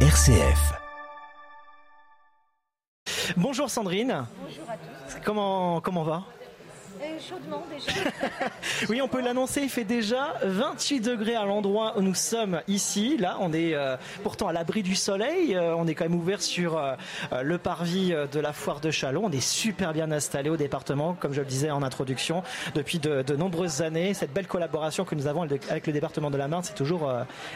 RCF. Bonjour Sandrine. Bonjour à tous. Comment, comment va? Chaudement déjà. Oui, on peut l'annoncer, il fait déjà 28 degrés à l'endroit où nous sommes ici. Là, on est euh, pourtant à l'abri du soleil. Euh, on est quand même ouvert sur euh, le parvis de la foire de Chalon. On est super bien installé au département, comme je le disais en introduction, depuis de, nombreuses années. Cette belle collaboration que nous avons avec le département de la Marne, c'est toujours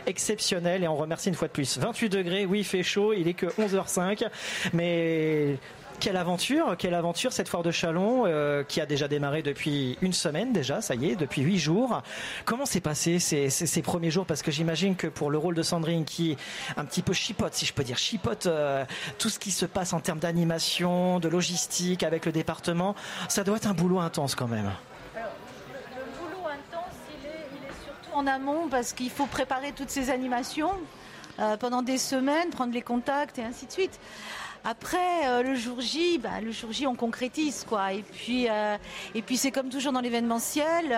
exceptionnel et on remercie une fois de plus. 28 degrés, oui, il fait chaud, il est que 11h05, mais quelle aventure, quelle aventure cette foire de Chalon euh, qui a déjà démarré depuis une semaine déjà, ça y est, depuis huit jours. Comment s'est passé ces, premiers jours? Parce que j'imagine que pour le rôle de Sandrine qui un petit peu chipote, si je peux dire chipote, euh, tout ce qui se passe en termes d'animation, de logistique avec le département, ça doit être un boulot intense quand même. Le boulot intense, il est, il est surtout en amont parce qu'il faut préparer toutes ces animations euh, pendant des semaines, prendre les contacts et ainsi de suite. Après, euh, le jour J, bah, le jour J, on concrétise quoi. Et puis, euh, et puis c'est comme toujours dans l'événementiel.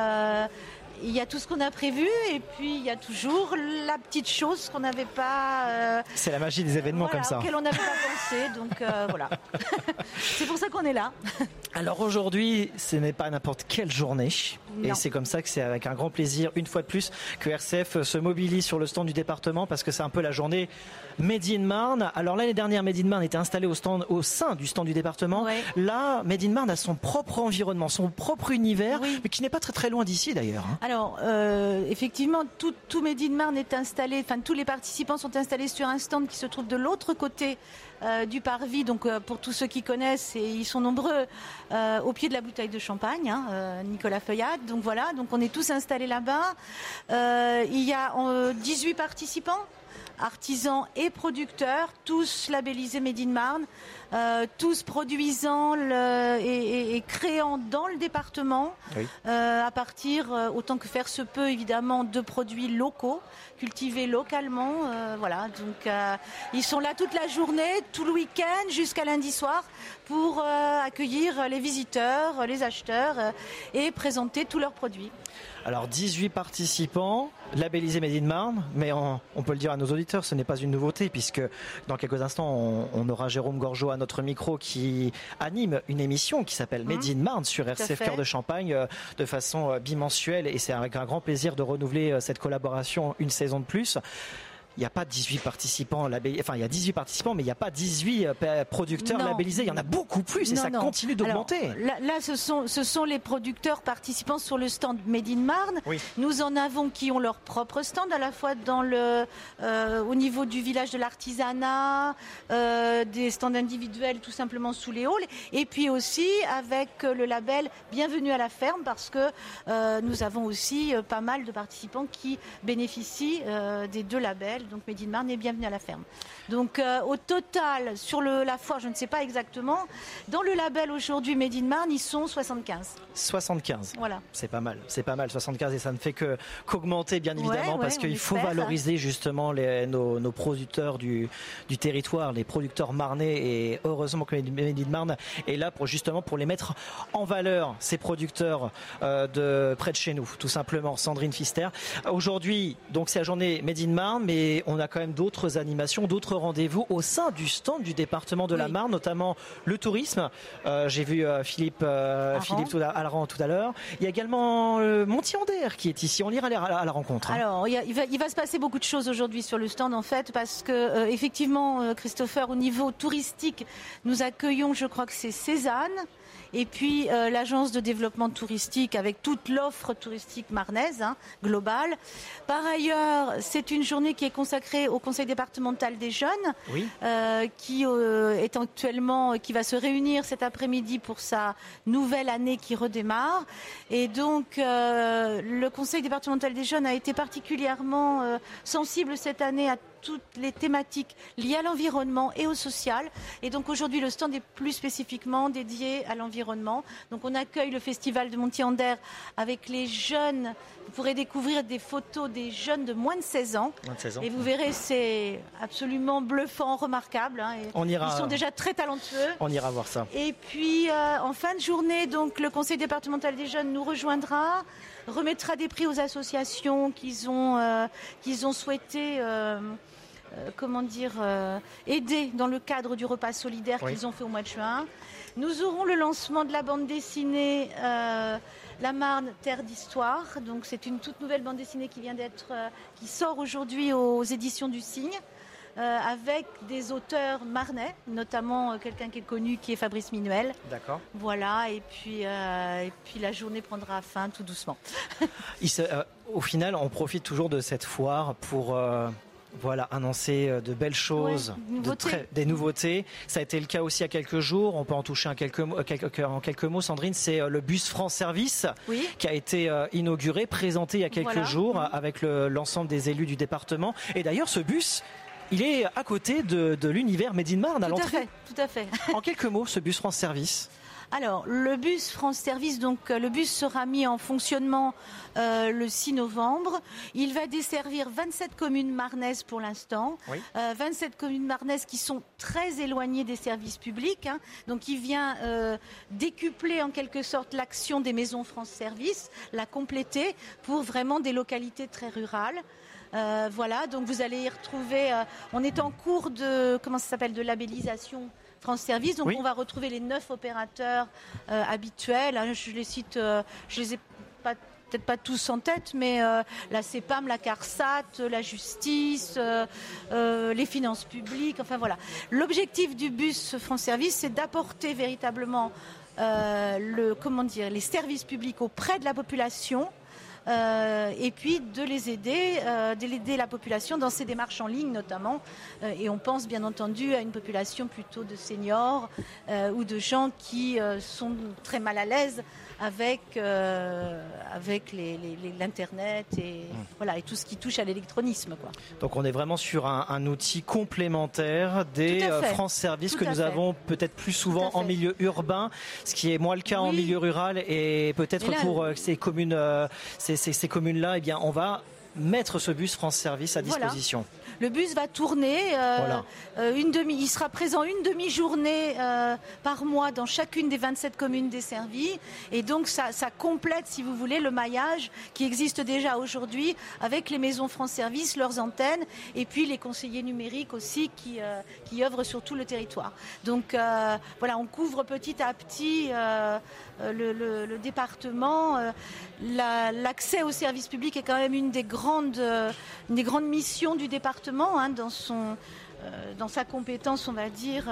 Il y a tout ce qu'on a prévu et puis il y a toujours la petite chose qu'on n'avait pas euh, C'est la magie des événements voilà, comme ça. auquel on n'avait pas pensé. Donc euh, voilà. c'est pour ça qu'on est là. Alors aujourd'hui, ce n'est pas n'importe quelle journée. Et c'est comme ça que c'est avec un grand plaisir, une fois de plus, que RCF se mobilise sur le stand du département parce que c'est un peu la journée Made in Marne. Alors l'année dernière, Made in Marne était installé au, stand, au sein du stand du département. Ouais. Là, Made in Marne a son propre environnement, son propre univers, Oui. mais qui n'est pas très très loin d'ici d'ailleurs. hein. Alors, euh, effectivement, tout, tout Made in Marne est installé, enfin tous les participants sont installés sur un stand qui se trouve de l'autre côté euh, du parvis. Donc, euh, pour tous ceux qui connaissent, et ils sont nombreux, au pied de la bouteille de champagne, hein, Nicolas Feuillade. Donc voilà, donc on est tous installés là-bas. Il y a euh, 18 participants artisans et producteurs, tous labellisés Made in Marne, euh, tous produisant le- et, et- et créant dans le département, Oui. euh, à partir, euh, autant que faire se peut évidemment, de produits locaux, cultivés localement. euh, voilà, donc ils sont là toute la journée, tout le week-end, jusqu'à lundi soir, pour accueillir les visiteurs, les acheteurs et présenter tous leurs produits. Alors 18 participants, labellisés Made in Marne, mais on, on peut le dire à nos auditeurs, ce n'est pas une nouveauté puisque dans quelques instants on, on aura Jérôme Gorgeau à notre micro qui anime une émission qui s'appelle Made in Marne sur RCF. Cœur de Champagne euh, de façon euh, bimensuelle et c'est avec un grand plaisir de renouveler euh, cette collaboration une saison de plus. Il n'y a pas 18 participants labellisés, enfin il y a 18 participants mais il n'y a pas 18 euh, producteurs Non. labellisés, il y en a beaucoup plus et Non, ça non. continue d'augmenter. Là, là, ce, sont, ce sont les producteurs participants sur le stand Made in Marne. Oui. Nous en avons qui ont leur propre stand, à la fois dans le, euh, au niveau du village de l'artisanat, euh, des stands individuels tout simplement sous les halls, et puis aussi avec le label Bienvenue à la ferme, parce que euh, nous avons aussi pas mal de participants qui bénéficient des deux labels, donc Made in Marne et Bienvenue à la ferme. Donc euh, au total, sur le, la foire, je ne sais pas exactement, dans le label aujourd'hui Made in Marne, ils sont 75. 75. Voilà. C'est pas mal, c'est pas mal, 75 et ça ne fait que qu'augmenter bien évidemment Ouais, parce ouais, qu'il faut espère. valoriser justement les, nos, nos producteurs du, du territoire, les producteurs marnais et heureusement que Made in Marne est là pour justement pour les mettre en valeur ces producteurs euh, de près de chez nous, tout simplement. Sandrine Fister. Aujourd'hui, donc c'est la journée Made in Marne, mais on a quand même d'autres animations, d'autres rendez-vous au sein du stand du département de la. Marne, notamment le tourisme. Euh, J'ai vu euh, Philippe, euh. Philippe tout à, Alran tout à l'heure. Il y a également euh, Montier-Ander qui est ici. On ira à la, à la rencontre. hein. Alors, il, y a- il va, il va se passer beaucoup de choses aujourd'hui sur le stand, en fait, parce que, euh, effectivement, Christopher, au niveau touristique, nous accueillons, je crois que c'est Cézanne, et puis euh, l'agence de développement touristique avec toute l'offre touristique marnaise, hein, globale. Par ailleurs, c'est une journée qui est consacrée au conseil départemental des jeunes, Oui. euh, qui euh, est actuellement, qui va se réunir cet après-midi pour sa nouvelle année qui redémarre. Et donc, le Conseil départemental des jeunes a été particulièrement sensible cette année à toutes les thématiques liées à l'environnement et au social. Et donc aujourd'hui, le stand est plus spécifiquement dédié à l'environnement. Donc on accueille le festival de Montier-Ander avec les jeunes. Vous pourrez découvrir des photos des jeunes de moins de 16 ans. Moins de 16 ans. Et vous verrez, c'est absolument bluffant, remarquable. hein. Et On ira- Ils sont déjà très talentueux. On ira voir ça. Et puis, euh, en fin de journée, donc, le conseil départemental des jeunes nous rejoindra, remettra des prix aux associations qu'ils ont, euh, qu'ils ont souhaité euh, comment dire, aider dans le cadre du repas solidaire qu'ils ont fait au mois de juin. Nous aurons le lancement de la bande dessinée La Marne, Terre d'Histoire. Donc c'est une toute nouvelle bande dessinée qui vient d'être, qui sort aujourd'hui aux éditions du Cygne. Euh, avec des auteurs marnais, notamment euh, quelqu'un qui est connu qui est Fabrice Minuel. D'accord. Voilà, et puis, euh, et puis la journée prendra fin tout doucement. au final, on profite toujours de cette foire pour voilà, annoncer de belles choses, des nouveautés. Ça a été le cas aussi il y a quelques jours. On peut en toucher un quelques, en quelques mots. Sandrine, c'est le bus France Service qui a été inauguré, présenté il y a quelques jours avec l'ensemble des élus du département. Et d'ailleurs, ce bus, il est à côté de, l'univers Made in Marne à l'entrée. Tout à fait. en quelques mots, ce bus France Service. Alors, le bus France Service, donc euh, le bus sera mis en fonctionnement euh, le 6 novembre. Il va desservir 27 communes marnaises pour l'instant. 27 euh, communes marnaises qui sont très éloignées des services publics. Hein. Donc, il vient décupler en quelque sorte l'action des maisons France Service, la compléter pour vraiment des localités très rurales. Euh, voilà, donc vous allez y retrouver. Euh, on est en cours de comment ça s'appelle de labellisation. France Service, donc on va retrouver les neuf opérateurs euh, habituels. Hein, je les cite, je les ai pas peut-être pas tous en tête, mais la CEPAM, la CARSAT, la justice, les finances publiques, enfin voilà. L'objectif du bus France Service, c'est d'apporter véritablement le, comment dire, les services publics auprès de la population euh, et puis de les aider, euh, d'aider la population dans ses démarches en ligne notamment. Euh, et on pense bien entendu à une population plutôt de seniors ou de gens qui sont très mal à l'aise avec, avec l'Internet et, mmh. voilà, et tout ce qui touche à l'électronisme. Donc on est vraiment sur un, outil complémentaire des France Services que nous avons peut-être plus souvent en milieu urbain, ce qui est moins le cas en milieu rural et peut-être pour ces communes, ces, communes-là, eh bien, on va mettre ce bus France Service à disposition. Le bus va tourner. Euh, euh, une demi, il sera présent une demi-journée euh, par mois dans chacune des 27 communes desservies. Et donc, ça, complète, si vous voulez, le maillage qui existe déjà aujourd'hui avec les maisons France Service, leurs antennes, et puis les conseillers numériques aussi qui, qui œuvrent sur tout le territoire. Donc, voilà, on couvre petit à petit le, département. L'accès aux services publics est quand même une des grandes, une des grandes missions du département Hein, dans, son, euh, dans sa compétence, on va dire,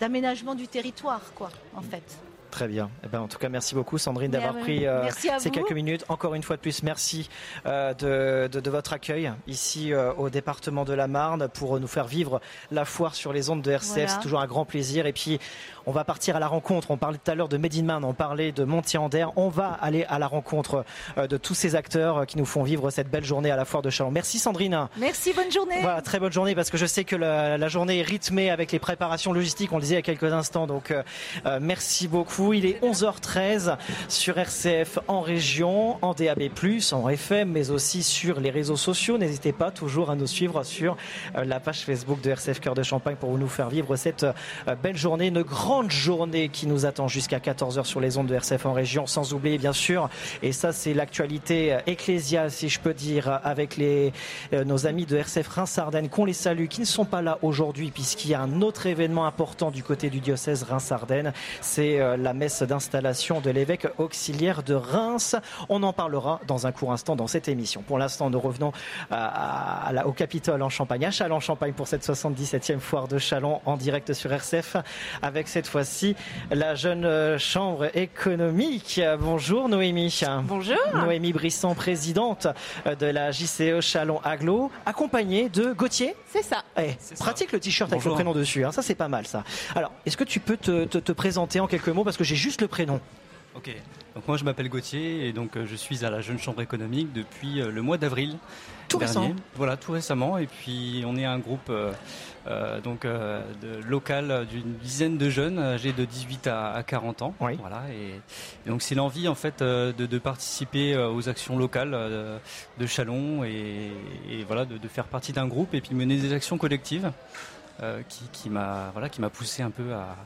d'aménagement du territoire, quoi, en fait. Très bien. Eh ben, en tout cas, merci beaucoup Sandrine d'avoir pris euh, ces quelques minutes. Encore une fois de plus, merci euh, de, votre accueil ici au département de la Marne pour nous faire vivre la foire sur les ondes de RCF. C'est toujours un grand plaisir. Et puis, on va partir à la rencontre. On parlait tout à l'heure de Medinman, on parlait de Montier-Ander. On va aller à la rencontre euh, de tous ces acteurs euh, qui nous font vivre cette belle journée à la foire de Chalon. Merci Sandrine. Merci, bonne journée. Voilà, très bonne journée parce que je sais que la, journée est rythmée avec les préparations logistiques, on le disait il y a quelques instants. Donc euh, merci beaucoup. Il est 11h13 sur RCF en région, en DAB+, en FM, mais aussi sur les réseaux sociaux. N'hésitez pas toujours à nous suivre sur la page Facebook de RCF Cœur de Champagne pour nous faire vivre cette belle journée. Une grande grande journée qui nous attend jusqu'à 14h sur les ondes de RCF en région, sans oublier bien sûr, et ça c'est l'actualité ecclésiale si je peux dire, avec les, euh, nos amis de RCF Reims-Ardennes, qu'on les salue, qui ne sont pas là aujourd'hui puisqu'il y a un autre événement important du côté du diocèse Reims-Ardennes, c'est euh, la messe d'installation de l'évêque auxiliaire de Reims. On en parlera dans un court instant dans cette émission. Pour l'instant, nous revenons au Capitole en Champagne, à Châlons-Champagne pour cette 77e foire de Châlons en direct sur RCF avec cette cette fois-ci la jeune euh, chambre économique. Bonjour Noémie. Bonjour. Noémie Brisson, présidente euh, de la JCE Chalon Aglo, accompagnée de Gauthier. C'est ça. Eh, pratique le t-shirt avec le prénom dessus. Hein. Ça c'est pas mal ça. Alors, est-ce que tu peux te, présenter en quelques mots parce que j'ai juste le prénom? Ok. Donc moi je m'appelle Gauthier et donc euh, je suis à la Jeune Chambre économique depuis le mois d'avril. Tout récent. Voilà, tout récemment. Et puis on est un groupe euh, donc euh, de, local d'une dizaine de jeunes âgés de 18 à, 40 ans. Voilà, et, donc c'est l'envie en fait euh, de, participer aux actions locales de Chalon et, voilà de, faire partie d'un groupe et puis mener des actions collectives. qui, qui m'a voilà, qui m'a poussé un peu à,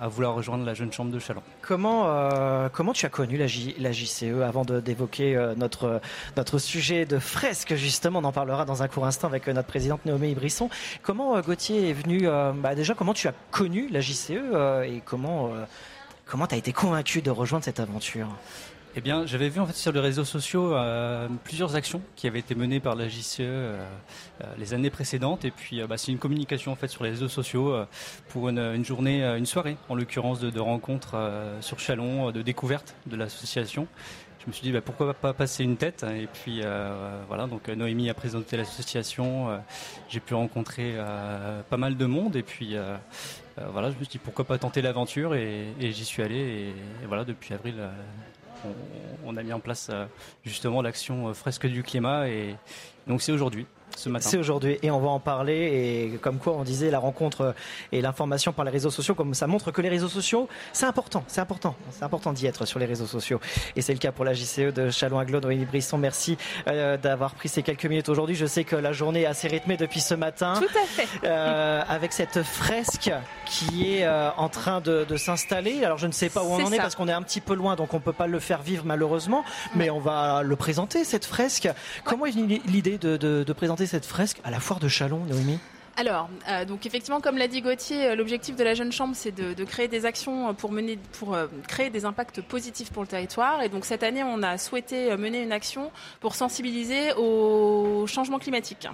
à vouloir rejoindre la jeune chambre de Chalon. Comment, euh, comment tu as connu la, JCE avant d'évoquer euh, notre, notre sujet de fresque Justement, on en parlera dans un court instant avec euh, notre présidente Noémie Brisson. Comment Gauthier est venu bah Déjà, comment tu as connu la JCE et comment comment tu as été convaincu de rejoindre cette aventure? Eh bien, j'avais vu en fait sur les réseaux sociaux euh, plusieurs actions qui avaient été menées par la JCE euh, euh, les années précédentes. Et puis, bah, c'est une communication en fait sur les réseaux sociaux pour une, journée, une soirée, en l'occurrence de, rencontres sur Chalon, de découverte de l'association. Je me suis dit bah, pourquoi pas passer une tête. Et puis voilà, donc Noémie a présenté l'association. J'ai pu rencontrer pas mal de monde. Et puis voilà, je me suis dit pourquoi pas tenter l'aventure et, j'y suis allé. Et, voilà, depuis avril, on, a mis en place euh, justement l'action euh, fresque du climat et donc c'est aujourd'hui. C'est aujourd'hui et on va en parler et comme quoi on disait la rencontre et l'information par les réseaux sociaux comme ça montre que les réseaux sociaux c'est important, c'est important, c'est important d'y être sur les réseaux sociaux et c'est le cas pour la JCE de Chalon-Aglo, Noémie Brisson. Merci euh, d'avoir pris ces quelques minutes aujourd'hui. Je sais que la journée est assez rythmée depuis ce matin. Tout à fait. Euh, avec cette fresque qui est euh, en train de, s'installer. Alors je ne sais pas où on en est parce qu'on est un petit peu loin donc on peut pas le faire vivre malheureusement, mais on va le présenter cette fresque. Comment est venue l'idée de, de présenter cette fresque à la foire de Chalon, Noémie alors, euh, donc effectivement, comme l'a dit Gauthier, euh, l'objectif de la Jeune Chambre, c'est de, créer des actions pour mener, pour euh, créer des impacts positifs pour le territoire. Et donc cette année, on a souhaité mener une action pour sensibiliser au changement climatique.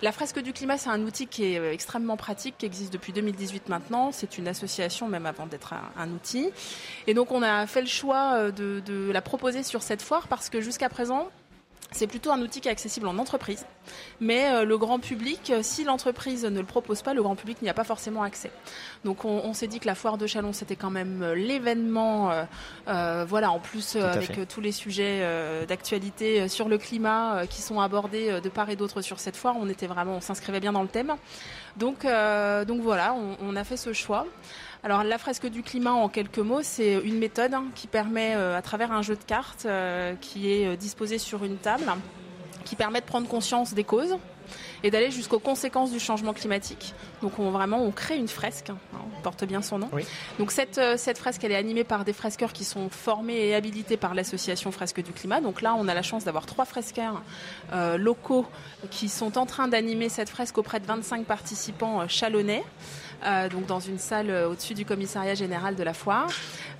La fresque du climat, c'est un outil qui est extrêmement pratique, qui existe depuis 2018 maintenant. C'est une association même avant d'être un, outil. Et donc on a fait le choix de la proposer sur cette foire parce que jusqu'à présent, c'est plutôt un outil qui est accessible en entreprise, mais euh, le grand public, euh, si l'entreprise ne le propose pas, le grand public n'y a pas forcément accès. Donc on, s'est dit que la foire de Chalon, c'était quand même euh, l'événement, voilà, en plus avec tous les sujets d'actualité sur le climat qui sont abordés de part et d'autre sur cette foire, on était vraiment, on s'inscrivait bien dans le thème. Donc, donc voilà, on a fait ce choix. Alors la fresque du climat en quelques mots, c'est une méthode hein, qui permet euh, à travers un jeu de cartes euh, qui est euh, disposé sur une table, qui permet de prendre conscience des causes et d'aller jusqu'aux conséquences du changement climatique. Donc on, vraiment on crée une fresque, hein, on porte bien son nom. Donc cette, cette fresque elle est animée par des fresqueurs qui sont formés et habilités par l'association Fresque du Climat. Donc là on a la chance d'avoir trois fresqueurs locaux qui sont en train d'animer cette fresque auprès de 25 participants chalonnais. Euh, donc dans une salle euh, au-dessus du commissariat général de la foire.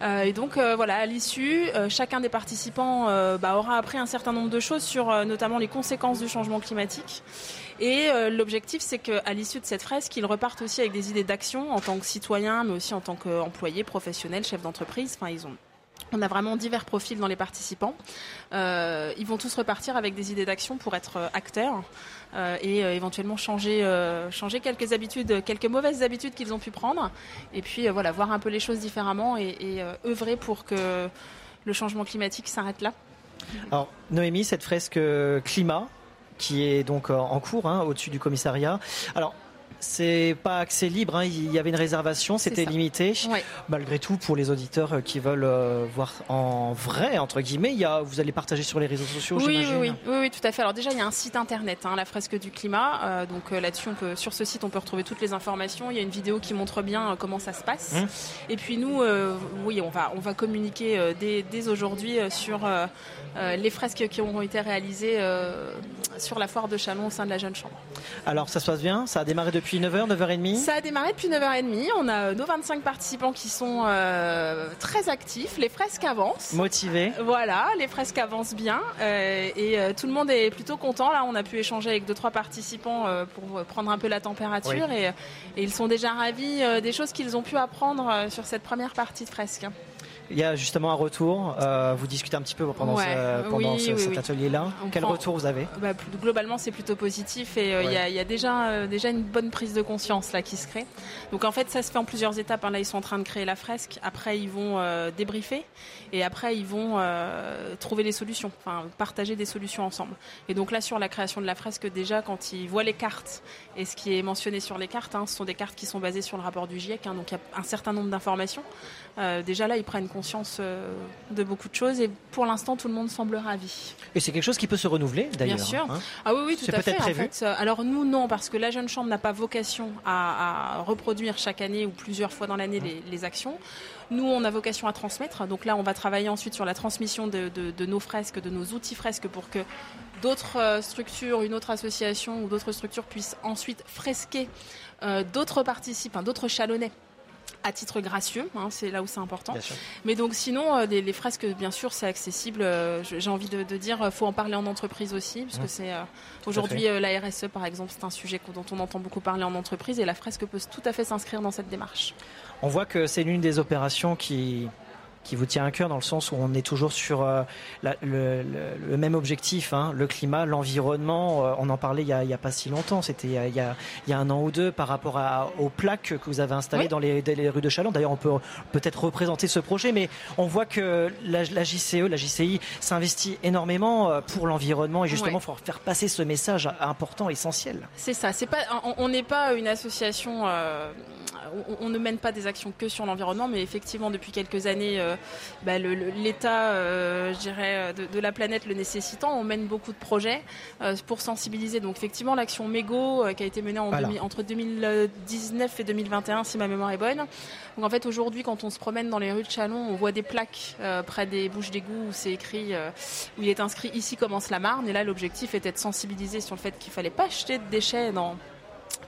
Euh, et donc voilà, à l'issue, chacun des participants bah, aura appris un certain nombre de choses sur notamment les conséquences du changement climatique. Et l'objectif, c'est qu'à l'issue de cette fresque, ils repartent aussi avec des idées d'action en tant que citoyens, mais aussi en tant qu'employés, professionnels, chefs d'entreprise. Enfin, ils ont on a vraiment divers profils dans les participants. ils vont tous repartir avec des idées d'action pour être acteurs euh, et euh, éventuellement changer, euh, changer quelques habitudes, quelques mauvaises habitudes qu'ils ont pu prendre, et puis voilà, voir un peu les choses différemment et, et œuvrer pour que le changement climatique s'arrête là. Alors Noémie, cette fresque climat qui est donc en cours hein, au-dessus du commissariat. Alors c'est pas accès libre, hein. il y avait une réservation, c'était limité. Malgré tout, pour les auditeurs euh, qui veulent euh, voir en vrai, entre guillemets, il y a, vous allez partager sur les réseaux sociaux, oui, oui, oui, oui, tout à fait. Alors déjà, il y a un site internet, hein, la fresque du climat. Euh, donc là-dessus, on peut, sur ce site, on peut retrouver toutes les informations. Il y a une vidéo qui montre bien comment ça se passe. Hum. Et puis nous, oui, on va, on va communiquer dès, dès aujourd'hui sur les fresques qui auront été réalisées sur la foire de Chalon au sein de la Jeune Chambre. Alors ça se passe bien? Ça a démarré depuis 9h, 9h30 Ça a démarré depuis 9h30. On a nos 25 participants qui sont euh, très actifs. Les fresques avancent. Motivés. Voilà, les fresques avancent bien. Euh, et euh, tout le monde est plutôt content. Là, on a pu échanger avec deux, trois participants pour prendre un peu la température. Et, et, ils sont déjà ravis des choses qu'ils ont pu apprendre sur cette première partie de fresque. Il y a justement un retour. Euh, vous discutez un petit peu pendant, pendant cet atelier-là. Quel retour vous avez bah, Globalement, c'est plutôt positif et euh, il y, a, déjà, euh, déjà une bonne prise de conscience là qui se crée. Donc en fait, ça se fait en plusieurs étapes. Hein. Là, ils sont en train de créer la fresque. Après, ils vont débriefer et après, ils vont trouver les solutions, enfin partager des solutions ensemble. Et donc là, sur la création de la fresque, déjà, quand ils voient les cartes et ce qui est mentionné sur les cartes, hein, ce sont des cartes qui sont basées sur le rapport du GIEC. Hein. donc il y a un certain nombre d'informations. déjà là, ils prennent conscience de beaucoup de choses et pour l'instant tout le monde semble ravi. Et c'est quelque chose qui peut se renouveler d'ailleurs. Bien sûr. Hein. ah oui, oui, tout à fait. En fait. Alors nous, non, parce que la jeune chambre n'a pas vocation à, reproduire chaque année ou plusieurs fois dans l'année les, actions. Nous, on a vocation à transmettre. Donc là, on va travailler ensuite sur la transmission de, nos fresques, de nos outils fresques pour que d'autres euh, structures, une autre association ou d'autres structures puissent ensuite fresquer euh, d'autres participants, d'autres chalonnais à titre gracieux, hein, c'est là où c'est important. Mais donc sinon, euh, les, fresques, bien sûr, c'est accessible. Euh, j'ai envie de, dire, il faut en parler en entreprise aussi, parce que mmh. c'est euh, aujourd'hui la RSE, par exemple, c'est un sujet dont on entend beaucoup parler en entreprise, et la fresque peut tout à fait s'inscrire dans cette démarche. On voit que c'est l'une des opérations qui qui vous tient à cœur dans le sens où on est toujours sur euh, le, même objectif, hein, le climat, l'environnement. Euh, on en parlait il n'y a, pas si longtemps, c'était il, y a, un an ou deux par rapport aux plaques que vous avez installées dans, les, rues de Chalon. D'ailleurs, on peut peut-être représenter ce projet, mais on voit que la, JCE, la JCI s'investit énormément euh, pour l'environnement et justement pour faire passer ce message important, essentiel. C'est ça. C'est pas, on n'est pas une association. On, ne mène pas des actions que sur l'environnement, mais effectivement, depuis quelques années, bah, l'état, euh, euh, de, la planète le nécessitant, on mène beaucoup de projets euh, pour sensibiliser. Donc effectivement, l'action Mégo qui a été menée entre 2019 et 2021, si ma mémoire est bonne. Donc en fait, aujourd'hui, quand on se promène dans les rues de Chalon, on voit des plaques près des bouches d'égout où c'est écrit, où il est inscrit ici commence la Marne. Et là, l'objectif était de sensibiliser sur le fait qu'il fallait pas jeter de déchets dans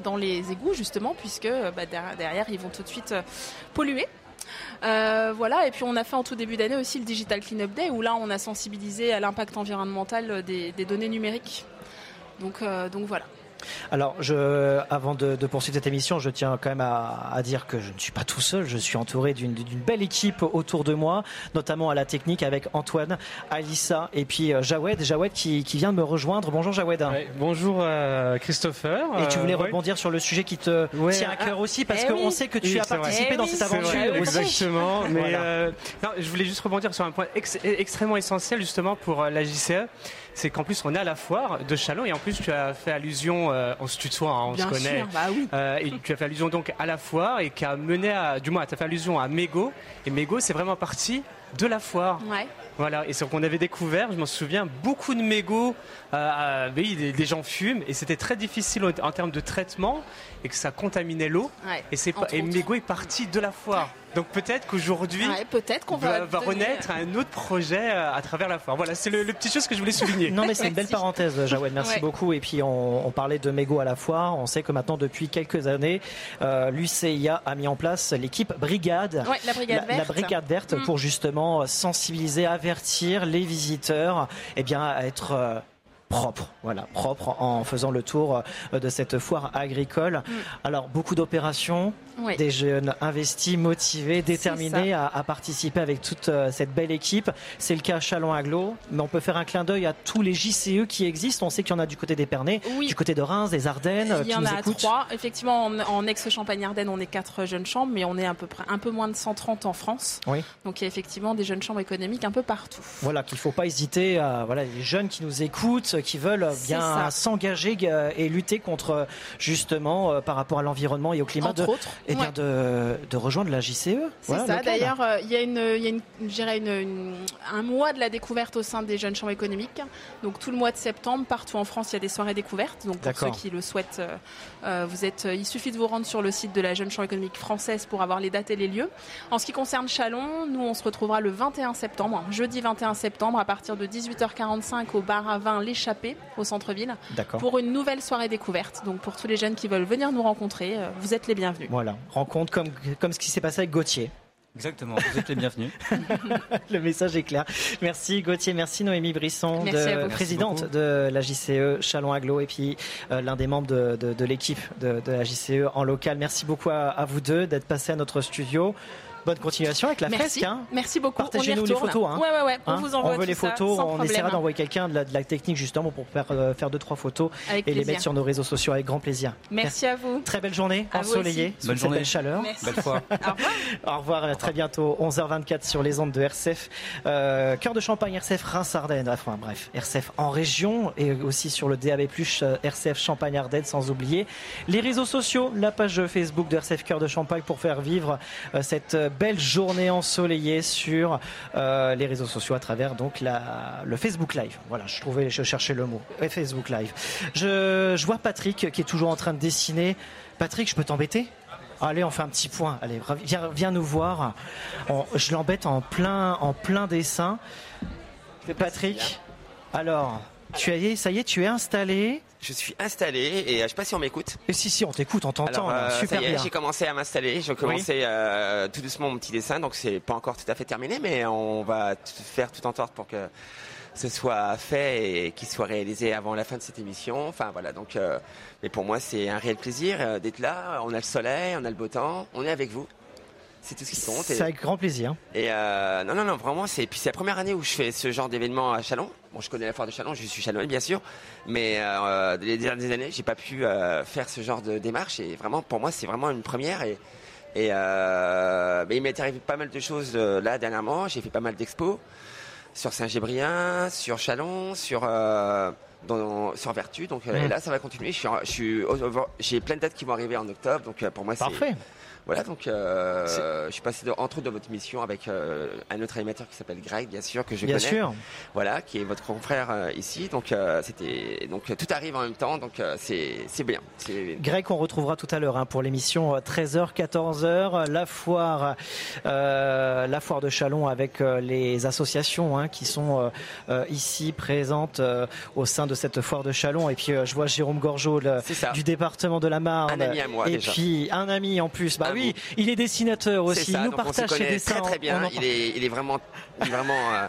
dans les égouts justement puisque bah, derrière ils vont tout de suite polluer euh, voilà, et puis on a fait en tout début d'année aussi le Digital Cleanup Day où là on a sensibilisé à l'impact environnemental des, données numériques. Euh, donc voilà. Alors, je, avant de, poursuivre cette émission, je tiens quand même à, dire que je ne suis pas tout seul. Je suis entouré d'une belle équipe autour de moi, notamment à la technique avec Antoine, Alissa et puis euh, Jawed. Jawed qui, vient de me rejoindre. Bonjour Jawed. bonjour euh, Christopher. Et tu voulais euh, rebondir sur le sujet qui te tient à cœur aussi parce eh qu'on sait que tu as participé eh dans cette aventure. exactement. Mais je voulais juste rebondir sur un point extrêmement essentiel justement pour la JCE c'est qu'en plus on est à la foire de Chalon et en plus tu as fait allusion, euh, on se tutoie, hein, on se connaît, bah oui. euh, et tu as fait allusion donc à la foire et qui a mené à, du moins tu as fait allusion à Mégo et Mégo c'est vraiment parti de la foire. Ouais. Voilà, et c'est qu'on avait découvert, je m'en souviens, beaucoup de mégots, euh, oui, des, gens fument, et c'était très difficile en, termes de traitement, et que ça contaminait l'eau. et, c'est, et mégot est parti de la foire. Donc peut-être qu'aujourd'hui, peut-être qu'on va, va, renaître un autre projet euh, à travers la foire. Voilà, c'est le, petit chose que je voulais souligner. Non, mais c'est une belle parenthèse, Jawed. Merci beaucoup. Et puis on, parlait de mégots à la foire. On sait que maintenant, depuis quelques années, euh, l'UCIA a mis en place l'équipe Brigade, la Brigade Verte, la brigade verte mm. pour justement sensibiliser, avertir les visiteurs, et eh bien à être euh, propre, voilà, propre en faisant le tour euh, de cette foire agricole. Mm. Alors beaucoup d'opérations, des jeunes investis, motivés, déterminés à, participer avec toute euh, cette belle équipe. C'est le cas à Chalon Aglo, mais on peut faire un clin d'œil à tous les JCE qui existent. On sait qu'il y en a du côté des Pernets, du côté de Reims, des Ardennes. Il y en a trois. Effectivement, en, ex-Champagne-Ardenne, on est quatre jeunes chambres, mais on est à peu près un peu moins de 130 en France. Oui. Donc il y a effectivement des jeunes chambres économiques un peu partout. Voilà, qu'il ne faut pas hésiter à voilà les jeunes qui nous écoutent, qui veulent bien s'engager euh, et lutter contre justement euh, par rapport à l'environnement et au climat. Entre autres et eh bien de, de, rejoindre la JCE. C'est ça. D'ailleurs, euh, il y a, une, y a une, une, un mois de la découverte au sein des jeunes chambres économiques. Donc tout le mois de septembre, partout en France, il y a des soirées découvertes. Donc pour ceux qui le souhaitent, euh, euh, vous êtes, il suffit de vous rendre sur le site de la jeune chambre économique française pour avoir les dates et les lieux. En ce qui concerne Chalon, nous on se retrouvera le 21 septembre, jeudi 21 septembre, à partir de 18h45 au bar à vin L'échappée au centre-ville pour une nouvelle soirée découverte. Donc pour tous les jeunes qui veulent venir nous rencontrer, vous êtes les bienvenus. Voilà, rencontre comme, comme ce qui s'est passé avec Gauthier. Exactement, vous êtes les bienvenus. le message est clair. Merci Gauthier, merci Noémie Brisson, de, présidente de la JCE Chalon Aglo et puis euh, l'un des membres de, de, l'équipe de, la JCE en local. Merci beaucoup à, à vous deux d'être passés à notre studio. Bonne continuation avec la Merci. fresque. Hein. Merci beaucoup. Partagez-nous les photos. Hein. Ouais, ouais, ouais. On hein vous envoie On veut les photos. on essaiera d'envoyer quelqu'un de, la, technique justement pour faire, euh, faire deux trois photos et les mettre sur nos réseaux sociaux avec grand plaisir. Merci, à vous. Très belle journée, ensoleillée, bonne journée, belle chaleur. Merci. Belle fois. Au revoir. Au revoir. À très bientôt. 11h24 sur les ondes de RCF. Euh, Cœur de Champagne, RCF Reims-Ardennes. Enfin bref, RCF en région et aussi sur le DAB+ euh, RCF Champagne-Ardennes, sans oublier les réseaux sociaux, la page Facebook de RCF Cœur de Champagne pour faire vivre cette belle journée ensoleillée sur les réseaux sociaux à travers donc la, le Facebook Live. Voilà, je trouvais, je cherchais le mot. Facebook Live. Je, je vois Patrick qui est toujours en train de dessiner. Patrick, je peux t'embêter? Allez, on fait un petit point. Allez, viens, viens nous voir. je l'embête en plein, en plein dessin. Patrick, alors, tu as, ça y est, tu es installé. Je suis installé et euh, je sais pas si on m'écoute. Et si si, on t'écoute, on t'entend. Euh, super bien. J'ai commencé à m'installer. J'ai commencé euh, tout doucement mon petit dessin, donc c'est pas encore tout à fait terminé, mais on va faire tout en sorte pour que ce soit fait et qu'il soit réalisé avant la fin de cette émission. Enfin voilà, donc euh, mais pour moi c'est un réel plaisir d'être là. On a le soleil, on a le beau temps, on est avec vous. C'est tout ce qui compte. C'est avec grand plaisir. Et euh, non, non, non, vraiment, c'est puis c'est la première année où je fais ce genre d'événement à Chalon. Bon, je connais la foire de Chalon, je suis chalonnais bien sûr, mais les dernières années, j'ai pas pu faire ce genre de démarche. Et vraiment, pour moi, c'est vraiment une première. Et, et il m'est arrivé pas mal de choses là dernièrement. J'ai fait pas mal d'expos sur Saint-Gébrien, sur Chalon, sur euh, sur Vertu. Donc euh, et là, ça va continuer. Je suis, j'ai plein de dates qui vont arriver en octobre. Donc euh, pour moi, c'est parfait. Voilà, donc euh, je suis passé entre autres dans votre émission avec euh, un autre animateur qui s'appelle Greg, bien sûr, que je bien connais. Sûr. Voilà, qui est votre confrère euh, ici. Donc c'était donc tout arrive en même temps, donc c'est c'est bien. Greg, on retrouvera tout à l'heure hein, pour l'émission 13h 14h, la foire la foire de Chalon avec les associations hein, qui sont ici présentes au sein de cette foire de Chalon. Et puis je vois Jérôme Gorgeau du département de la Marne. Un ami à moi, et puis un ami en plus. Bah, oui, il est dessinateur aussi. il nous partage ses dessins. Très très bien. Il est, il est vraiment, vraiment. Euh,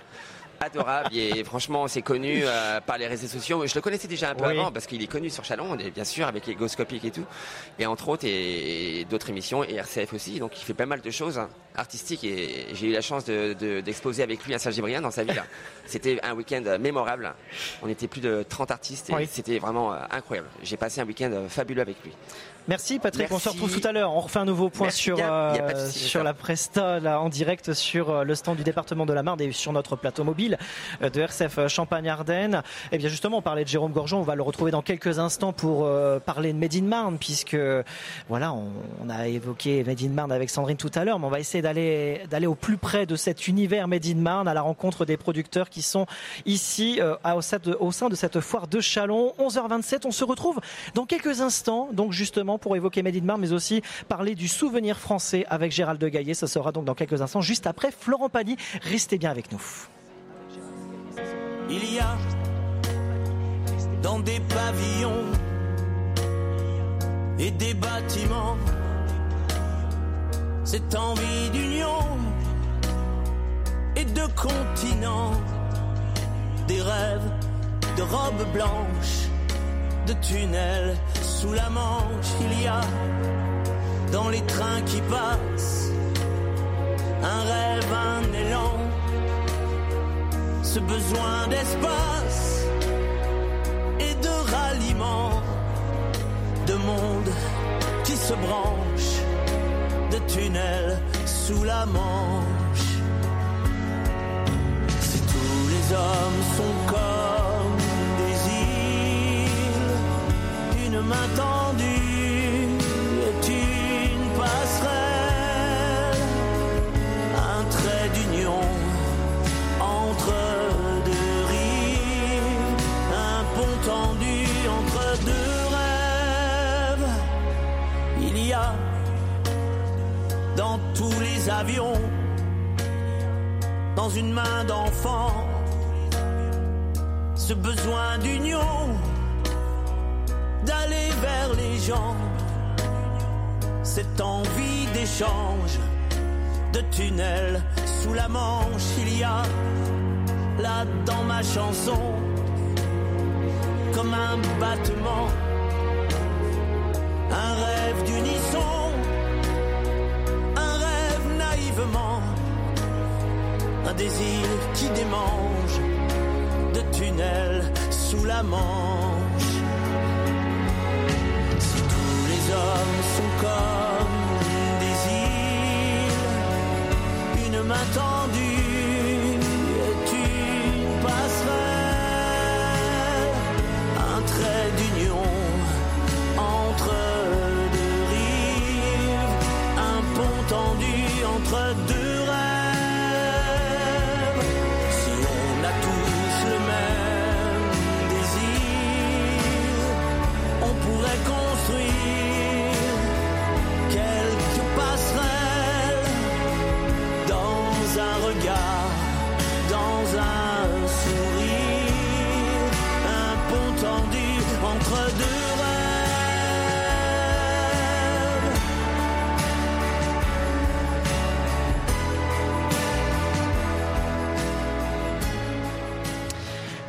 adorable et franchement c'est connu euh, par les réseaux sociaux je le connaissais déjà un peu avant parce qu'il est connu sur Chalon bien sûr avec les et tout et entre autres et, d'autres émissions et RCF aussi donc il fait pas mal de choses hein, artistiques et j'ai eu la chance d'exposer de, avec lui à Saint-Gibrien dans sa ville c'était un week-end mémorable on était plus de 30 artistes et c'était vraiment euh, incroyable j'ai passé un week-end fabuleux avec lui Merci Patrick, on se retrouve tout à l'heure. On refait un nouveau point sur, euh, sur la Presta là, en direct sur euh, le stand du département de la Marne et sur notre plateau mobile euh, de RCF Champagne-Ardenne. Et eh bien justement, on parlait de Jérôme Gorgeon, on va le retrouver dans quelques instants pour parler de Made in Marne puisque voilà, on, a évoqué Made in Marne avec Sandrine tout à l'heure, mais on va essayer d'aller d'aller au plus près de cet univers Made in Marne à la rencontre des producteurs qui sont ici au, sein de, au sein de cette foire de Chalon. 11h27, on se retrouve dans quelques instants donc justement pour évoquer Made in mais aussi parler du souvenir français avec Gérald de Gaillet. Ce sera donc dans quelques instants, juste après Florent Pagny. Restez bien avec nous. Il y a dans des pavillons et des bâtiments cette envie d'union et de continent, des rêves de robes blanches de tunnels sous la Manche. Il y a dans les trains qui passent un rêve, un élan, ce besoin d'espace et de ralliement, de monde qui se branche, de tunnels sous la Manche. Si tous les hommes sont comme main tendue est une passerelle, un trait d'union entre deux rives, un pont tendu entre deux rêves. Il y a dans tous les avions, dans une main d'enfant, ce besoin d'union d'aller vers les gens. Cette envie d'échange, de tunnel sous la manche, il y a là dans ma chanson, comme un battement, un rêve d'unisson, un rêve naïvement, un désir qui démange de tunnel sous la manche hommes sont comme des îles, une main tendue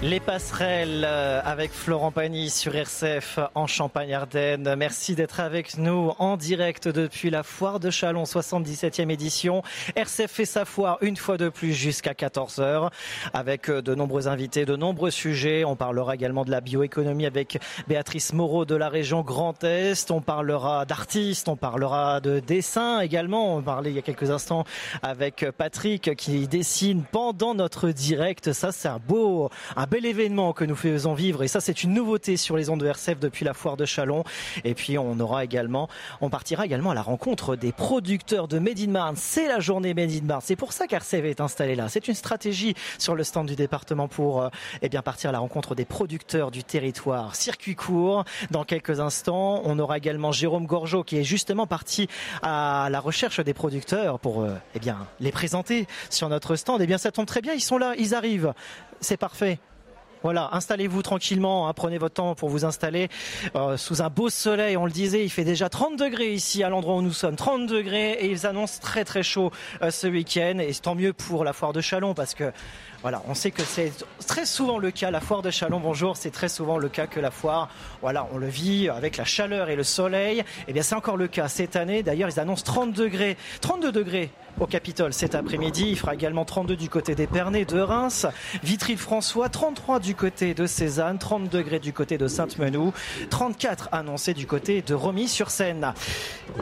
Les passerelles euh, avec Florent Pagny sur RCF en Champagne-Ardenne. Merci d'être avec nous en direct depuis la foire de Chalon, 77e édition. RCF fait sa foire une fois de plus jusqu'à 14h avec euh, de nombreux invités, de nombreux sujets. On parlera également de la bioéconomie avec Béatrice Moreau de la région Grand Est. On parlera d'artistes, on parlera de dessin également. On parlait il y a quelques instants avec Patrick qui dessine pendant notre direct. Ça, c'est un beau, un bel événement que nous faisons vivre et ça c'est une nouveauté sur les ondes de RCF depuis la foire de Chalon. Et puis on aura également, on partira également à la rencontre des producteurs de Made in Marne. C'est la journée Made in Marne. C'est pour ça qu'RCF est installé là. C'est une stratégie sur le stand du département pour euh, eh bien partir à la rencontre des producteurs du territoire. Circuit court. Dans quelques instants, on aura également Jérôme Gorgeau qui est justement parti à la recherche des producteurs pour euh, eh bien les présenter sur notre stand. Eh bien ça tombe très bien, ils sont là, ils arrivent. C'est parfait. Voilà, installez-vous tranquillement, hein, prenez votre temps pour vous installer euh, sous un beau soleil. On le disait, il fait déjà 30 degrés ici à l'endroit où nous sommes, 30 degrés et ils annoncent très très chaud euh, ce week-end. Et tant mieux pour la foire de Chalon parce que voilà, on sait que c'est très souvent le cas. La foire de Chalon, bonjour, c'est très souvent le cas que la foire, voilà, on le vit avec la chaleur et le soleil. Eh bien, c'est encore le cas cette année. D'ailleurs, ils annoncent 30 degrés, 32 degrés au Capitole cet après-midi. Il fera également 32 du côté d'Épernay, de Reims, Vitry-François, 33 du côté de Cézanne, 30 degrés du côté de Sainte-Menou, 34 annoncés du côté de Romilly-sur-Seine.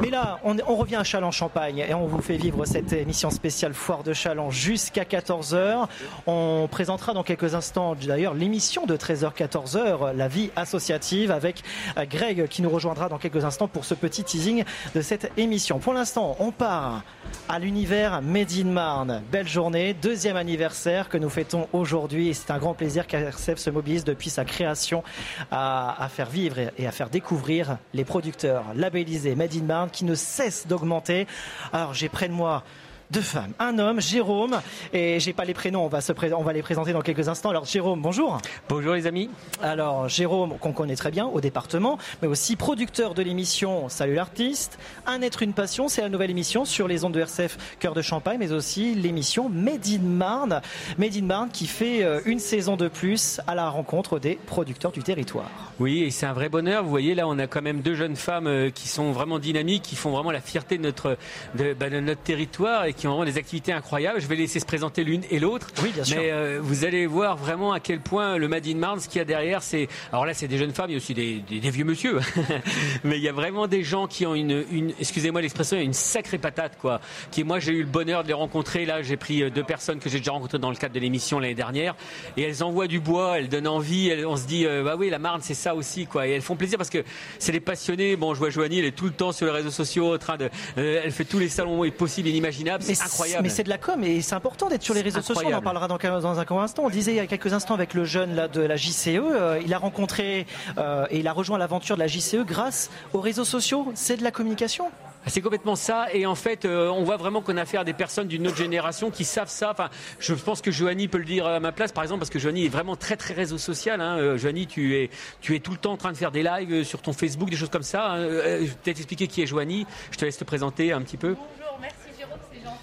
Mais là, on, revient à Châlons-Champagne et on vous fait vivre cette émission spéciale Foire de Châlons jusqu'à 14h. On présentera dans quelques instants d'ailleurs l'émission de 13h-14h, la vie associative, avec Greg qui nous rejoindra dans quelques instants pour ce petit teasing de cette émission. Pour l'instant, on part à l'univers Made in Marne. Belle journée, deuxième anniversaire que nous fêtons aujourd'hui c'est un grand plaisir qu'RCF se mobilise depuis sa création à, à, faire vivre et à faire découvrir les producteurs labellisés Made in Marne qui ne cessent d'augmenter. Alors j'ai près de moi deux femmes, un homme, Jérôme, et j'ai pas les prénoms, on va, se on va les présenter dans quelques instants. Alors Jérôme, bonjour. Bonjour les amis. Alors Jérôme, qu'on connaît très bien au département, mais aussi producteur de l'émission Salut l'artiste, Un être, une passion, c'est la nouvelle émission sur les ondes de RCF Cœur de Champagne, mais aussi l'émission Made in Marne, Made in Marne qui fait euh, une saison de plus à la rencontre des producteurs du territoire. Oui, et c'est un vrai bonheur. Vous voyez là, on a quand même deux jeunes femmes euh, qui sont vraiment dynamiques, qui font vraiment la fierté de notre, de, bah, de notre territoire et qui ont vraiment des activités incroyables. Je vais laisser se présenter l'une et l'autre. Oui, bien sûr. Mais euh, vous allez voir vraiment à quel point le Made in Marne, ce qu'il y a derrière, c'est. Alors là, c'est des jeunes femmes, il y a aussi des, des, des vieux monsieur. Mais il y a vraiment des gens qui ont une, une excusez-moi l'expression, une sacrée patate, quoi. Qui, moi, j'ai eu le bonheur de les rencontrer. Là, j'ai pris deux personnes que j'ai déjà rencontrées dans le cadre de l'émission l'année dernière. Et elles envoient du bois, elles donnent envie. Elles, on se dit, euh, bah oui, la Marne, c'est ça aussi, quoi. Et elles font plaisir parce que c'est les passionnés. Bon, je vois Joanie, elle est tout le temps sur les réseaux sociaux, en train de. Euh, elle fait tous les salons possibles et inimaginables. C'est incroyable. Mais c'est de la com et c'est important d'être sur les réseaux sociaux. On en parlera dans, dans, un instant. On disait il y a quelques instants avec le jeune là, de la JCE, euh, il a rencontré euh, et il a rejoint l'aventure de la JCE grâce aux réseaux sociaux. C'est de la communication? C'est complètement ça. Et en fait, euh, on voit vraiment qu'on a affaire à des personnes d'une autre génération qui savent ça. Enfin, je pense que Joanie peut le dire à ma place, par exemple, parce que Joanie est vraiment très, très réseau social. Hein. Euh, Joanie, tu es, tu es tout le temps en train de faire des lives sur ton Facebook, des choses comme ça. Hein. Euh, je vais peut-être expliquer qui est Joanie. Je te laisse te présenter un petit peu. Bonjour, merci Jérôme, c'est gentil.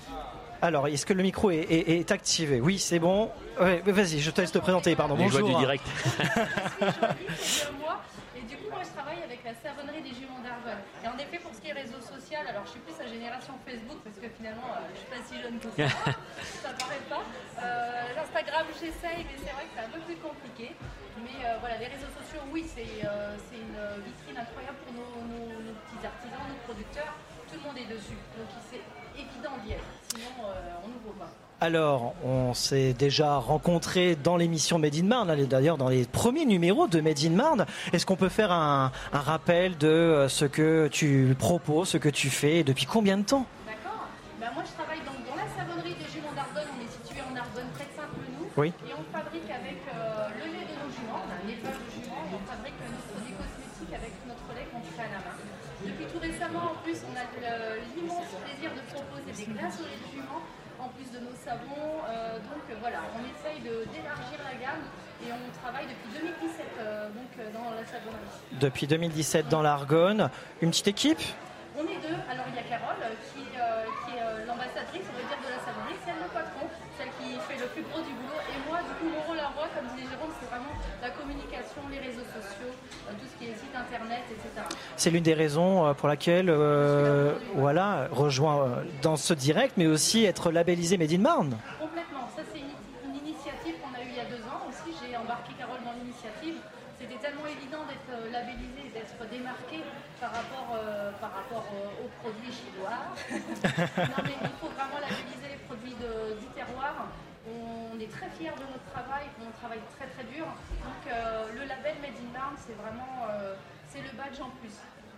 Alors, est-ce que le micro est, est, est activé? Oui, c'est bon. Ouais, Vas-y, je te laisse te présenter, pardon. Les Bonjour. joies du direct. et du coup, moi, je travaille avec la savonnerie des Juments d'Argonne. Et en effet, pour ce qui est réseau social, alors je suis plus à génération Facebook parce que finalement, euh, je suis pas si jeune que ça. ça paraît pas. Euh, L'Instagram, j'essaye, mais c'est vrai que c'est un peu plus compliqué. Mais euh, voilà, les réseaux sociaux, oui, c'est euh, une vitrine incroyable pour nos, nos, nos, petits artisans, nos producteurs. Tout le monde est dessus. Donc, c'est euh, pas. Alors, on s'est déjà rencontré dans l'émission Made in Marne, d'ailleurs dans les premiers numéros de Made in Marne. Est-ce qu'on peut faire un, un, rappel de ce que tu proposes, ce que tu fais, et depuis combien de temps? D'accord. Ben moi, je travaille donc dans la savonnerie des juments d'Ardonne. On est situé en Ardonne, près de Saint-Menou. Oui. Et on fabrique avec euh, le lait de nos juments, on a un élevage de juments, et on fabrique nos produits cosmétiques avec notre lait qu'on fait à la main. Depuis tout récemment, en plus, on a l'immense plaisir de proposer des glaces au lait de jument en plus de nos Euh, donc euh, voilà, on essaye d'élargir la gamme et on travaille depuis 2017 euh, dans la savonnerie. Depuis 2017 dans l'Argonne. Une petite équipe On est deux. Alors il y a Carole qui, qui est l'ambassadrice, on va dire, de la savonnerie. C'est le patron, celle qui fait le plus gros du boulot. Et moi, du coup, mon rôle à moi, comme disait Jérôme, c'est vraiment la communication, les réseaux sociaux, tout ce qui est site internet, etc. C'est l'une des raisons pour laquelle, voilà, rejoint dans ce direct, mais aussi être labellisé Made in Marne. Complètement. Ça, c'est une, initiative qu'on a eue il y a deux ans aussi. J'ai embarqué Carole dans l'initiative. C'était tellement évident d'être labellisé, d'être démarqué par rapport, aux produits chinois. non, mais il faut vraiment labelliser les produits du terroir. On est très fiers de notre travail, on travaille très très dur. Donc euh, le label Made in Marne, c'est vraiment euh, c'est le badge en plus.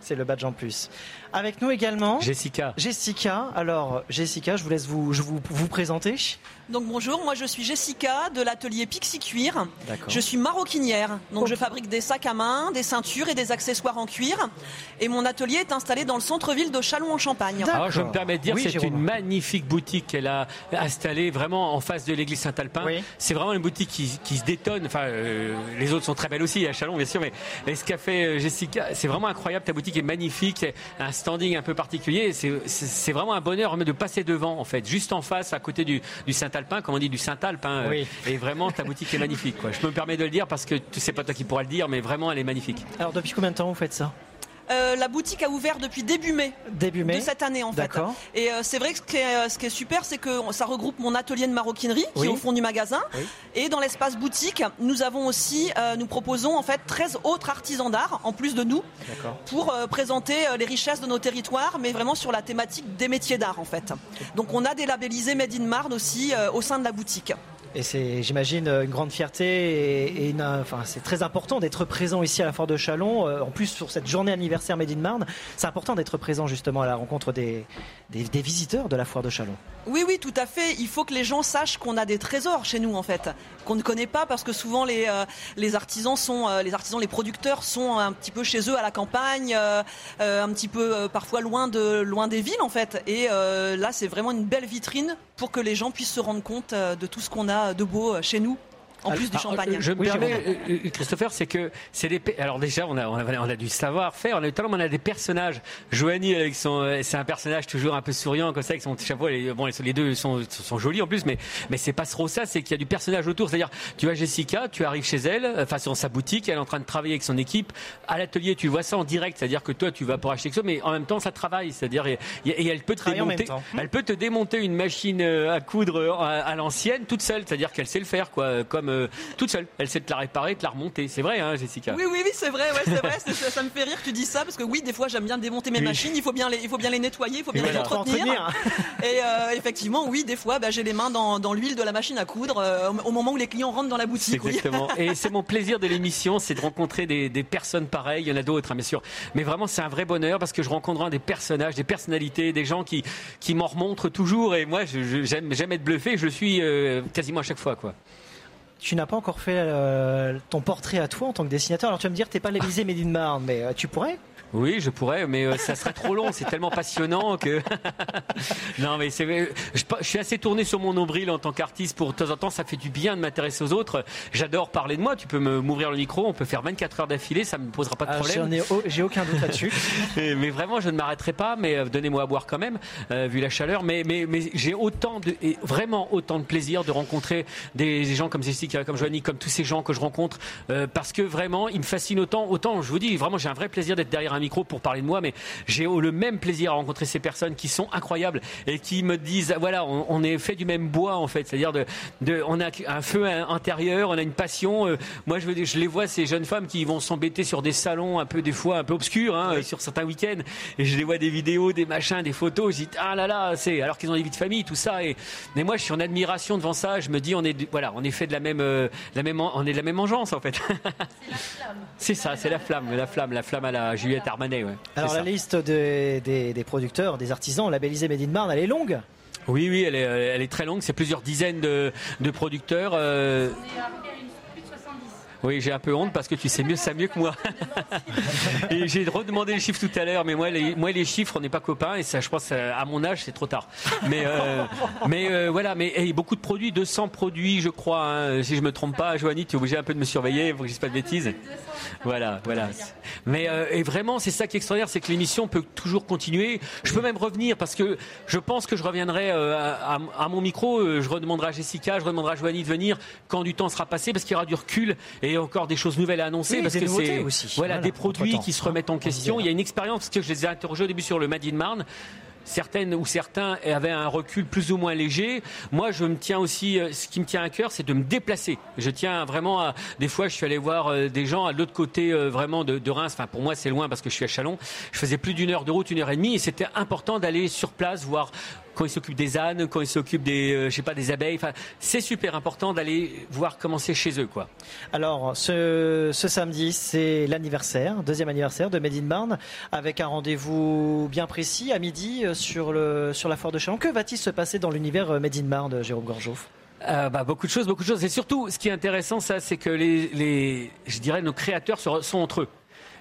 C'est le badge en plus. Avec nous également Jessica. Jessica. Alors Jessica, je vous laisse vous, vous, vous présenter. Donc bonjour, moi je suis Jessica de l'atelier Pixie Cuir. Je suis maroquinière, donc je fabrique des sacs à main, des ceintures et des accessoires en cuir. Et mon atelier est installé dans le centre-ville de Chalon en Champagne. Alors je me permets de dire, c'est une magnifique boutique qu'elle a installée vraiment en face de l'église Saint-Alpin. C'est vraiment une boutique qui, se détonne. Enfin, euh, les autres sont très belles aussi à Chalon, bien sûr, mais, ce qu'a fait euh, Jessica, c'est vraiment incroyable. Ta boutique est magnifique, un standing un peu particulier. C'est vraiment un bonheur de passer devant, en fait, juste en face, à côté du, du Saint alpin comme on dit du Saint-Alpin. Euh, et vraiment, ta boutique est magnifique. Quoi. Je me permets de le dire parce que c'est pas toi qui pourras le dire, mais vraiment, elle est magnifique. Alors, depuis combien de temps vous faites ça? Euh, la boutique a ouvert depuis début mai, début mai. de cette année en fait. Et euh, c'est vrai que ce qui, est, ce qui, est, super, c'est que ça regroupe mon atelier de maroquinerie qui est au fond du magasin. Et dans l'espace boutique, nous avons aussi, euh, nous proposons en fait 13 autres artisans d'art en plus de nous pour présenter les richesses de nos territoires, mais vraiment sur la thématique des métiers d'art en fait. Donc on a des labellisés Made in Marne aussi au sein de la boutique. Et c'est, j'imagine, une grande fierté et, enfin, c'est très important d'être présent ici à la Foire de Chalon. Euh, en plus, sur cette journée anniversaire Made in Marne, c'est important d'être présent justement à la rencontre des, visiteurs de la Foire de Chalon. Oui, oui, tout à fait. Il faut que les gens sachent qu'on a des trésors chez nous, en fait, qu'on ne connaît pas parce que souvent les, euh, artisans sont, euh, les artisans, les producteurs sont un petit peu chez eux à la campagne, un petit peu parfois loin de, loin des villes, en fait. Et là, c'est vraiment une belle vitrine pour que les gens puissent se rendre compte de tout ce qu'on a de beau chez nous en plus du champagne. Je me permets, euh, euh, Christopher, c'est que c'est des. Alors déjà, on a, on a, on a du savoir-faire. On a on a des personnages. Joanie, avec son, euh, c'est un personnage toujours un peu souriant comme ça, avec son chapeau. Les, bon, les deux sont, sont jolis en plus, mais mais c'est pas trop ça. C'est qu'il y a du personnage autour. C'est-à-dire, tu vois Jessica, tu arrives chez elle, enfin dans sa boutique, elle est en train de travailler avec son équipe. À l'atelier, tu vois ça en direct. C'est-à-dire que toi, tu vas pour acheter quelque chose, mais en même temps, ça travaille. C'est-à-dire, et, elle peut te démonter, elle peut te démonter une machine à coudre à, l'ancienne toute seule. C'est-à-dire qu'elle sait le faire, quoi, comme toute seule. Elle sait te la réparer, te la remonter. C'est vrai, hein, Jessica Oui, oui, oui, c'est vrai. Ouais, c'est vrai. ça, me fait rire que tu dis ça parce que oui, des fois, j'aime bien démonter mes machines. Il faut bien les, il faut bien les nettoyer, il faut bien les entretenir. Et euh, effectivement, oui, des fois, bah, j'ai les mains dans, dans l'huile de la machine à coudre euh, au moment où les clients rentrent dans la boutique. Exactement. Et c'est mon plaisir de l'émission, c'est de rencontrer des, des, personnes pareilles. Il y en a d'autres, hein, bien sûr. Mais vraiment, c'est un vrai bonheur parce que je rencontre des personnages, des personnalités, des gens qui, qui m'en remontrent toujours. Et moi, j'aime être bluffé. Je le suis euh, quasiment à chaque fois, quoi tu n'as pas encore fait euh, ton portrait à toi en tant que dessinateur. Alors tu vas me dire, t'es pas labellisé Made mais euh, tu pourrais oui, je pourrais, mais euh, ça serait trop long. C'est tellement passionnant que. non, mais c'est. Je, suis assez tourné sur mon nombril en tant qu'artiste. Pour de temps en temps, ça fait du bien de m'intéresser aux autres. J'adore parler de moi. Tu peux m'ouvrir le micro. On peut faire 24 heures d'affilée. Ça me posera pas de ah, problème. J'ai aucun doute là-dessus. mais vraiment, je ne m'arrêterai pas. Mais euh, donnez-moi à boire quand même, euh, vu la chaleur. Mais, mais, mais j'ai autant de, et vraiment autant de plaisir de rencontrer des, gens comme Jessica, comme Joanie, comme tous ces gens que je rencontre, parce que vraiment, ils me fascinent autant. Autant, je vous dis, vraiment, j'ai un vrai plaisir d'être derrière un micro pour parler de moi, mais j'ai le même plaisir à rencontrer ces personnes qui sont incroyables et qui me disent voilà, on, est fait du même bois en fait, c'est-à-dire de, de, on a un feu intérieur, on a une passion. Euh, moi, je, je les vois ces jeunes femmes qui vont s'embêter sur des salons un peu des fois un peu obscurs, hein, sur certains week-ends, et je les vois des vidéos, des machins, des photos. Je dis ah là là, c'est alors qu'ils ont des vies de famille, tout ça. Et mais moi, je suis en admiration devant ça. Je me dis on est voilà, on est fait de la même euh, la même on est de la même engeance en fait. C'est ça, c'est la flamme, la flamme, la flamme à la Juliette Armanet. Alors la liste des, producteurs, des artisans labellisés Made in Marne, elle est longue Oui, oui, elle est, elle est très longue. C'est plusieurs dizaines de, producteurs. Euh, oui, j'ai un peu honte parce que tu sais mieux ça mieux que moi. et j'ai redemandé les chiffres tout à l'heure, mais moi les, moi, les chiffres, on n'est pas copains et ça, je pense, à mon âge, c'est trop tard. Mais, euh, mais euh, voilà, mais beaucoup de produits, 200 produits, je crois. Hein. si je me trompe pas, Joanie, tu es obligé un peu de me surveiller, il faut que je dise pas de bêtises. Voilà, voilà. Mais euh, et vraiment, c'est ça qui est extraordinaire, c'est que l'émission peut toujours continuer. Je peux même revenir parce que je pense que je reviendrai à, à, mon micro. Je redemanderai à Jessica, je redemanderai à Joanie de venir quand du temps sera passé parce qu'il y aura du recul et y a encore des choses nouvelles à annoncer parce que c'est aussi. Voilà, des produits qui se remettent en question. Il y a une expérience parce que je les ai interrogés au début sur le Made in Marne certaines ou certains avaient un recul plus ou moins léger. Moi, je me tiens aussi, euh, ce qui me tient à cœur, c'est de me déplacer. Je tiens vraiment à, des fois, je suis allé voir euh, des gens à l'autre côté euh, vraiment de, de, Reims. Enfin, pour moi, c'est loin parce que je suis à Chalon. Je faisais plus d'une heure de route, une heure et demie, et c'était important d'aller sur place, voir quand ils s'occupent des ânes, quand ils s'occupent des, euh, je sais pas, des abeilles. Enfin, c'est super important d'aller voir comment c'est chez eux, quoi. Alors, ce, ce samedi, c'est l'anniversaire, deuxième anniversaire de Made in Marne, avec un rendez-vous bien précis à midi euh, sur, le, sur la foire de Chalon. Que va-t-il se passer dans l'univers euh, Made in Marne, Jérôme Gorgeoff? Euh, bah, beaucoup de choses, beaucoup de choses. Et surtout, ce qui est intéressant, ça, c'est que les, les, je dirais, nos créateurs sont entre eux.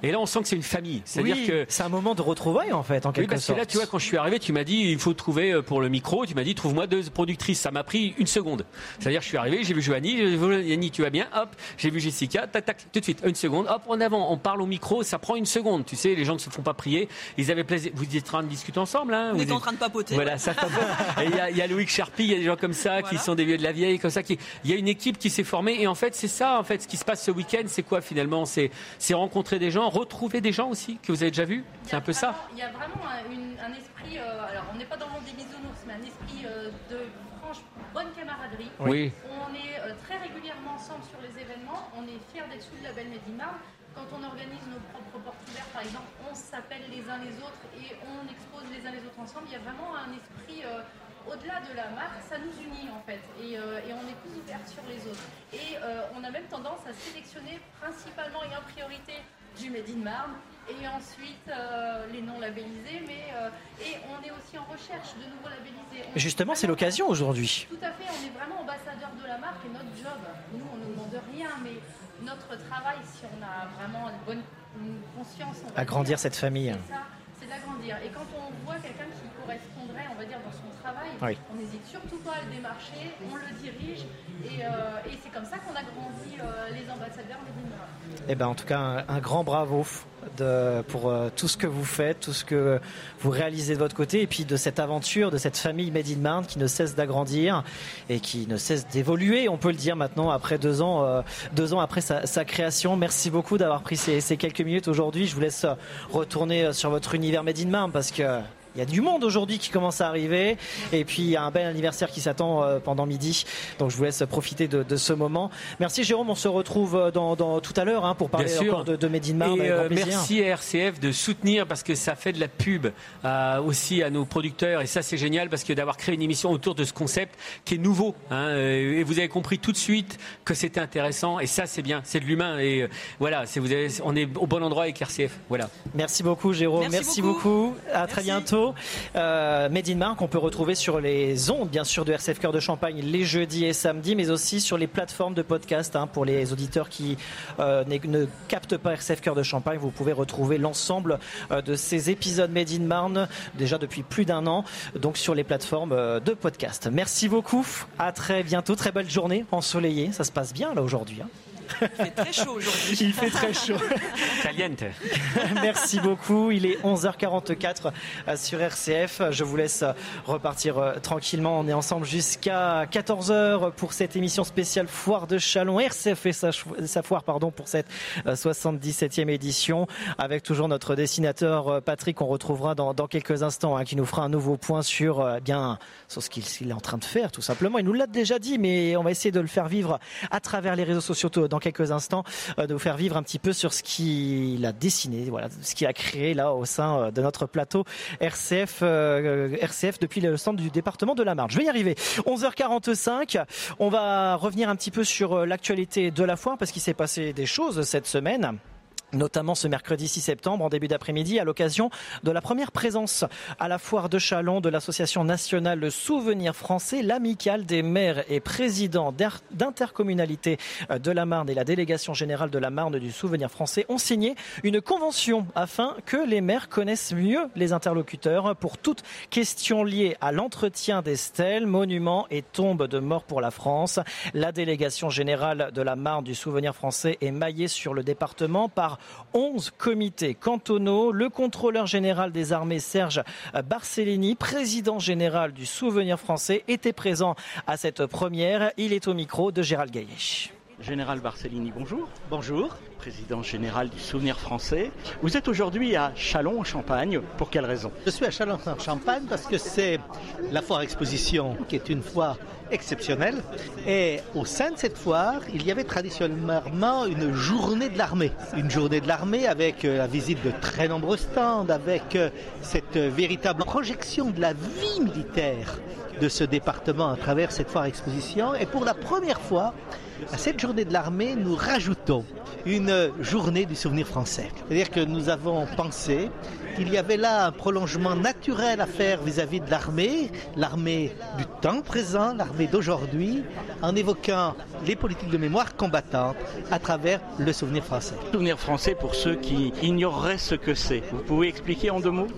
Et là, on sent que c'est une famille. C'est-à-dire que c'est un moment de retrouvailles en fait, en quelque oui, parce Que là, tu vois, quand je suis arrivé, tu m'as dit il faut trouver euh, pour le micro. Tu m'as dit trouve-moi deux productrices. Ça m'a pris une seconde. C'est-à-dire, je suis arrivé, j'ai vu Joanie, Yanni, tu vas bien, hop, j'ai vu Jessica, tac, tac, tout de suite, une seconde, hop, en avant, on parle au micro, ça prend une seconde. Tu sais, les gens ne se font pas prier. Ils avaient plaisir. Vous êtes en train de discuter ensemble, hein On est en train de papoter. Voilà, ça Il y a, y a Loïc Charpie, il y a des gens comme ça qui sont des vieux de la vieille, comme ça. Qui... Il y a une équipe qui s'est formée et en fait, c'est ça, en fait, ce qui se passe ce week-end, c'est quoi finalement? C'est rencontrer des gens, retrouver des gens aussi que vous avez déjà vu C'est un peu ça Il y a vraiment un, esprit, euh, alors on n'est pas dans le monde des bisounours, mais un esprit euh, de franche bonne camaraderie. Oui. On est euh, très régulièrement ensemble sur les événements, on est fiers d'être sous le label Medimar. Quand on organise nos propres portes ouvertes, par exemple, on s'appelle les uns les autres et on expose les uns les autres ensemble. Il y a vraiment un esprit au-delà de la marque, ça nous unit en fait, et, et on est plus ouverts sur les autres. Et on a même tendance à sélectionner principalement et en priorité du Made in Marne et ensuite euh, les non labellisés, mais euh, et on est aussi en recherche de nouveaux labellisés. Justement, c'est l'occasion aujourd'hui. Tout à fait, on est vraiment ambassadeur de la marque et notre job, nous on ne demande rien, mais notre travail, si on a vraiment une bonne conscience, agrandir cette famille. C'est d'agrandir. Et quand on voit quelqu'un qui correspondrait, on va dire, dans son travail, on n'hésite surtout pas à le démarcher, on le dirige, et, euh, et c'est comme ça qu'on a grandi les ambassadeurs Medina. Eh ben, en tout cas, un grand bravo de, pour euh, tout ce que vous faites, tout ce que vous réalisez de votre côté, et puis de cette aventure, de cette famille Made in Marne qui ne cesse d'agrandir et qui ne cesse d'évoluer, on peut le dire maintenant, après deux ans, euh, deux ans après sa, sa création. Merci beaucoup d'avoir pris ces, ces quelques minutes aujourd'hui. Je vous laisse retourner sur votre univers Made in Marne parce que il y a du monde aujourd'hui qui commence à arriver. Et puis, il y a un bel anniversaire qui s'attend euh, pendant midi. Donc, je vous laisse profiter de, ce moment. Merci, Jérôme. On se retrouve euh, dans, tout à l'heure hein, pour parler encore de, de Medine euh, merci à RCF de soutenir parce que ça fait de la pub aussi à nos producteurs. Et ça, c'est génial parce que d'avoir créé une émission autour de ce concept qui est nouveau. Hein, et vous avez compris tout de suite que c'était intéressant. Et ça, c'est bien. C'est de l'humain. Et voilà, vous avez, on est au bon endroit avec RCF. Voilà. Merci beaucoup, Jérôme. Merci, beaucoup. À très bientôt. Euh, Made in Marque, on peut retrouver sur les ondes, bien sûr, de RCF Cœur de Champagne les jeudis et samedis, mais aussi sur les plateformes de podcast. Hein, pour les auditeurs qui euh, ne captent pas RCF Cœur de Champagne, vous pouvez retrouver l'ensemble euh, de ces épisodes Made in Marne, déjà depuis plus d'un an, donc sur les plateformes de podcast. Merci beaucoup. À très bientôt. Très belle journée ensoleillée. Ça se passe bien là aujourd'hui. Hein. Il fait très chaud aujourd'hui. Il fait très chaud. Caliente. Merci beaucoup. Il est 11h44 euh, sur RCF. Je vous laisse euh, repartir euh, tranquillement. On est ensemble jusqu'à 14h pour cette émission spéciale Foire de Chalon. RCF et sa, foire pardon, pour cette 77e édition avec toujours notre dessinateur Patrick. On retrouvera dans, quelques instants hein, qui nous fera un nouveau point sur, bien, sur ce qu'il est en train de faire tout simplement. Il nous l'a déjà dit, mais on va essayer de le faire vivre à travers les réseaux sociaux dans quelques instants euh, de vous faire vivre un petit peu sur ce qu'il a dessiné, voilà, ce qu'il a créé là au sein euh, de notre plateau RCF, euh, RCF depuis le centre du département de la Marne. Je vais y arriver. 11h45, on va revenir un petit peu sur l'actualité de la foire parce qu'il s'est passé des choses cette semaine notamment ce mercredi 6 septembre en début d'après-midi à l'occasion de la première présence à la foire de Chalon de l'association nationale Le Souvenir français, l'amicale des maires et présidents d'intercommunalité de la Marne et la délégation générale de la Marne du Souvenir français ont signé une convention afin que les maires connaissent mieux les interlocuteurs pour toutes questions liées à l'entretien des stèles, monuments et tombes de morts pour la France. La délégation générale de la Marne du Souvenir français est maillée sur le département par 11 comités cantonaux. Le contrôleur général des armées, Serge Barcellini, président général du Souvenir français, était présent à cette première. Il est au micro de Gérald Gaillet. Général Barcellini, bonjour. Bonjour. Président général du Souvenir français. Vous êtes aujourd'hui à Chalon en Champagne. Pour quelle raison? Je suis à Chalon en Champagne parce que c'est la foire exposition qui est une foire exceptionnelle. Et au sein de cette foire, il y avait traditionnellement une journée de l'armée. Une journée de l'armée avec euh, la visite de très nombreux stands, avec euh, cette véritable projection de la vie militaire de ce département à travers cette foire exposition. Et pour la première fois, à cette journée de l'armée, nous rajoutons une journée du souvenir français. C'est-à-dire que nous avons pensé qu'il y avait là un prolongement naturel à faire vis-à-vis de l'armée, l'armée du temps présent, l'armée d'aujourd'hui, en évoquant les politiques de mémoire combattantes à travers le souvenir français. Souvenir français pour ceux qui ignoreraient ce que c'est. Vous pouvez expliquer en deux mots?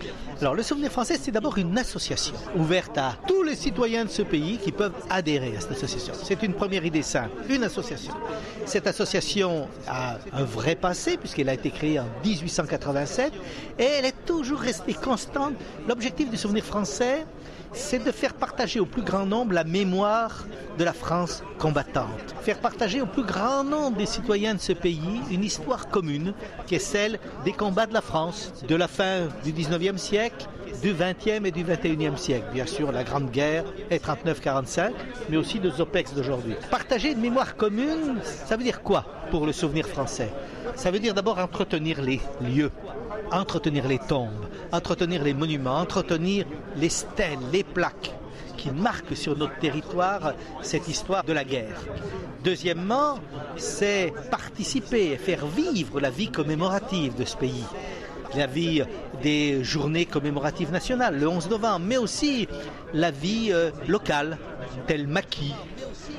Alors, le Souvenir français, c'est d'abord une association ouverte à tous les citoyens de ce pays qui peuvent adhérer à cette association. C'est une première idée simple, une association. Cette association a un vrai passé puisqu'elle a été créée en 1887 et elle est toujours restée constante. L'objectif du Souvenir français, c'est de faire partager au plus grand nombre la mémoire de la France combattante. Faire partager au plus grand nombre des citoyens de ce pays une histoire commune qui est celle des combats de la France de la fin du 19e siècle du 20e et du 21e siècle. Bien sûr, la Grande Guerre et 39-45, mais aussi de Zopex d'aujourd'hui. Partager une mémoire commune, ça veut dire quoi pour le souvenir français? Ça veut dire d'abord entretenir les lieux, entretenir les tombes, entretenir les monuments, entretenir les stèles, les plaques qui marquent sur notre territoire cette histoire de la guerre. Deuxièmement, c'est participer et faire vivre la vie commémorative de ce pays la vie des journées commémoratives nationales, le 11 novembre, mais aussi la vie euh, locale, telle maquis,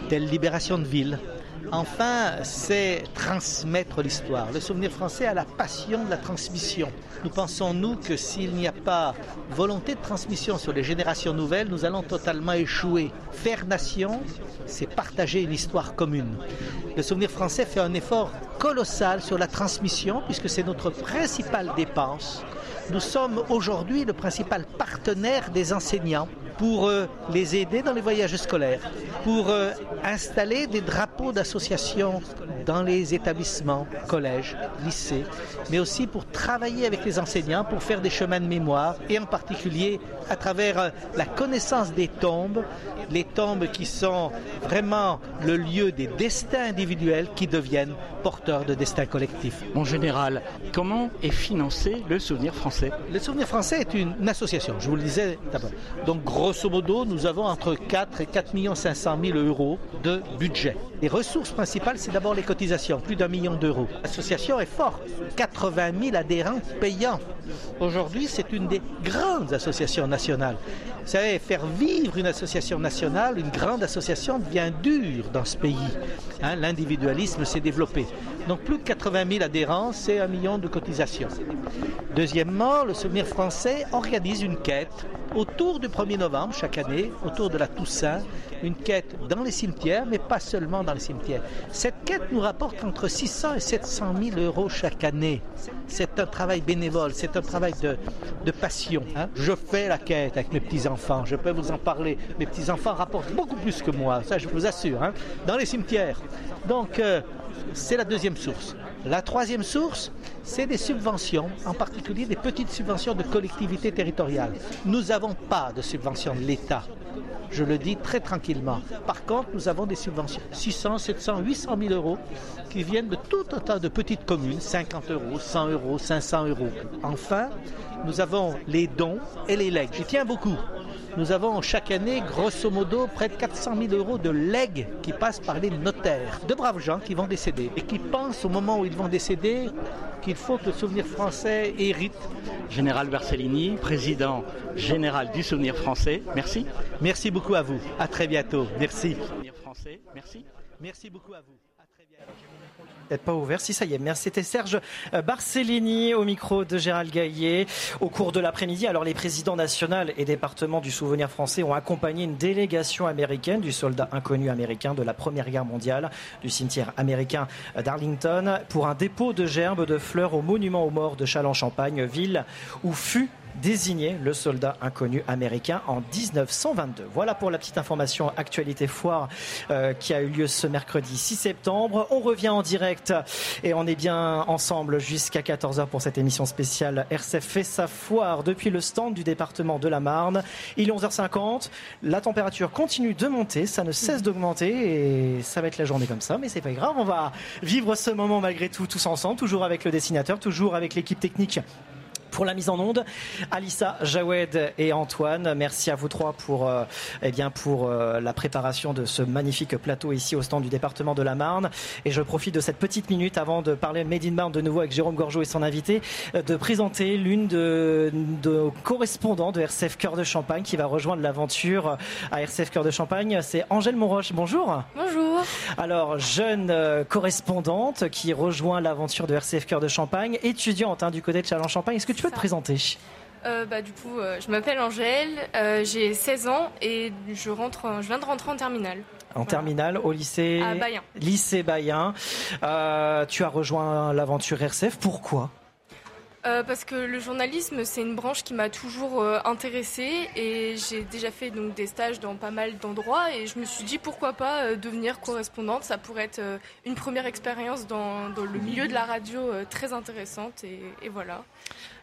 telle libération de ville. Enfin, c'est transmettre l'histoire. Le souvenir français a la passion de la transmission. Nous pensons, nous, que s'il n'y a pas volonté de transmission sur les générations nouvelles, nous allons totalement échouer. Faire nation, c'est partager une histoire commune. Le souvenir français fait un effort colossal sur la transmission, puisque c'est notre principale dépense. Nous sommes aujourd'hui le principal partenaire des enseignants pour euh, les aider dans les voyages scolaires, pour euh, installer des drapeaux d'associations dans les établissements, collèges, lycées, mais aussi pour travailler avec les enseignants, pour faire des chemins de mémoire, et en particulier à travers euh, la connaissance des tombes, les tombes qui sont vraiment le lieu des destins individuels qui deviennent porteurs de destins collectifs. Mon général, comment est financé le Souvenir français? Le Souvenir français est une, association, je vous le disais d'abord. Donc grosso modo, nous avons entre 4 et 4 500 000 euros de budget. Les ressources principales, c'est d'abord les cotisations, plus d'un million d'euros. L'association est forte, 80 000 adhérents payants. Aujourd'hui, c'est une des grandes associations nationales. Vous savez, faire vivre une association nationale, une grande association, devient dur dans ce pays. Hein, l'individualisme s'est développé. Donc plus de 80 000 adhérents, c'est un million de cotisations. Deuxièmement, le Souvenir français organise une quête autour du 1er novembre chaque année, autour de la Toussaint, une quête dans les cimetières, mais pas seulement dans les cimetières. Cette quête nous rapporte entre 600 et 700 000 euros chaque année. C'est un travail bénévole, c'est un travail de, passion. Hein. Je fais la quête avec mes petits-enfants, je peux vous en parler. Mes petits-enfants rapportent beaucoup plus que moi, ça je vous assure, hein. dans les cimetières. Donc, euh, c'est la deuxième source. La troisième source, c'est des subventions, en particulier des petites subventions de collectivités territoriales. Nous n'avons pas de subventions de l'État. Je le dis très tranquillement. Par contre, nous avons des subventions, 600, 700, 800 000 euros, qui viennent de tout un tas de petites communes, 50 euros, 100 euros, 500 euros. Enfin, nous avons les dons et les legs. J'y tiens beaucoup. Nous avons chaque année, grosso modo, près de 400 000 euros de legs qui passent par les notaires. De braves gens qui vont décéder et qui pensent au moment où ils vont décéder qu'il faut que le souvenir français hérite. Général Barcellini, président général du souvenir français, merci. Merci beaucoup à vous. À très bientôt. Merci. Merci. Merci beaucoup à vous pas ouvert. Si ça y est, merci. C'était Serge euh, Barcellini au micro de Gérald Gaillet. Au cours de l'après-midi, alors les présidents nationaux et départements du souvenir français ont accompagné une délégation américaine du soldat inconnu américain de la Première Guerre mondiale du cimetière américain d'Arlington pour un dépôt de gerbes de fleurs au monument aux morts de Châlons-Champagne, ville où fut désigné le soldat inconnu américain en 1922. Voilà pour la petite information actualité foire euh, qui a eu lieu ce mercredi 6 septembre. On revient en direct et on est bien ensemble jusqu'à 14h pour cette émission spéciale RCF fait sa foire depuis le stand du département de la Marne. Il est 11h50, la température continue de monter, ça ne cesse d'augmenter et ça va être la journée comme ça, mais c'est pas grave, on va vivre ce moment malgré tout tous ensemble, toujours avec le dessinateur, toujours avec l'équipe technique pour la mise en onde. Alissa, Jawed et Antoine, merci à vous trois pour, euh, eh bien pour euh, la préparation de ce magnifique plateau ici au stand du département de la Marne. Et je profite de cette petite minute avant de parler Made in Marne de nouveau avec Jérôme Gorgeau et son invité, euh, de présenter l'une de, de correspondants de RCF Cœur de Champagne qui va rejoindre l'aventure à RCF Cœur de Champagne. C'est Angèle Monroche. Bonjour. Bonjour. Alors, jeune correspondante qui rejoint l'aventure de RCF Cœur de Champagne, étudiante hein, du côté de Châlons-Champagne. Est-ce que tu peux te présenter euh, bah, du coup, euh, je m'appelle Angèle, euh, j'ai 16 ans et je, rentre, je viens de rentrer en terminale. En terminale au lycée à Bayen. Lycée Bayen. tu as rejoint l'aventure RCF. Pourquoi? Parce que le journalisme, c'est une branche qui m'a toujours intéressée et j'ai déjà fait donc des stages dans pas mal d'endroits et je me suis dit pourquoi pas devenir correspondante. Ça pourrait être une première expérience dans, le milieu de la radio très intéressante et, et voilà.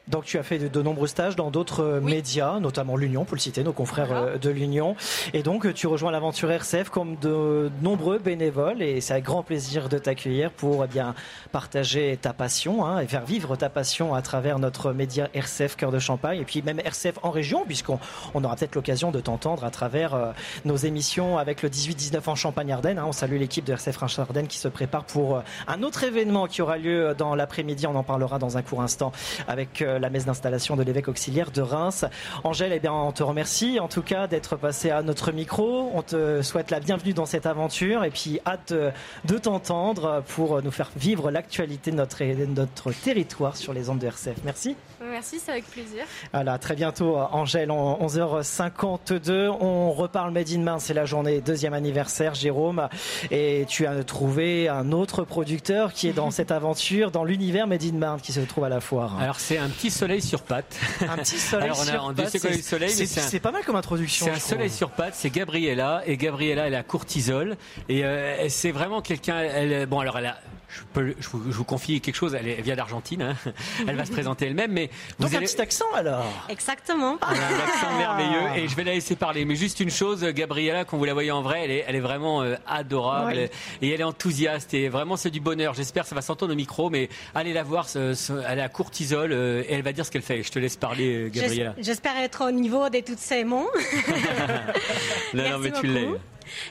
Donc tu as fait de, nombreux stages dans d'autres euh, médias, notamment l'Union, pour le citer, nos confrères euh, de l'Union. Et donc tu rejoins l'aventure RCF comme de nombreux bénévoles et c'est avec grand plaisir de t'accueillir pour eh bien partager ta passion hein, et faire vivre ta passion à travers notre média RCF Cœur de Champagne et puis même RCF en région puisqu'on on aura peut-être l'occasion de t'entendre à travers euh, nos émissions avec le 18-19 en Champagne-Ardenne. Hein. On salue l'équipe de RCF Ranch-Ardenne qui se prépare pour un autre événement qui aura lieu dans l'après-midi. On en parlera dans un court instant avec euh, la messe d'installation de l'évêque auxiliaire de Reims. Angèle, eh bien, on te remercie en tout cas d'être passé à notre micro. On te souhaite la bienvenue dans cette aventure et puis hâte de t'entendre pour nous faire vivre l'actualité de notre, notre territoire sur les ondes de RCF. Merci. Merci, c'est avec plaisir. Voilà, très bientôt, Angèle, en 11h52. On reparle Made in Main, c'est la journée deuxième anniversaire, Jérôme. Et tu as trouvé un autre producteur qui est dans cette aventure, dans l'univers Made in Main qui se trouve à la foire. Alors, c'est un petit soleil sur pattes. Un petit soleil Alors, on a, sur pattes. C'est pas mal comme introduction. C'est un soleil sur pattes, c'est Gabriella. Et Gabriella, elle a courtisol. Et euh, c'est vraiment quelqu'un. Bon, alors, elle a je, peux, je, vous, confie quelque chose. Elle, vient d'Argentine. Hein. Elle va se présenter elle-même, mais vous avez un petit accent alors. Exactement. Elle a un accent merveilleux et je vais la laisser parler. Mais juste une chose, Gabriella, quand vous la voyez en vrai, elle est, elle est vraiment euh, adorable et elle est enthousiaste et vraiment c'est du bonheur. J'espère que ça va s'entendre au micro, mais allez la voir. elle est à Courtisol euh, et elle va dire ce qu'elle fait. Je te laisse parler, Gabriella. J'espère être au niveau de toutes ces mots. non, non, mais tu l'es.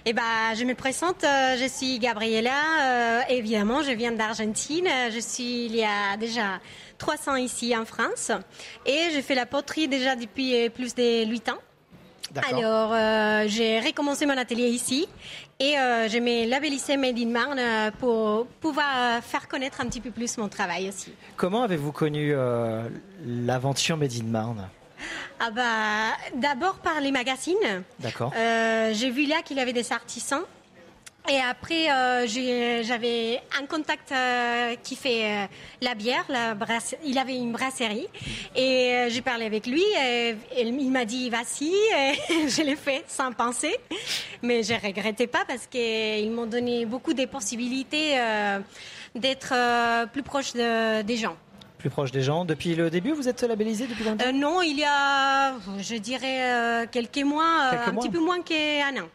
Eh ben, je me présente, euh, je suis Gabriela. Euh, évidemment, je viens d'Argentine. Je suis il y a déjà trois ans ici en France et je fais la poterie déjà depuis plus de huit ans. Alors, euh, j'ai recommencé mon atelier ici et je m'ai labellisé Made in Marne pour pouvoir faire connaître un petit peu plus mon travail aussi. Comment avez-vous connu l'aventure Made in Marne? Ah bah, D'abord par les magazines. D'accord. Euh, j'ai vu là qu'il avait des artisans. Et après, euh, j'avais un contact euh, qui fait la bière. La il avait une brasserie. Et j'ai parlé avec lui. Et, il m'a dit, vas-y. je l'ai fait sans penser. Mais je ne regrettais pas parce qu'ils m'ont donné beaucoup de possibilités d'être plus proche des gens plus proche des gens. Depuis le début, vous êtes labellisé depuis longtemps? Euh, Non, il y a, je dirais, euh, quelques mois, quelques un petit peu moins qu'un an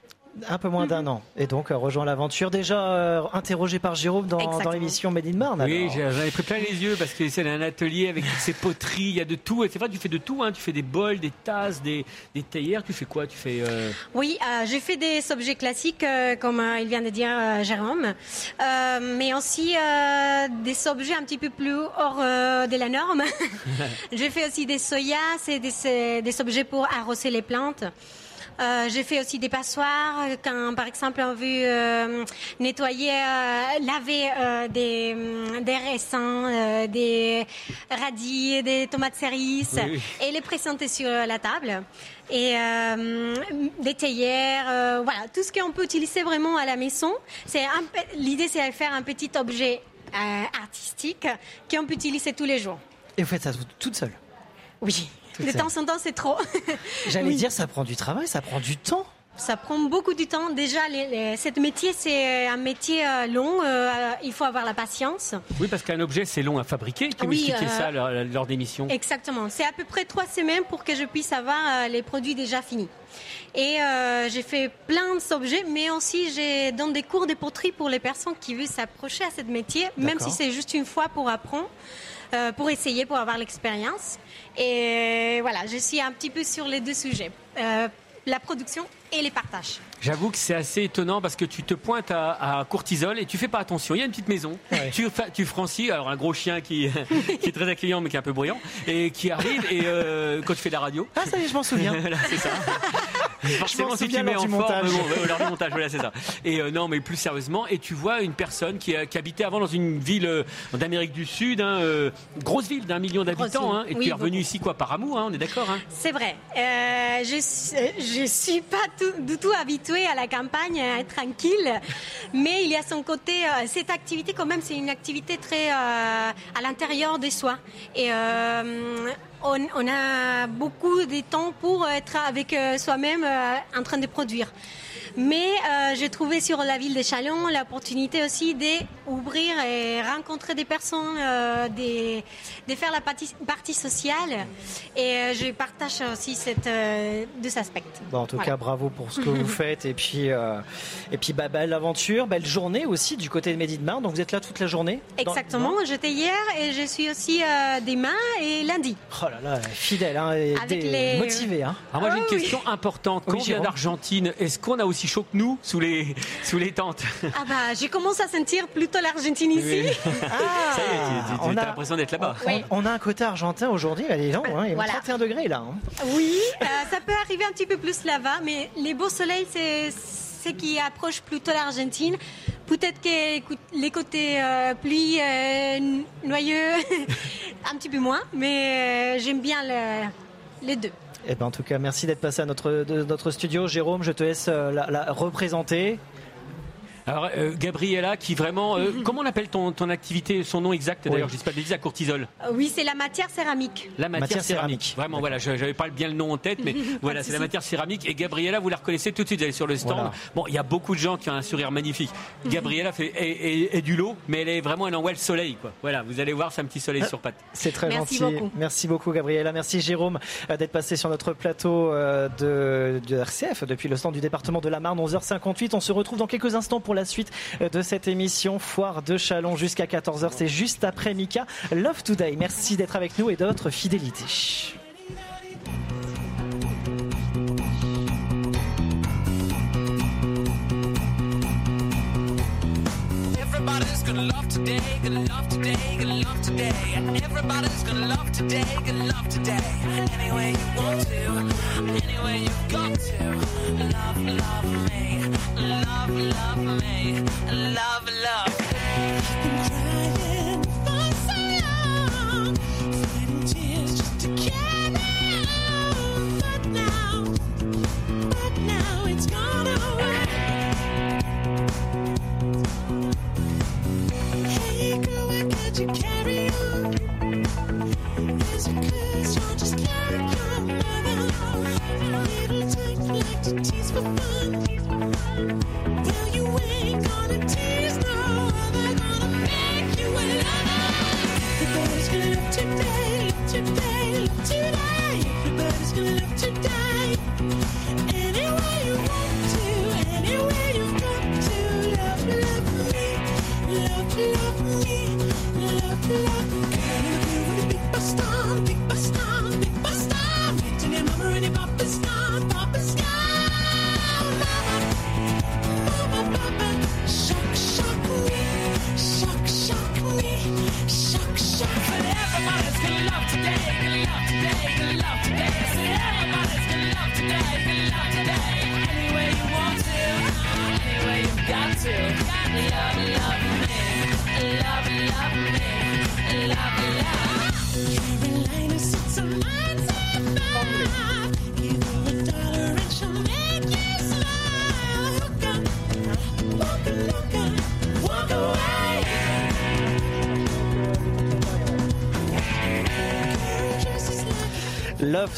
un peu moins d'un an. Et donc, euh, rejoint l'aventure. Déjà euh, interrogé par Jérôme dans, dans l'émission Made in Marne. Oui, j'en ai pris plein les yeux parce que c'est un atelier avec toutes ces poteries. Il y a de tout. Et c'est vrai, tu fais de tout. Hein. Tu fais des bols, des tasses, des, des théières. Tu fais quoi? Tu fais. Euh, oui, j'ai fait des objets classiques, comme il vient de dire Jérôme. mais aussi des objets un petit peu plus hors de la norme. j'ai fait aussi des soyas, c'est des, des objets pour arroser les plantes. Euh, j'ai fait aussi des passoires quand, par exemple, on veut euh, nettoyer, euh, laver des, des raisins, des radis, des tomates cerises et les présenter sur la table. Et des théières, voilà, tout ce qu'on peut utiliser vraiment à la maison. C'est l'idée, c'est de faire un petit objet artistique qu'on peut utiliser tous les jours. Et vous faites ça toute seule? Oui. De temps en temps, c'est trop. J'allais dire, ça prend du travail, ça prend du temps. Ça prend beaucoup de temps. Déjà, les, ce métier, c'est un métier euh, long. Euh, il faut avoir la patience. Oui, parce qu'un objet, c'est long à fabriquer. Tu oui, euh, ça lors, lors d'émissions. Exactement. C'est à peu près trois semaines pour que je puisse avoir les produits déjà finis. Et j'ai fait plein d'objets, mais aussi j'ai donné des cours de poterie pour les personnes qui veulent s'approcher à ce métier, même si c'est juste une fois pour apprendre. Pour essayer, pour avoir l'expérience. Et voilà, je suis un petit peu sur les deux sujets. la production et les partages. J'avoue que c'est assez étonnant parce que tu te pointes à, Courtisol et tu fais pas attention. Il y a une petite maison. Tu, tu franchis, alors un gros chien qui, qui, est très accueillant mais qui est un peu bruyant et qui arrive et euh, quand tu fais de la radio. Ah ça y est, je m'en souviens. c'est ça. Forcément, si tu mets en forme, bon, du montage, voilà, c'est ça. Et euh, non, mais plus sérieusement, et tu vois une personne qui, qui habitait avant dans une ville euh, d'Amérique du Sud, hein, grosse ville d'un million d'habitants, hein, et tu es revenu ici quoi par amour, hein, on est d'accord hein C'est vrai. je, je suis pas du tout à la campagne, être tranquille. Mais il y a son côté, euh, cette activité quand même, c'est une activité très euh, à l'intérieur des soi. Et euh, on, a beaucoup de temps pour être avec soi-même en train de produire. Mais euh, j'ai trouvé sur la ville de Chalon l'opportunité aussi d'ouvrir et rencontrer des personnes, euh, de, faire la partie, sociale. Et euh, je partage aussi cette, deux aspects. Bon, en tout cas, bravo pour ce que vous faites. Et puis, et puis bah, belle aventure, belle journée aussi du côté de de Donc vous êtes là toute la journée Exactement. J'étais hier et je suis aussi demain et lundi. Oh là là, fidèle hein, et les... motivé. Hein. Alors moi j'ai une ah question importante. Quand on vient d'Argentine, est-ce qu'on a aussi chaud que nous sous les, sous les tentes. Ah bah, j'ai commencé à sentir plutôt l'Argentine ici. Ah, ça y est, tu, as l'impression d'être là-bas. On, a un côté argentin aujourd'hui, bah, il y a 31 degrés là. Hein. Oui, euh, ça peut arriver un petit peu plus là-bas, mais les beaux soleils, c'est ce qui approche plutôt l'Argentine. Peut-être que les côtés euh, pluie, euh, noyeux, un petit peu moins, mais j'aime bien les deux. Eh ben, en tout cas, merci d'être passé à notre, notre studio. Jérôme, je te laisse euh, la représenter. Alors, euh, Gabriella, qui vraiment. Euh, comment on appelle ton, ton activité, son nom exact d'ailleurs Je ne sais pas de à Cortisol. Euh, oui, c'est la matière céramique. La matière, céramique. Vraiment, voilà, je n'avais pas bien le nom en tête, mais voilà, c'est la matière céramique. Et Gabriella, vous la reconnaissez tout de suite, elle est sur le stand. Bon, il y a beaucoup de gens qui ont un sourire magnifique. Gabriella fait, est, du lot, mais elle est vraiment, elle envoie le soleil, quoi. Voilà, vous allez voir, c'est un petit soleil sur pattes. C'est très Merci gentil. Beaucoup. Merci beaucoup, Gabriella. Merci, Jérôme, d'être passé sur notre plateau de, de RCF depuis le stand du département de la Marne, 11h58. On se retrouve dans quelques instants pour la suite de cette émission Foire de Chalon jusqu'à 14h. C'est juste après Mika. Love Today. Merci d'être avec nous et de votre fidélité. Everybody's gonna love today, gonna love today, gonna love today. Everybody's gonna love today, gonna love today. Any way you want to, any way you got to. Love, love me, love, love me, love, love. Been crying love me, love, love me, today, love today, today. I said everybody's gonna love today.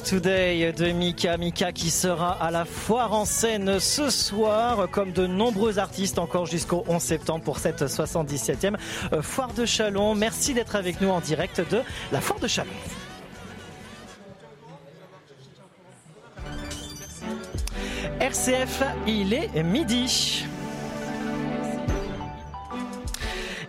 Today de Mika. Mika qui sera à la foire en scène ce soir, comme de nombreux artistes encore jusqu'au 11 septembre pour cette 77e euh, foire de Chalon. Merci d'être avec nous en direct de la foire de Chalon. RCF, il est midi.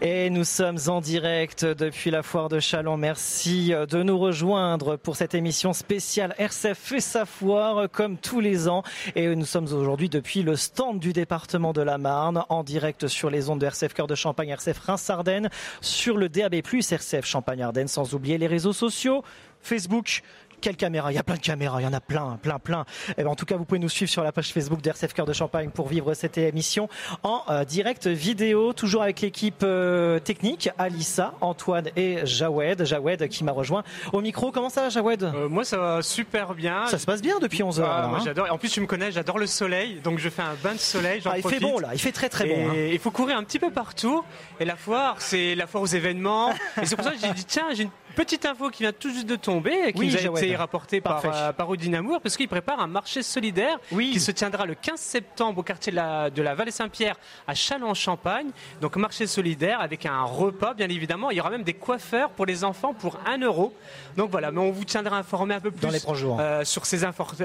Et nous sommes en direct depuis la foire de Chalon. Merci euh, de nous rejoindre pour cette émission spéciale RCF fait sa foire comme tous les ans. Et nous sommes aujourd'hui depuis le stand du département de la Marne en direct sur les ondes de RCF Cœur de Champagne, RCF Reims-Ardennes, sur le DAB+, RCF Champagne-Ardennes, sans oublier les réseaux sociaux, Facebook, quelle caméra? Il y a plein de caméras, il y en a plein, plein, plein. Et eh ben, en tout cas, vous pouvez nous suivre sur la page Facebook d'RCF Cœur de Champagne pour vivre cette émission en euh, direct vidéo, toujours avec l'équipe euh, technique, Alissa, Antoine et Jawed. Jawed qui m'a rejoint au micro. Comment ça va, Jawed? Euh, Moi, ça va super bien. Ça se passe bien depuis 11 heures. Ah, hein? j'adore. En plus, tu me connais, j'adore le soleil, donc je fais un bain de soleil. Ah, il fait bon là, il fait très très bon. Hein. Il faut courir un petit peu partout. Et la foire, c'est la foire aux événements. et c'est pour ça que j'ai dit tiens, j'ai une Petite info qui vient tout juste de tomber, et qui nous a été rapportée par, euh, par Amour, parce qu'il prépare un marché solidaire qui se tiendra le 15 septembre au quartier de la, de la Vallée Saint-Pierre à Châlons-en-Champagne. Donc marché solidaire avec un repas, bien évidemment. Il y aura même des coiffeurs pour les enfants pour 1 euro. Donc voilà, mais on vous tiendra informé un peu plus euh, sur, ces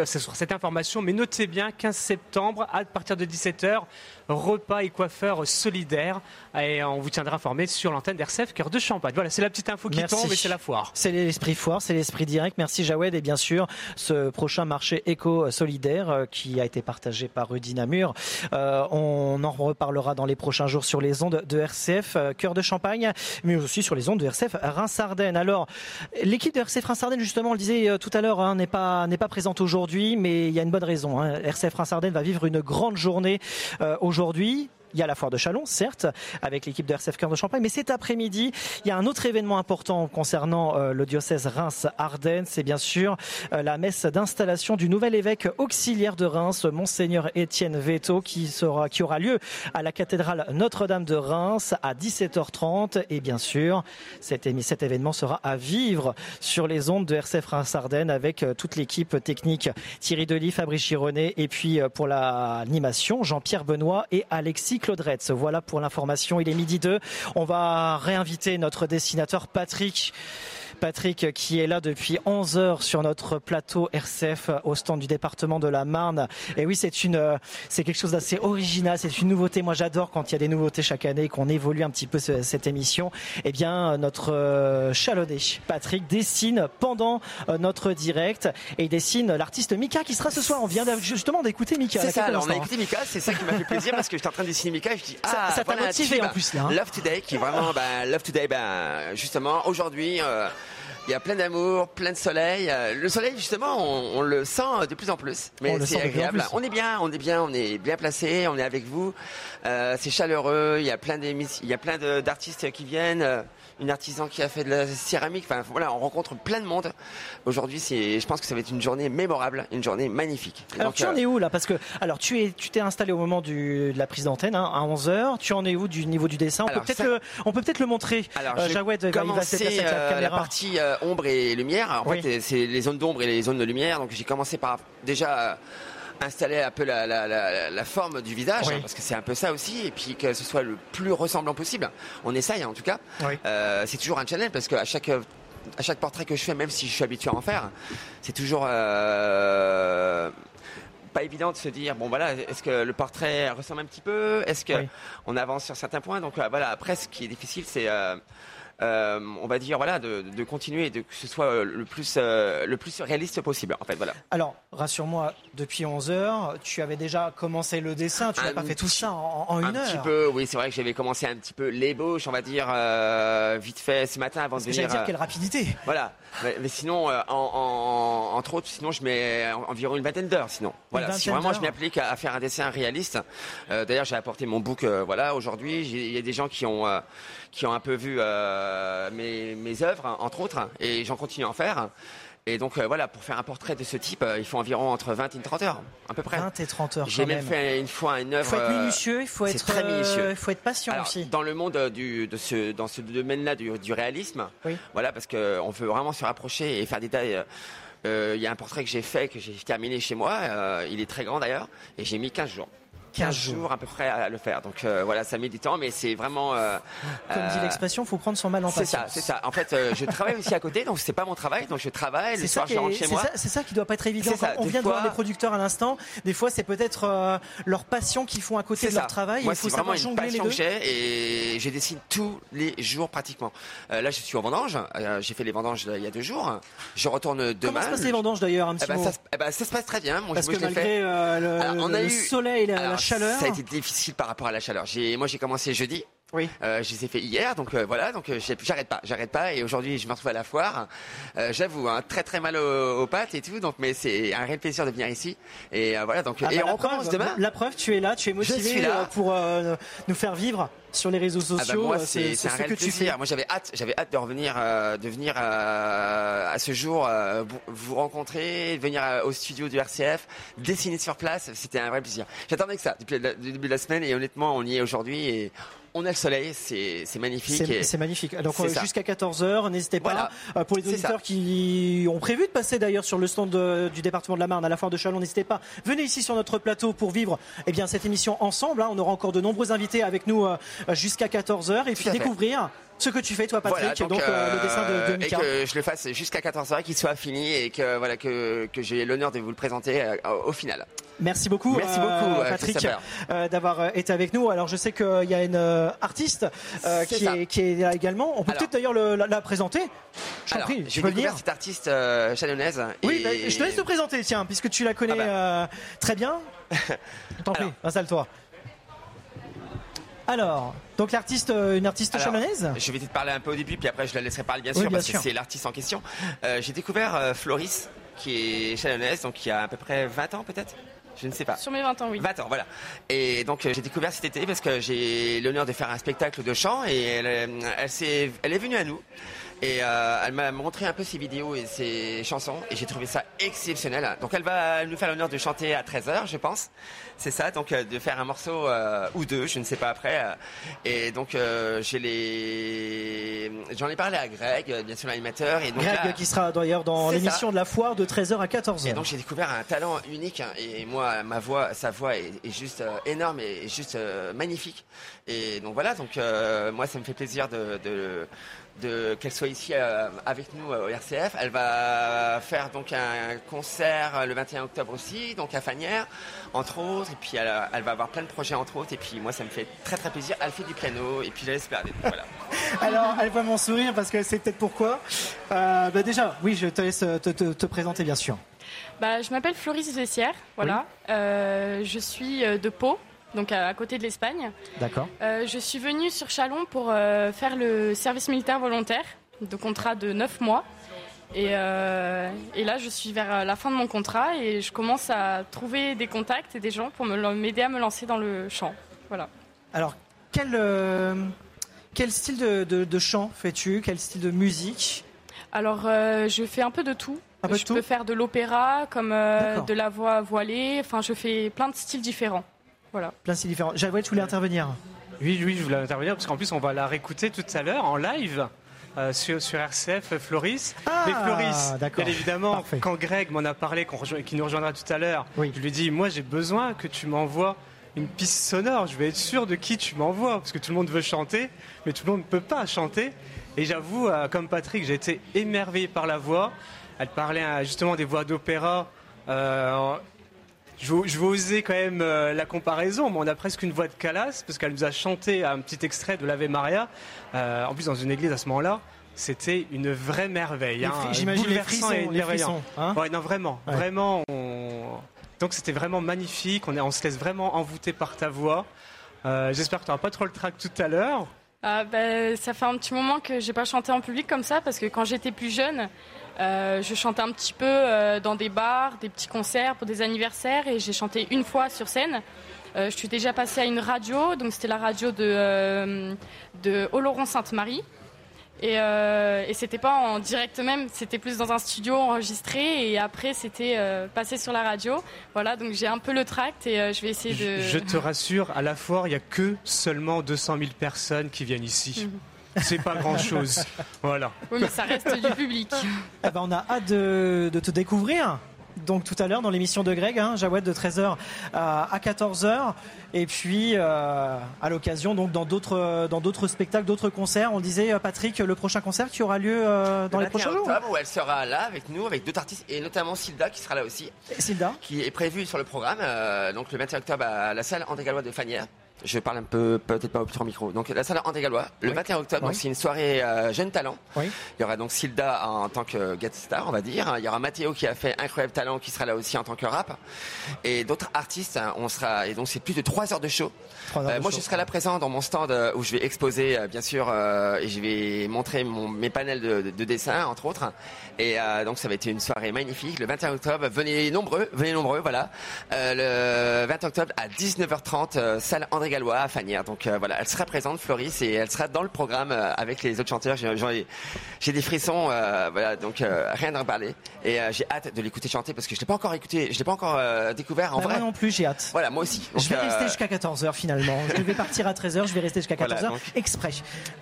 sur cette information. Mais notez bien, 15 septembre, à partir de 17h, repas et coiffeurs solidaires. Et on vous tiendra informé sur l'antenne d'RCF Cœur de Champagne. Voilà, c'est la petite info qui tombe et c'est la foire. C'est l'esprit foire, c'est l'esprit direct. Merci Jawed et bien sûr ce prochain marché éco-solidaire euh, qui a été partagé par Rudy Namur. Euh, on en reparlera dans les prochains jours sur les ondes de RCF euh, Cœur de Champagne, mais aussi sur les ondes de RCF Reims-Ardennes. Alors, l'équipe de RCF Reims-Ardennes, justement, on le disait tout à l'heure, hein, n'est pas n'est pas présente aujourd'hui, mais il y a une bonne raison. Hein. RCF Reims-Ardennes va vivre une grande journée aujourd'hui aujourd'hui il y a la foire de Chalon, certes, avec l'équipe de RCF Cœur de Champagne, mais cet après-midi, il y a un autre événement important concernant euh, le diocèse Reims-Ardennes. C'est bien sûr euh, la messe d'installation du nouvel évêque auxiliaire de Reims, Monseigneur Étienne Veto, qui, sera, qui aura lieu à la cathédrale Notre-Dame de Reims à 17h30. Et bien sûr, cet, cet événement sera à vivre sur les ondes de RCF Reims-Ardennes avec euh, toute l'équipe technique. Thierry Delis, Fabrice Chironnet, et puis pour l'animation, Jean-Pierre Benoît et Alexis Claude Voilà pour l'information. Il est midi 2. On va réinviter notre dessinateur Patrick. Patrick qui est là depuis 11 heures sur notre plateau RCF au stand du département de la Marne. Et oui, c'est une, c'est quelque chose d'assez original, c'est une nouveauté. Moi, j'adore quand il y a des nouveautés chaque année, qu'on évolue un petit peu cette émission. Eh bien, notre euh, chalonné Patrick dessine pendant euh, notre direct et il dessine l'artiste Mika qui sera ce soir. On vient justement d'écouter Mika. C'est ça, alors on a écouté Mika, c'est ça qui m'a fait plaisir parce que j'étais en train de dessiner Mika et je dis ah, ça t'a motivé en plus là. Hein. Love Today qui est vraiment, bah, Love Today, bah, justement aujourd'hui. Euh, il y a plein d'amour, plein de soleil. Euh, le soleil, justement, on, le sent de plus en plus. Mais c'est agréable. On est bien, on est bien, on est bien placé, on est avec vous. Euh, c'est chaleureux. Il y a plein il y a plein d'artistes qui viennent. Euh, une artisan qui a fait de la céramique. Enfin, voilà, on rencontre plein de monde. Aujourd'hui, c'est, je pense que ça va être une journée mémorable, une journée magnifique. alors, tu en es où là? Parce que, alors, tu es, tu t'es installé au moment du, de la prise d'antenne hein, à 11 h Tu en es où du niveau du dessin? On peut peut-être, le, on peut peut-être le montrer. Alors, euh, Jawed, il va, la, la partie ombre et lumière. En fait, c'est les zones d'ombre et les zones de lumière. Donc, j'ai commencé par déjà installer un peu la, forme du visage, hein, parce que c'est un peu ça aussi, et puis que ce soit le plus ressemblant possible. On essaye en tout cas. Euh, c'est toujours un challenge parce qu'à chaque à chaque portrait que je fais, même si je suis habitué à en faire, c'est toujours euh, pas évident de se dire bon voilà est-ce que le portrait ressemble un petit peu? Est-ce que on avance sur certains points? Donc euh, voilà après ce qui est difficile c'est euh, on va dire voilà, de, continuer et de, que ce soit euh, le plus, euh, le plus réaliste possible. En fait, voilà. Alors, rassure-moi, depuis 11 heures, tu avais déjà commencé le dessin, tu n'as pas fait tout ça en, une heure. Un petit peu, oui, c'est vrai que j'avais commencé un petit peu l'ébauche, on va dire, vite fait ce matin avant de venir. dire quelle rapidité. Voilà, mais, sinon, en, entre autres, sinon je mets environ une vingtaine d'heures. Sinon, voilà, si vraiment je m'applique à, faire un dessin réaliste. D'ailleurs, j'ai apporté mon book, voilà, aujourd'hui. Il y a des gens qui ont qui ont un peu vu euh, mes, mes œuvres, entre autres, et j'en continue à en faire. Et donc euh, voilà, pour faire un portrait de ce type, euh, il faut environ entre 20 et 30 heures, à peu près. 20 et 30 heures. J'ai même, fait une fois une œuvre. Il faut être minutieux, il faut être très minutieux. Il faut être patient aussi. Dans le monde du, de ce, dans ce domaine-là du, du, réalisme, oui. voilà, parce qu'on veut vraiment se rapprocher et faire des tailles il y a un portrait que j'ai fait, que j'ai terminé chez moi. il est très grand d'ailleurs, et j'ai mis 15 jours. 15 jours à peu près à le faire. Donc euh, voilà, ça met du temps, mais c'est vraiment. Euh, Comme dit euh, l'expression, faut prendre son mal en patience. C'est ça, c'est ça. En fait, je travaille aussi à côté, donc c'est pas mon travail, donc je travaille. Le soir, je rentre chez moi. C'est ça qui doit pas être évident. on vient de voir les producteurs à l'instant. Des fois, c'est peut-être leur passion qu'ils font à côté de leur travail. Moi, c'est vraiment une passion que j'ai et je dessine tous les jours pratiquement. là, je suis en vendange. j'ai fait les vendanges il y a deux jours. Je retourne demain. Comment se passent les vendanges d'ailleurs un petit eh ben, ça, eh ben, ça, se passe très bien. Parce que malgré le, soleil, la, Ça a été difficile par rapport à la chaleur. Moi, j'ai commencé jeudi. Oui. Euh, je les ai fait hier, donc euh, voilà, donc euh, j'arrête pas, j'arrête pas, et aujourd'hui je me retrouve à la foire. Euh, J'avoue, hein, très très mal aux, pattes et tout, donc mais c'est un réel plaisir de venir ici. Et euh, voilà, donc ah et bah, on commence demain. La preuve, tu es là, tu es motivé là. pour nous faire vivre sur les réseaux sociaux. Ah bah moi, c'est un réel plaisir. Moi, j'avais hâte, j'avais hâte de revenir, de venir à ce jour, vous rencontrer, venir au studio du RCF, dessiner sur place. C'était un vrai plaisir. J'attendais que ça depuis le début de la semaine, et honnêtement, on y est aujourd'hui et on a le soleil, c'est magnifique. C'est magnifique. Donc jusqu'à 14h, n'hésitez pas. Euh, pour les auditeurs qui ont prévu de passer d'ailleurs sur le stand du département de la Marne à la foire de Chalon, n'hésitez pas. Venez ici sur notre plateau pour vivre eh bien, cette émission ensemble. Hein. On aura encore de nombreux invités avec nous euh, jusqu'à 14h et puis découvrir ce que tu fais toi Patrick donc, euh, le dessin de, de Mika. et que je le fasse jusqu'à 14h qu'il soit fini et que voilà que, que j'ai l'honneur de vous le présenter au final Merci beaucoup, Merci beaucoup Patrick, d'avoir été avec nous. Alors je sais qu'il y a une artiste qui, est, qui, est, là également. On peut peut-être d'ailleurs la, présenter. Je prie, j'ai découvert cette artiste euh, chalonnaise. Oui, bah, je te laisse te présenter, tiens, puisque tu la connais ah bah. euh, très bien. T'en prie, installe-toi. Alors, donc l'artiste, euh, une artiste chalonnaise Je vais te parler un peu au début, puis après je la laisserai parler bien sûr, parce que c'est l'artiste en question. j'ai découvert Floris, qui est chalonnaise, donc il y a à peu près 20 ans peut-être? Je ne sais pas. Sur mes 20 ans, oui. 20 ans, voilà. Et donc euh, j'ai découvert cet été parce que j'ai l'honneur de faire un spectacle de chant et elle, euh, elle, est, elle est venue à nous. Et euh, elle m'a montré un peu ses vidéos et ses chansons et j'ai trouvé ça exceptionnel. Donc elle va nous faire l'honneur de chanter à 13h, je pense. C'est ça, donc euh, de faire un morceau euh, ou deux, je ne sais pas après. et donc j'ai les... j'en ai parlé à Greg, bien sûr l'animateur. Et Greg qui sera d'ailleurs dans l'émission de la foire de 13h à 14h. Et donc j'ai découvert un talent unique hein, et moi, ma voix, sa voix est, juste énorme et juste magnifique. Et donc voilà, donc moi ça me fait plaisir de, de qu'elle soit ici euh, avec nous euh, au RCF. Elle va faire donc un concert euh, le 21 octobre aussi, donc à Fanière, entre autres. Et puis elle, va avoir plein de projets entre autres. Et puis moi, ça me fait très très plaisir. Elle fait du piano et puis j'espère. Voilà. Alors, elle voit mon sourire parce que c'est peut-être pourquoi. bah déjà, oui, je te laisse te, présenter bien sûr. Bah, je m'appelle Floris Vessière, voilà. je suis de Pau, donc à, côté de l'Espagne. D'accord. Euh, je suis venue sur Chalon pour euh, faire le service militaire volontaire, de contrat de 9 mois. Euh, et, là, je suis vers la fin de mon contrat et je commence à trouver des contacts et des gens pour m'aider à me lancer dans le chant. Voilà. Alors, quel, quel style de, chant fais-tu? Quel style de musique? Alors, je fais un peu de tout. Un peu je peux faire de l'opéra, comme de la voix voilée. Enfin, je fais plein de styles différents. Voilà. Plein de différents. J'avais tu voulais intervenir Oui, oui, je voulais intervenir parce qu'en plus, on va la réécouter tout à l'heure en live. Euh, sur, sur, RCF Floris. Ah, Mais Floris, bien évidemment, quand Greg m'en a parlé, qui nous rejoindra tout à l'heure, je lui ai dit, moi j'ai besoin que tu m'envoies une piste sonore, je vais être sûr de qui tu m'envoies, parce que tout le monde veut chanter, mais tout le monde ne peut pas chanter. Et j'avoue, euh, comme Patrick, j'ai été émerveillé par la voix. Elle parlait euh, justement des voix d'opéra. Je, je, vais oser quand même euh, la comparaison, mais on a presque une voix de Calas, parce qu'elle nous a chanté un petit extrait de l'Ave Maria, euh, en plus dans une église à ce moment-là. C'était une vraie merveille. Hein, J'imagine les frissons, et les frissons hein ouais, non, vraiment. vraiment Donc c'était vraiment magnifique. On, est, on se laisse vraiment envoûter par ta voix. Euh, J'espère que tu n'auras pas trop le trac tout à l'heure. Ah, ben, ça fait un petit moment que j'ai pas chanté en public comme ça, parce que quand j'étais plus jeune, euh, je chantais un petit peu euh, dans des bars, des petits concerts pour des anniversaires et j'ai chanté une fois sur scène. Euh, je suis déjà passée à une radio, donc c'était la radio de, de Oloron Sainte-Marie. Et, et c'était pas en direct même, c'était plus dans un studio enregistré et après c'était passé sur la radio. Voilà, donc j'ai un peu le tract et je vais essayer de. Je te rassure, à la foire, il n'y a que seulement 200 000 personnes qui viennent ici. Mhm. C'est pas grand-chose. voilà. Oui, mais ça reste du public. Eh ben, on a hâte de, te découvrir. Donc tout à l'heure dans l'émission de Greg, hein, Jawed de 13h à 14h, et puis euh, à l'occasion donc dans d'autres dans d'autres spectacles, d'autres concerts. On disait euh, Patrick, le prochain concert qui aura lieu euh, dans les prochains jours. où elle sera là avec nous, avec d'autres artistes et notamment Silda qui sera là aussi. Silda qui est prévu sur le programme, donc le 21 octobre à la salle André Gallois de Fanière. Je parle un peu, peut-être pas au plus micro. Donc la salle André Gallois, le 21 octobre, c'est une soirée euh, jeune talent. Il y aura donc Silda en tant que guest star, on va dire. Il y aura Mathéo qui a fait incroyable talent, qui sera là aussi en tant que rap, et d'autres artistes. Hein, on sera et donc c'est plus de trois heures de show. Euh, moi, je serai là présent dans mon stand euh, où je vais exposer, bien sûr, et je vais montrer mon, mes panels de, de, de dessin, entre autres. Et donc ça va être une soirée magnifique. Le 21 octobre, venez nombreux, venez nombreux, voilà. le 20 octobre à 19h30, salle André Gallois à Fanière. Donc euh, voilà, elle sera présente, Floris, et elle sera dans le programme euh, avec les autres chanteurs. J'ai des frissons, euh, voilà, donc rien à reparler. Et j'ai hâte de l'écouter chanter parce que je l'ai pas encore écouté, je l'ai pas encore découvert en bah, vrai. Moi non plus, j'ai hâte. Voilà, moi aussi. je vais rester jusqu'à 14h finalement. je vais partir à 13h, je vais rester jusqu'à 14h exprès.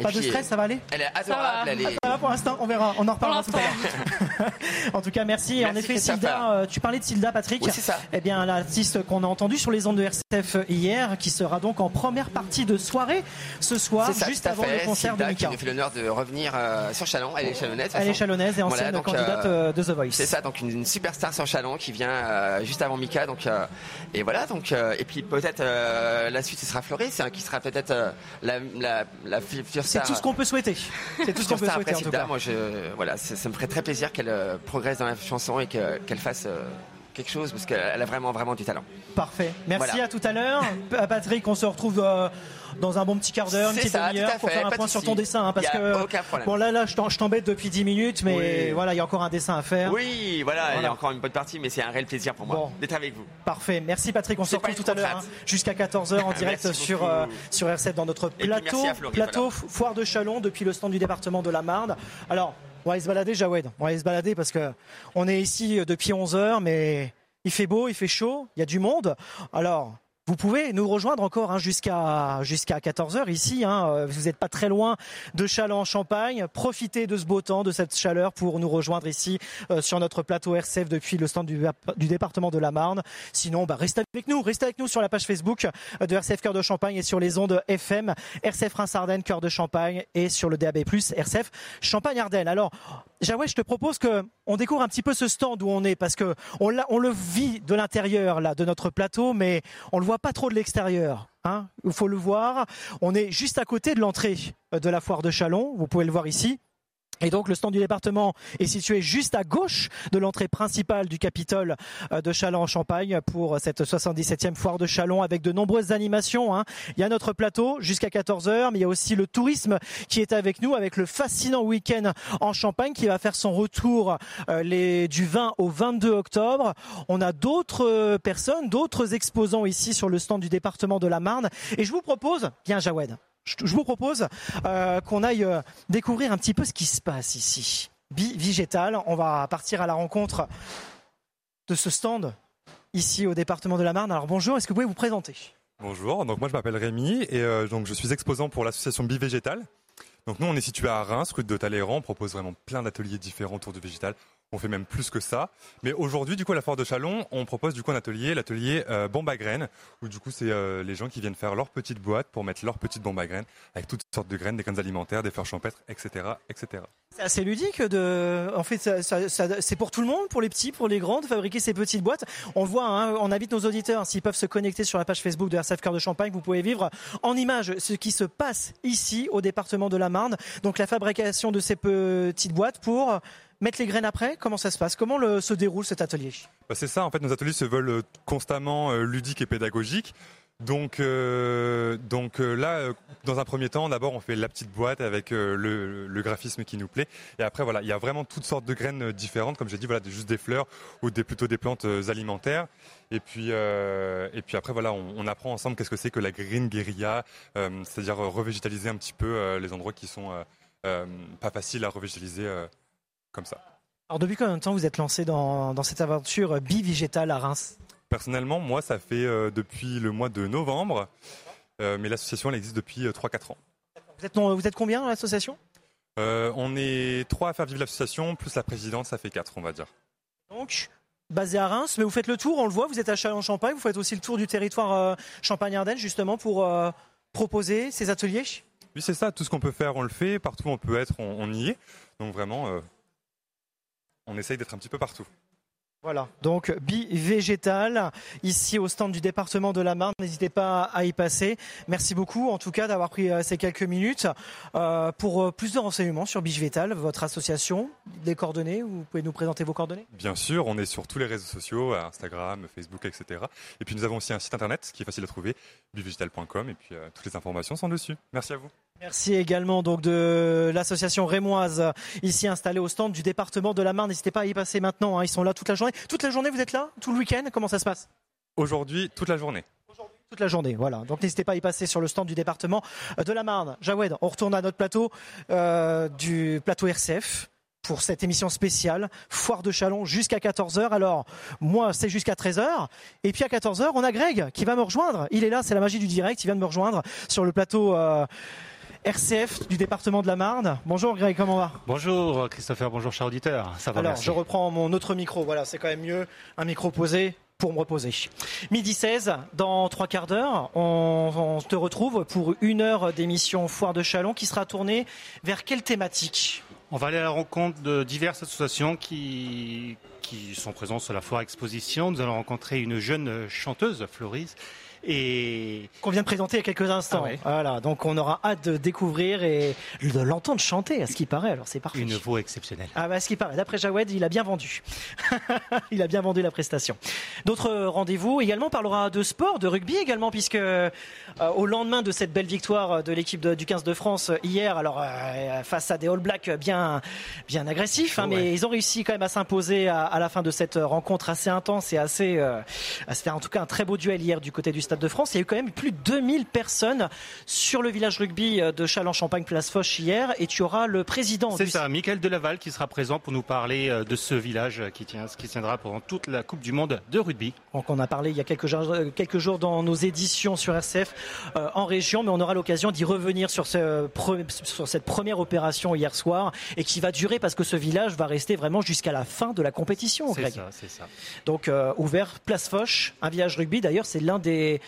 Pas de stress, ça va aller? Elle est adorable. Elle est... Pour l'instant, on verra, on en reparlera tout à l'heure. en tout cas, merci. en effet, Silda, tu parlais de Silda, Patrick. Oui, c'est ça. Eh bien, l'artiste qu'on a entendu sur les ondes de RCF hier, qui sera donc en première partie de soirée ce soir, juste avant le concert de Mika. qui nous fait l'honneur de revenir euh, sur Chalon. Elle est chalonnaise. Elle est chalonnaise et ancienne candidate euh, de The Voice. C'est ça, donc une, superstar sur Chalon qui vient euh, juste avant Mika. Donc, et voilà, donc, et puis peut-être la suite, ce sera Floris, hein, qui sera peut-être la, la, la. C'est tout ce qu'on peut souhaiter. C'est tout ce qu'on peut souhaiter. En tout cas. Moi, je, voilà, ça, me ferait très plaisir qu'elle progresse dans la chanson et qu'elle fasse quelque chose parce qu'elle a vraiment vraiment du talent. Parfait. Merci à tout à l'heure. Patrick, on se retrouve dans un bon petit quart d'heure, une petite demi-heure pour faire un point sur ton dessin. Hein, parce que bon là, là, je t'embête depuis 10 minutes, mais voilà, il y a encore un dessin à faire. Oui, voilà, il y a encore une bonne partie, mais c'est un réel plaisir pour moi d'être avec vous. Parfait, merci Patrick. On se retrouve tout à l'heure hein, jusqu'à 14h en direct sur euh, sur R7 dans notre plateau, plateau foire de Chalon depuis le stand du département de la Marne. Alors, on va aller se balader, Jawed. On va aller se balader parce que on est ici depuis 11 h mais il fait beau, il fait chaud, il y a du monde. Alors, vous pouvez nous rejoindre encore hein, jusqu'à jusqu'à 14h ici. Hein, euh, vous n'êtes pas très loin de Châlons-en-Champagne. Profitez de ce beau temps, de cette chaleur pour nous rejoindre ici euh, sur notre plateau RCF depuis le stand du, du département de la Marne. Sinon, bah, restez avec nous. Restez avec nous sur la page Facebook euh, de RCF Cœur de Champagne et sur les ondes FM RCF Reims-Ardennes Cœur de Champagne et sur le DAB+ RCF Champagne-Ardennes. Alors, Jawed, je te propose que on découvre un petit peu ce stand où on est parce que on, le vit de l'intérieur de notre plateau, mais on le voit pas trop de l'extérieur. Hein. Il faut le voir. On est juste à côté de l'entrée de la foire de Chalon. Vous pouvez le voir ici. Et donc le stand du département est situé juste à gauche de l'entrée principale du Capitole euh, de Châlons-en-Champagne pour cette 77e foire de Chalon avec de nombreuses animations. Hein. Il y a notre plateau jusqu'à 14h, mais il y a aussi le tourisme qui est avec nous avec le fascinant week-end en Champagne qui va faire son retour euh, les, du 20 au 22 octobre. On a d'autres euh, personnes, d'autres exposants ici sur le stand du département de la Marne. Et je vous propose, bien Jawed, je vous propose euh, qu'on aille euh, découvrir un petit peu ce qui se passe ici. Bi-Végétal, on va partir à la rencontre de ce stand ici au département de la Marne. Alors bonjour, est-ce que vous pouvez vous présenter? Bonjour, donc moi je m'appelle Rémi et euh, donc je suis exposant pour l'association Bi-Végétal. Donc nous on est situé à Reims, rue de Talleyrand, on propose vraiment plein d'ateliers différents autour du végétal. On fait même plus que ça. Mais aujourd'hui, du coup, à la Foire de Chalon, on propose du coup un atelier, l'atelier euh, bombe à graines, où du coup, c'est euh, les gens qui viennent faire leur petite boîte pour mettre leur petite bombe à graines, avec toutes sortes de graines, des graines alimentaires, des fleurs champêtres, etc., etc. C'est assez ludique en fait, c'est pour tout le monde, pour les petits, pour les grands, de fabriquer ces petites boîtes. On voit, hein, on invite nos auditeurs, s'ils peuvent se connecter sur la page Facebook de RCF Cœur de Champagne, vous pouvez vivre en images ce qui se passe ici, au département de la Marne. Donc la fabrication de ces petites boîtes pour mettre les graines après Comment ça se passe? Comment se déroule cet atelier? Bah, C'est ça, en fait, nos ateliers se veulent euh, constamment euh, ludiques et pédagogiques. Donc, euh, donc là, dans un premier temps, d'abord, on fait la petite boîte avec le, graphisme qui nous plaît. Et après, voilà, il y a vraiment toutes sortes de graines différentes, comme j'ai dit, voilà, juste des fleurs ou des, plutôt des plantes alimentaires. Et puis, et puis après, voilà, on, on apprend ensemble qu'est-ce que c'est que la green guérilla, c'est-à-dire revégétaliser un petit peu les endroits qui sont pas faciles à revégétaliser comme ça. Alors depuis combien de temps vous êtes lancé dans, cette aventure bivégétale à Reims? Personnellement, moi, ça fait euh, depuis le mois de novembre, euh, mais l'association, elle existe depuis 3-4 euh, ans. Vous êtes, combien dans l'association? On est trois à faire vivre l'association, plus la présidente, ça fait quatre, on va dire. Donc, basé à Reims, mais vous faites le tour, on le voit, vous êtes à Châlons-Champagne, vous faites aussi le tour du territoire Champagne-Ardenne, justement, pour proposer ces ateliers? Oui, c'est ça, tout ce qu'on peut faire, on le fait, partout où on peut être, on, y est. Donc vraiment, on essaye d'être un petit peu partout. Voilà, donc bi-végétal, ici au stand du département de la Marne. N'hésitez pas à y passer. Merci beaucoup en tout cas d'avoir pris euh, ces quelques minutes. Euh, pour euh, plus de renseignements sur Végétal, votre association, des coordonnées, vous pouvez nous présenter vos coordonnées Bien sûr, on est sur tous les réseaux sociaux, Instagram, Facebook, etc. Et puis nous avons aussi un site internet qui est facile à trouver, bivégétal.com, et puis toutes les informations sont dessus. Merci à vous. Merci également donc de l'association rémoise ici installée au stand du département de la Marne. N'hésitez pas à y passer maintenant. Hein. Ils sont là toute la journée. Toute la journée, vous êtes là? Tout le week-end? Comment ça se passe? Aujourd'hui, toute la journée. Toute la journée, voilà. Donc n'hésitez pas à y passer sur le stand du département de la Marne. Jawed, on retourne à notre plateau euh, du plateau RCF pour cette émission spéciale, Foire de Chalon jusqu'à 14h. Alors, moi, c'est jusqu'à 13h. Et puis à 14h, on a Greg qui va me rejoindre. Il est là, c'est la magie du direct. Il vient de me rejoindre sur le plateau. Euh, RCF du département de la Marne. Bonjour Greg, comment va? Bonjour Christopher, bonjour cher auditeur. Ça va Alors, je reprends mon autre micro. Voilà, c'est quand même mieux un micro posé pour me reposer. Midi 16, dans trois quarts d'heure, on, on, te retrouve pour une heure d'émission Foire de Chalon qui sera tournée vers quelle thématique? On va aller à la rencontre de diverses associations qui, qui sont présentes sur la Foire Exposition. Nous allons rencontrer une jeune chanteuse, Floris, et qu'on vient de présenter il y a quelques instants. Ah voilà, donc on aura hâte de découvrir et de l'entendre chanter, à ce qui paraît. Alors c'est parfait. Une voix exceptionnelle. Ah bah, à ce qui paraît. D'après Jawed, il a bien vendu. il a bien vendu la prestation. D'autres rendez-vous également. On parlera de sport, de rugby également, puisque euh, au lendemain de cette belle victoire de l'équipe du 15 de France hier, alors euh, face à des All Blacks bien bien agressifs, hein, mais ils ont réussi quand même à s'imposer à, la fin de cette rencontre assez intense et assez euh, faire en tout cas un très beau duel hier du côté du stade de France. Il y a eu quand même plus de 2000 personnes sur le village rugby euh, de Châlons-Champagne, place Foch hier. Et tu auras le président. C'est ça, Michael Delaval qui sera présent pour nous parler euh, de ce village qui, tient, qui tiendra pendant toute la Coupe du Monde de rugby. Donc on a parlé il y a quelques jours, euh, quelques jours dans nos éditions sur RCF en région, mais on aura l'occasion d'y revenir sur, ce, sur cette première opération hier soir et qui va durer parce que ce village va rester vraiment jusqu'à la fin de la compétition. C'est ça, c'est ça. Donc ouvert place Foch, un village rugby. D'ailleurs, c'est l'un des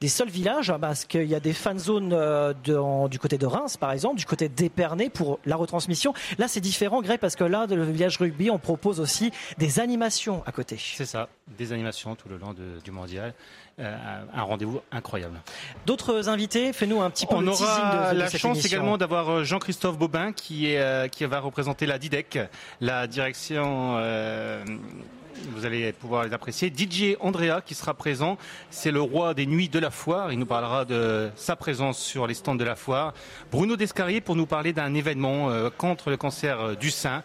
des seuls villages, hein, parce qu'il y a des fan zones euh, du côté de Reims, par exemple, du côté d'Épernay pour la retransmission. Là, c'est différent, Greg, parce que là, le village rugby, on propose aussi des animations à côté. C'est ça, des animations tout le long du mondial. Euh, un rendez-vous incroyable. D'autres invités, fais-nous un petit peu On aura la chance également d'avoir euh, Jean-Christophe Bobin qui, est, qui va représenter la DIDEC, la direction vous allez pouvoir les apprécier. DJ Andrea qui sera présent, c'est le roi des nuits de la foire. Il nous parlera de sa présence sur les stands de la foire. Bruno Descarrier pour nous parler d'un événement euh, contre le cancer euh, du sein.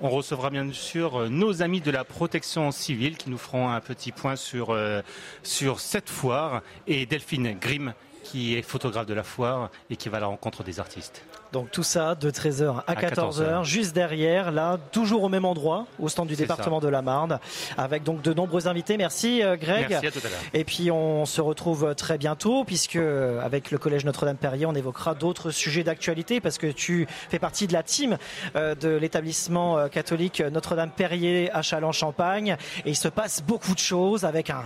On recevra bien sûr euh, nos amis de la protection civile qui nous feront un petit point sur, sur cette foire et Delphine Grimm qui est photographe de la foire et qui va à la rencontre des artistes. Donc tout ça de 13h à, 14h, juste derrière, là, toujours au même endroit, au stand du département de la Marne, avec donc de nombreux invités. Merci euh, Greg. Merci à tout à l'heure. Et puis on se retrouve très bientôt, puisque euh, avec le collège Notre-Dame-Perrier, on évoquera d'autres sujets d'actualité, parce que tu fais partie de la team euh, de l'établissement catholique Notre-Dame-Perrier à Châlons-Champagne, et il se passe beaucoup de choses avec un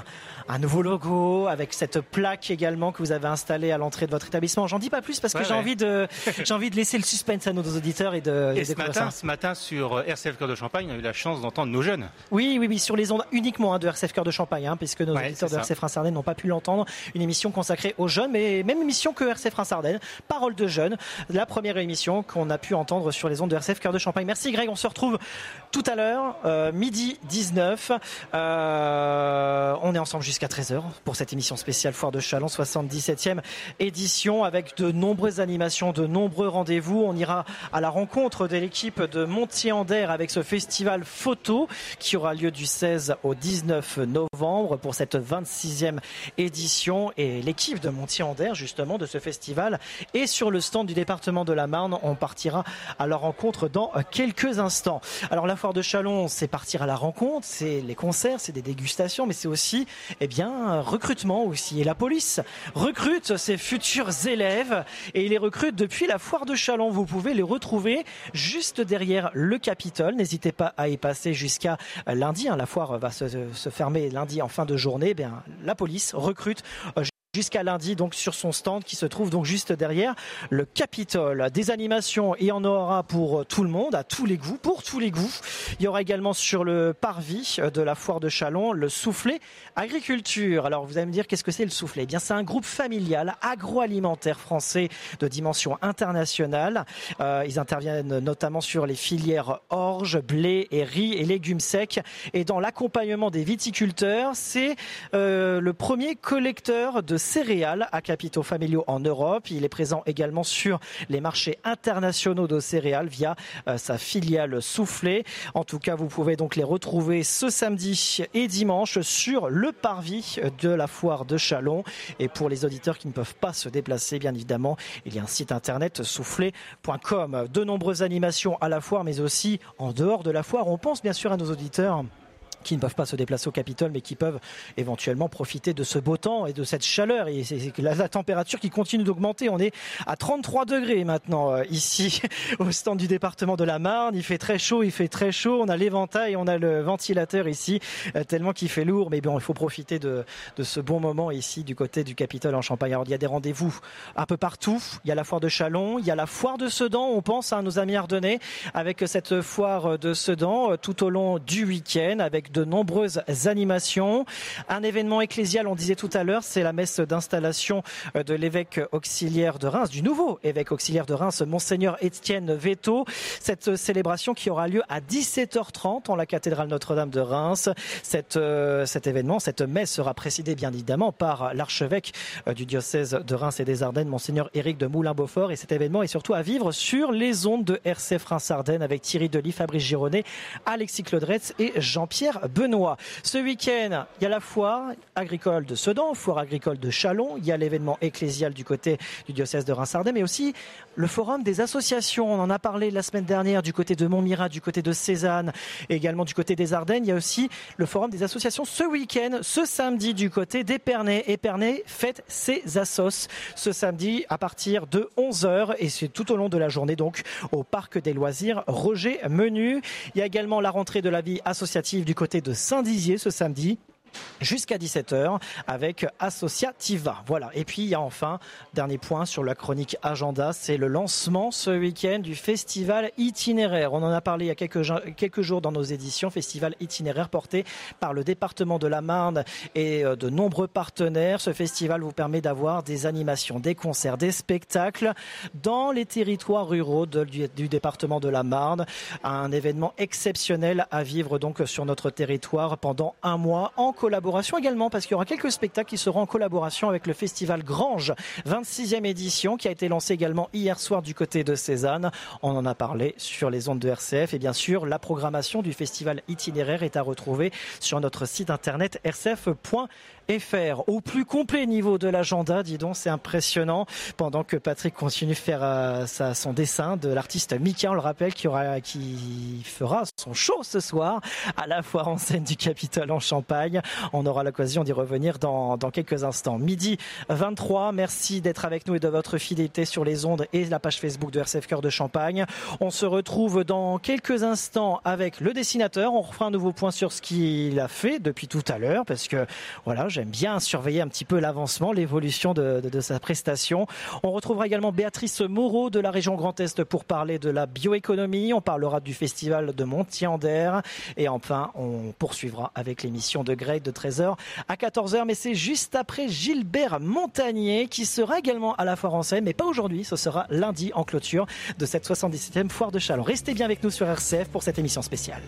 un nouveau logo, avec cette plaque également que vous avez installée à l'entrée de votre établissement. J'en dis pas plus parce que j'ai envie de j'ai envie de laisser le suspense à nos auditeurs et de. Et ce matin, ce matin sur euh, RCF Cœur de Champagne, on a eu la chance d'entendre nos jeunes. Oui, oui, oui, sur les ondes uniquement hein, de RCF Cœur de Champagne, hein, puisque nos auditeurs de RCF reims n'ont pas pu l'entendre. Une émission consacrée aux jeunes, mais même émission que RCF reims Parole de jeunes, la première émission qu'on a pu entendre sur les ondes de RCF Cœur de Champagne. Merci Greg, on se retrouve tout à l'heure, euh, midi 19. Euh, on est ensemble jusqu'à 13h pour cette émission spéciale Foire de Chalon, 77e édition, avec de nombreuses animations, de nombreux rendez-vous. On ira à la rencontre de l'équipe de Montier-Ander avec ce festival photo qui aura lieu du 16 au 19 novembre pour cette 26e édition. Et l'équipe de Montier-Ander, justement, de ce festival est sur le stand du département de la Marne. On partira à leur rencontre dans quelques instants. Alors la Foire de Chalon, c'est partir à la rencontre, c'est les concerts, c'est des dégustations, mais c'est aussi eh bien, recrutement aussi. Et la police recrute ses futurs élèves et les recrute depuis la foire de Chalon. Vous pouvez les retrouver juste derrière le Capitole. N'hésitez pas à y passer jusqu'à lundi. Hein. La foire va se, fermer lundi en fin de journée. Eh bien, la police recrute jusqu'à lundi donc sur son stand qui se trouve donc juste derrière le Capitole. Des animations, y en aura pour tout le monde, à tous les goûts, pour tous les goûts. Il y aura également sur le parvis de la foire de Chalon le soufflet agriculture. Alors vous allez me dire qu'est-ce que c'est le soufflet? Eh bien c'est un groupe familial agroalimentaire français de dimension internationale. Euh, ils interviennent notamment sur les filières orge, blé et riz et légumes secs. Et dans l'accompagnement des viticulteurs, c'est euh, le premier collecteur de céréales à capitaux familiaux en Europe. Il est présent également sur les marchés internationaux de céréales via euh, sa filiale Soufflé. En tout cas, vous pouvez donc les retrouver ce samedi et dimanche sur le parvis de la foire de Chalon. Et pour les auditeurs qui ne peuvent pas se déplacer, bien évidemment, il y a un site internet soufflé.com. De nombreuses animations à la foire, mais aussi en dehors de la foire. On pense bien sûr à nos auditeurs qui ne peuvent pas se déplacer au Capitole, mais qui peuvent éventuellement profiter de ce beau temps et de cette chaleur. Et c'est la, température qui continue d'augmenter. On est à 33 degrés maintenant euh, ici au stand du département de la Marne. Il fait très chaud, il fait très chaud. On a l'éventail, on a le ventilateur ici, euh, tellement qu'il fait lourd. Mais bon, il faut profiter de, de, ce bon moment ici du côté du Capitole en Champagne. Alors il y a des rendez-vous un peu partout. Il y a la foire de Chalon, il y a la foire de Sedan. On pense à nos amis ardennais avec cette foire de Sedan euh, tout au long du week-end avec de nombreuses animations. Un événement ecclésial, on disait tout à l'heure, c'est la messe d'installation euh, de l'évêque auxiliaire de Reims, du nouveau évêque auxiliaire de Reims, Monseigneur Étienne Veto. Cette célébration qui aura lieu à 17h30 en la cathédrale Notre-Dame de Reims. Cette, euh, cet événement, cette messe sera précédée bien évidemment par l'archevêque euh, du diocèse de Reims et des Ardennes, Monseigneur Éric de Moulin-Beaufort. Et cet événement est surtout à vivre sur les ondes de RCF Reims-Ardennes avec Thierry Delis, Fabrice Gironet, Alexis Claudretz et Jean-Pierre Benoît. Ce week-end, il y a la foire agricole de Sedan, foire agricole de Chalon, il y a l'événement ecclésial du côté du diocèse de Reims-Ardennes, mais aussi le forum des associations. On en a parlé la semaine dernière du côté de Montmirail, du côté de Cézanne, et également du côté des Ardennes. Il y a aussi le forum des associations ce week-end, ce samedi du côté d'Épernay. Épernay fête ses assos ce samedi à partir de 11h et c'est tout au long de la journée donc au parc des loisirs Roger Menu. Il y a également la rentrée de la vie associative du côté de Saint-Dizier ce samedi jusqu'à 17h avec Associativa. Voilà. Et puis il y a enfin, dernier point sur la chronique agenda, c'est le lancement ce week-end du festival itinéraire. On en a parlé il y a quelques, jours dans nos éditions, festival itinéraire porté par le département de la Marne et euh, de nombreux partenaires. Ce festival vous permet d'avoir des animations, des concerts, des spectacles dans les territoires ruraux du, département de la Marne. Un événement exceptionnel à vivre donc sur notre territoire pendant un mois collaboration également, parce qu'il y aura quelques spectacles qui seront en collaboration avec le festival Grange, 26e édition, qui a été lancé également hier soir du côté de Cézanne. On en a parlé sur les ondes de RCF. Et bien sûr, la programmation du festival itinéraire est à retrouver sur notre site internet rcf.fr. Au plus complet niveau de l'agenda, dis donc, c'est impressionnant. Pendant que Patrick continue de faire euh, son dessin de l'artiste Mika, on le rappelle, qui, aura, qui fera son show ce soir à la foire en scène du Capitole en Champagne. On aura l'occasion d'y revenir dans, dans quelques instants. Midi 23, merci d'être avec nous et de votre fidélité sur les ondes et la page Facebook de RCF Cœur de Champagne. On se retrouve dans quelques instants avec le dessinateur. On refera un nouveau point sur ce qu'il a fait depuis tout à l'heure parce que voilà, j'aime bien surveiller un petit peu l'avancement, l'évolution de, sa prestation. On retrouvera également Béatrice Moreau de la région Grand Est pour parler de la bioéconomie. On parlera du festival de Montier-Ander et enfin on poursuivra avec l'émission de Greg de 13h à 14h. Mais c'est juste après Gilbert Montagnier qui sera également à la foire en scène, mais pas aujourd'hui. Ce sera lundi en clôture de cette 77e foire de Chalon. Restez bien avec nous sur RCF pour cette émission spéciale.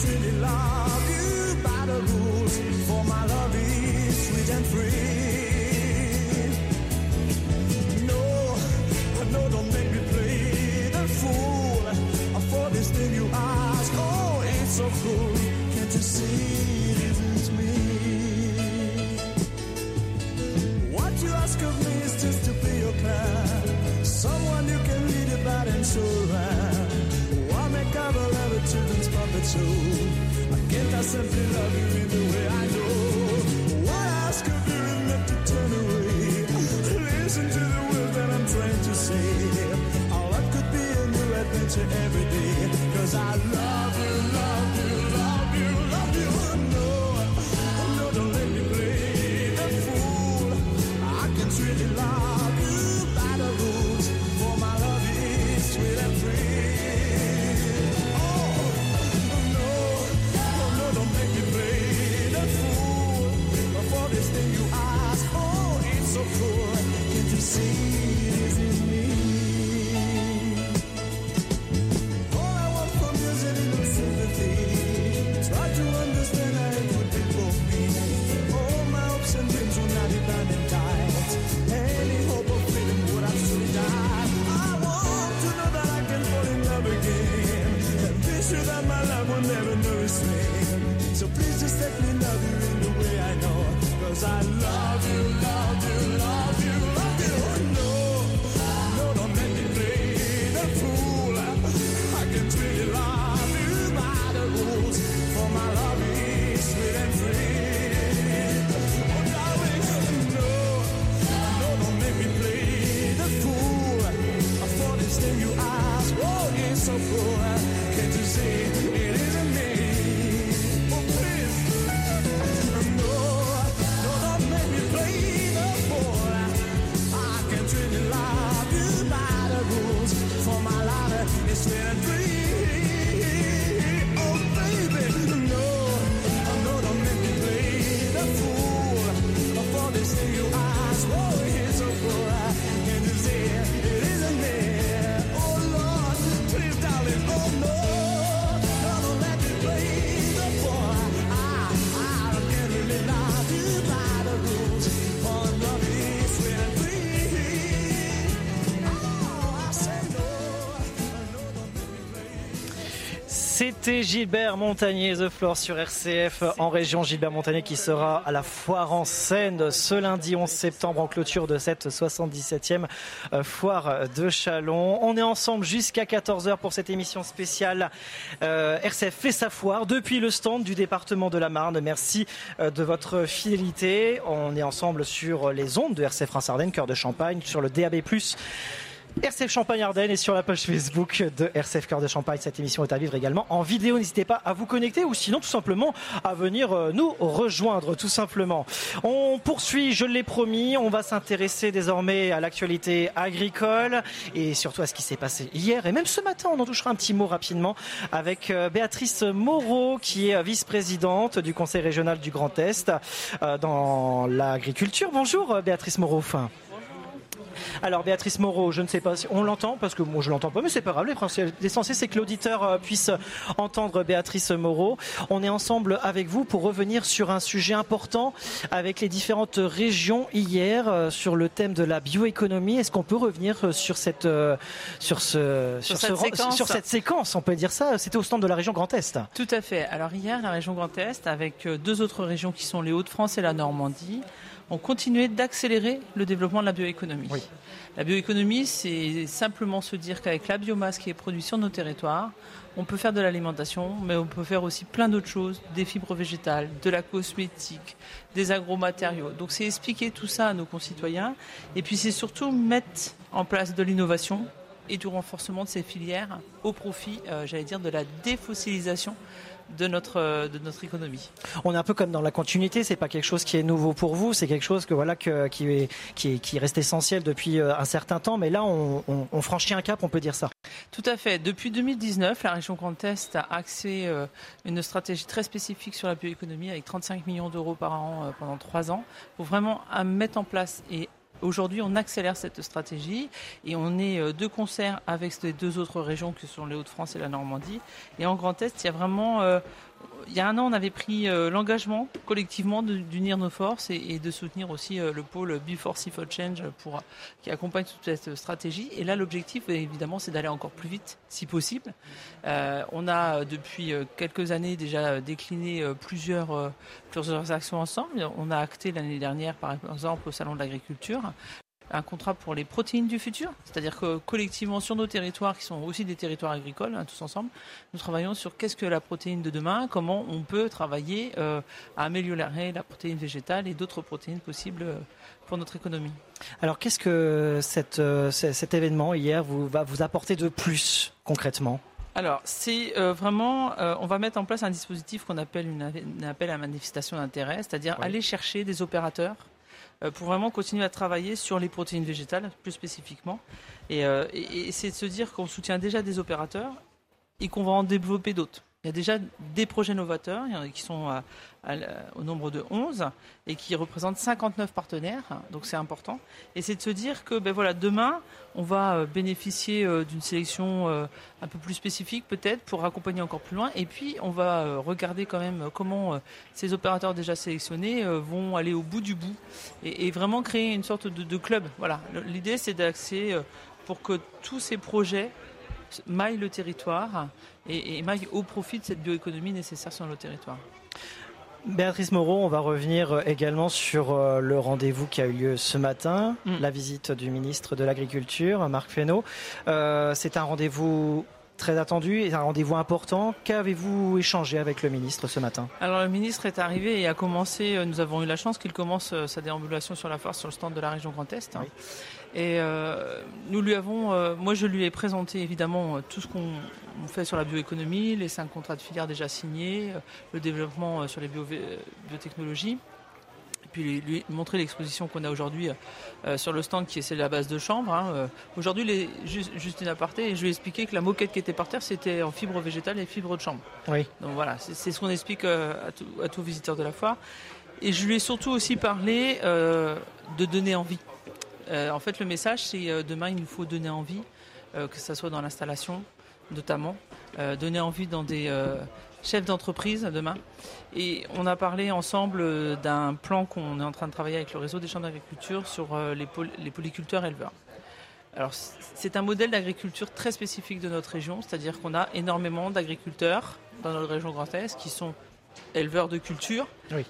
truly love you by the rules, for my love is sweet and free. No, no, don't make me play the fool for this thing you ask. Oh, it's so cruel. Can't you see it isn't me? What you ask of me is just to be your clown, someone you can read about and surround puppet show. I can't I simply love you in the way I know. Why ask if you're enough to turn away? Listen to the words that I'm trying to say. All that could be a new adventure every day. Cause I love you, love sure that my love will never know restraint. So please just let me love you in the way I know. Cause I love you, love you, C'était Gilbert Montagnier, The Floor sur RCF en région. Gilbert Montagnier qui sera à la foire en Seine ce lundi 11 septembre en clôture de cette 77e euh, foire de Chalon. On est ensemble jusqu'à 14h pour cette émission spéciale euh, RCF fait sa foire depuis le stand du département de la Marne. Merci euh, de votre fidélité. On est ensemble sur les ondes de RCF France-Ardennes, cœur de Champagne, sur le DAB+. RCF Champagne Ardennes et sur la page Facebook de RCF Cœur de Champagne. Cette émission est à vivre également en vidéo. N'hésitez pas à vous connecter ou sinon tout simplement à venir euh, nous rejoindre tout simplement. On poursuit, je l'ai promis, on va s'intéresser désormais à l'actualité agricole et surtout à ce qui s'est passé hier et même ce matin. On en touchera un petit mot rapidement avec euh, Béatrice Moreau qui est vice-présidente du Conseil régional du Grand Est euh, dans l'agriculture. Bonjour Béatrice Moreau. Alors Béatrice Moreau, je ne sais pas si on l'entend parce que moi je l'entends pas, mais c'est pas grave. L'essentiel c'est que l'auditeur euh, puisse entendre Béatrice Moreau. On est ensemble avec vous pour revenir sur un sujet important avec les différentes régions hier euh, sur le thème de la bioéconomie. Est-ce qu'on peut revenir euh, sur cette sur ce Sur sur, cette ce- séquence. sur cette séquence On peut dire ça. C'était au stand de la région Grand Est. Tout à fait. Alors hier, la région Grand Est, avec deux autres régions qui sont les Hauts-de-France et la Normandie, ont continué d'accélérer le développement de la bioéconomie. La bioéconomie, c'est simplement se dire qu'avec la biomasse qui est produite sur nos territoires, on peut faire de l'alimentation, mais on peut faire aussi plein d'autres choses, des fibres végétales, de la cosmétique, des agromatériaux. Donc c'est expliquer tout ça à nos concitoyens, et puis c'est surtout mettre en place de l'innovation et du renforcement de ces filières au profit, euh, j'allais dire, de la défossilisation de notre, de notre économie. On est un peu comme dans la continuité. C'est pas quelque chose qui est nouveau pour vous. C'est quelque chose que voilà que, qui est qui est qui reste essentiel depuis euh, un certain temps. Mais là, on, on- on franchit un cap. On peut dire ça. Tout à fait. Depuis 2019, la région Grand Est a axé euh, une stratégie très spécifique sur la bioéconomie avec 35 millions d'euros par an euh, pendant trois ans pour vraiment mettre en place et Aujourd'hui, on accélère cette stratégie et on est euh, de concert avec les deux autres régions que sont les Hauts-de-France et la Normandie. Et en Grand Est, il y a vraiment, euh, il y a un an, on avait pris euh, l'engagement collectivement d'unir nos forces et, de soutenir aussi euh, le pôle Before for Change pour qui accompagne toute cette stratégie. Et là, l'objectif, évidemment, c'est d'aller encore plus vite, si possible. Euh, on a euh, depuis euh, quelques années déjà euh, décliné euh, plusieurs, euh, plusieurs actions ensemble. On a acté l'année dernière, par exemple, au Salon de l'agriculture, un contrat pour les protéines du futur, c'est-à-dire que collectivement sur nos territoires, qui sont aussi des territoires agricoles, hein, tous ensemble, nous travaillons sur qu'est-ce que la protéine de demain, comment on peut travailler euh, à améliorer la protéine végétale et d'autres protéines possibles euh, pour notre économie. Alors qu'est-ce que cette, euh, cet événement hier vous, va vous apporter de plus concrètement? Alors, c'est vraiment, on va mettre en place un dispositif qu'on appelle une, un appel à manifestation d'intérêt, c'est-à-dire aller chercher des opérateurs pour vraiment continuer à travailler sur les protéines végétales, plus spécifiquement. Euh, et, c'est de se dire qu'on soutient déjà des opérateurs et qu'on va en développer d'autres. Il y a déjà des projets novateurs qui sont au nombre de 11 et qui représentent 59 partenaires, donc c'est important. Et c'est de se dire que ben voilà, demain, on va euh, bénéficier euh, d'une sélection euh, un peu plus spécifique peut-être pour accompagner encore plus loin. Et puis, on va regarder quand même comment ces opérateurs déjà sélectionnés vont aller au bout du bout et, vraiment créer une sorte de, club. Voilà, l'idée c'est d'accéder pour que tous ces projets maillent le territoire et, et au profit de cette bioéconomie nécessaire sur le territoire. Béatrice Moreau, on va revenir euh, également sur euh, le rendez-vous qui a eu lieu ce matin, mm. la visite du ministre de l'Agriculture, Marc Fesneau. Euh, c'est un rendez-vous très attendu et un rendez-vous important. Qu'avez-vous échangé avec le ministre ce matin? Alors le ministre est arrivé et a commencé, nous avons eu la chance qu'il commence sa déambulation sur la foire sur le stand de la région Grand Est. Et euh, nous lui avons, euh, moi je lui ai présenté évidemment euh, tout ce qu'on fait sur la bioéconomie, les cinq contrats de filière déjà signés, le développement sur les biotechnologies. Et puis lui, montrer l'exposition qu'on a aujourd'hui sur le stand qui est celle de la base de chambre. Hein. aujourd'hui, juste, juste, une aparté, et je lui ai expliqué que la moquette qui était par terre, c'était en fibre végétale et fibre de chambre. Oui. Donc voilà, c'est ce qu'on explique à, tout, à visiteurs de la foire. Et je lui ai surtout aussi parlé de donner envie. Euh, en fait, le message, c'est euh, demain, il nous faut donner envie, euh, que ce soit dans l'installation, notamment, donner envie dans des chefs d'entreprise demain. Et on a parlé ensemble d'un plan qu'on est en train de travailler avec le réseau des champs d'agriculture sur les, les polyculteurs éleveurs. Alors, c'est un modèle d'agriculture très spécifique de notre région, c'est-à-dire qu'on a énormément d'agriculteurs dans notre région Grand Est qui sont éleveurs de culture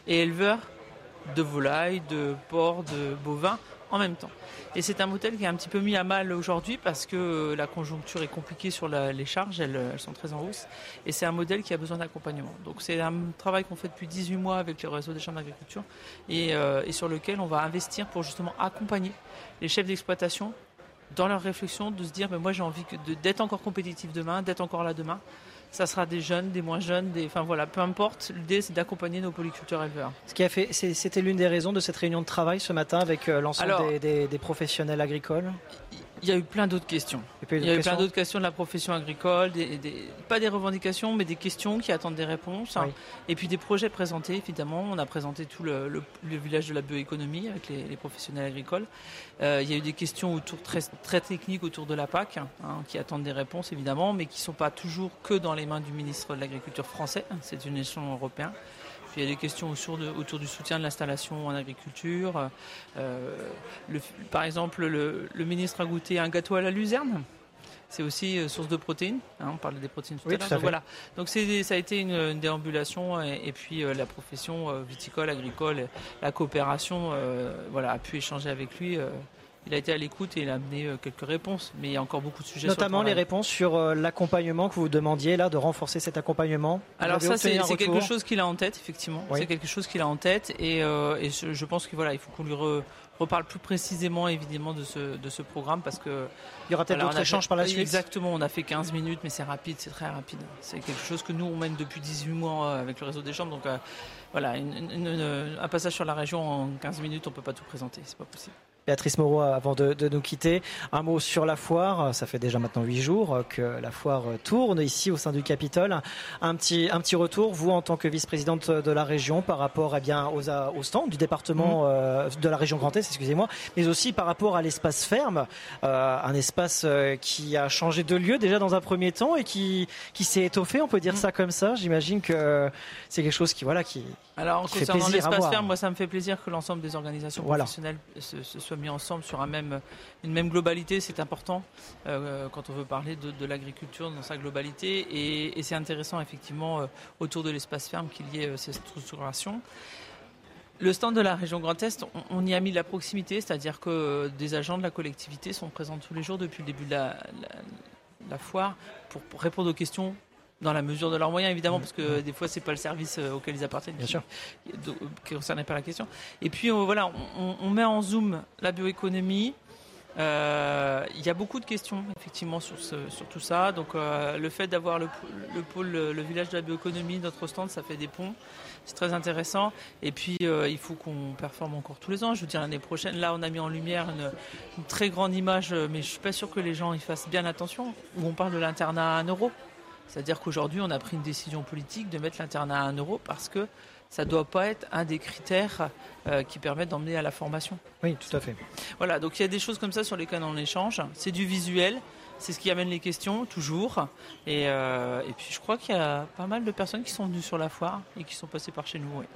et éleveurs de volailles, de porcs, de bovins en même temps. Et c'est un modèle qui est un petit peu mis à mal aujourd'hui parce que euh, la conjoncture est compliquée sur les charges, elles, sont très en hausse. Et c'est un modèle qui a besoin d'accompagnement. Donc c'est un travail qu'on fait depuis 18 mois avec le réseau des chambres d'agriculture et, euh, et sur lequel on va investir pour justement accompagner les chefs d'exploitation dans leur réflexion de se dire mais moi j'ai envie d'être encore compétitif demain, d'être encore là demain ça sera des jeunes, des moins jeunes, des, enfin voilà, peu importe. L'idée c'est d'accompagner nos polyculteurs éleveurs. Ce qui a fait, c'était l'une des raisons de cette réunion de travail ce matin avec euh, l'ensemble des, professionnels agricoles? Il y a eu plein d'autres questions. Il y a eu plein d'autres questions de la profession agricole, pas des revendications, mais des questions qui attendent des réponses. Et puis des projets présentés, évidemment. On a présenté tout le, village de la bioéconomie avec les, professionnels agricoles. Euh, il y a eu des questions autour très, très techniques autour de la PAC, hein, qui attendent des réponses, évidemment, mais qui ne sont pas toujours que dans les mains du ministre de l'Agriculture français. C'est une échelon européen il y a des questions autour, du soutien de l'installation en agriculture. Euh, par exemple, le, ministre a goûté un gâteau à la luzerne. C'est aussi euh, source de protéines. Hein, on parlait des protéines tout à l'heure. Donc, voilà. Donc ça a été une, déambulation et, puis euh, la profession viticole, agricole, la coopération, voilà, a pu échanger avec lui il a été à l'écoute et il a amené euh, quelques réponses. Mais il y a encore beaucoup de sujets. Notamment les réponses sur euh, l'accompagnement que vous demandiez là, de renforcer cet accompagnement. Alors ça, c'est quelque chose qu'il a en tête, effectivement. C'est quelque chose qu'il a en tête et, euh, je, pense qu'il voilà, il faut qu'on lui reparle plus précisément évidemment de ce, de ce programme parce que il y aura peut-être d'autres échanges par la suite. Exactement, on a fait 15 minutes mais c'est rapide, c'est très rapide. C'est quelque chose que nous on mène depuis 18 mois avec le réseau des chambres donc voilà, un passage sur la région en 15 minutes, on peut pas tout présenter, c'est pas possible. Béatrice Moreau, avant de, nous quitter, un mot sur la foire. Ça fait déjà maintenant huit jours que la foire tourne ici au sein du Capitole. Un petit, un petit retour, vous en tant que vice-présidente de la région, par rapport eh bien, aux, aux stands du département mmh. euh, de la région Grand Est, excusez-moi, mais aussi par rapport à l'espace ferme, euh, un espace euh, qui a changé de lieu déjà dans un premier temps et qui, qui s'est étoffé, on peut dire mmh. ça comme ça. J'imagine que c'est quelque chose qui, voilà, qui, alors, concernant l'espace ferme, moi, ça me fait plaisir que l'ensemble des organisations professionnelles se, soient mis ensemble sur une même globalité. C'est important euh, quand on veut parler de, l'agriculture dans sa globalité. Et, c'est intéressant, effectivement, euh, autour de l'espace ferme qu'il y ait euh, cette structuration. le stand de la région Grand Est, on, y a mis la proximité, c'est-à-dire que des agents de la collectivité sont présents tous les jours depuis le début de la, foire pour, répondre aux questions dans la mesure de leurs moyens évidemment parce que des fois c'est pas le service euh, auquel ils appartiennent bien sûr qui ne concerne pas la question et puis euh, voilà on, met en zoom la bioéconomie euh, il y a beaucoup de questions effectivement sur, sur tout ça donc le fait d'avoir le, le, pôle le village de la bioéconomie notre stand ça fait des ponts c'est très intéressant. Et puis, euh, il faut qu'on performe encore tous les ans. Je veux dire, l'année prochaine, là, on a mis en lumière une, très grande image, mais je suis pas sûr que les gens y fassent bien attention, où on parle de l'internat à 1 euro. C'est-à-dire qu'aujourd'hui, on a pris une décision politique de mettre l'internat à 1 euro parce que ça ne doit pas être un des critères euh, qui permettent d'emmener à la formation. Oui, tout à fait. Voilà, donc il y a des choses comme ça sur lesquelles on échange. C'est du visuel, c'est ce qui amène les questions, toujours. Et, euh, et puis je crois qu'il y a pas mal de personnes qui sont venues sur la foire et qui sont passées par chez nous. Oui.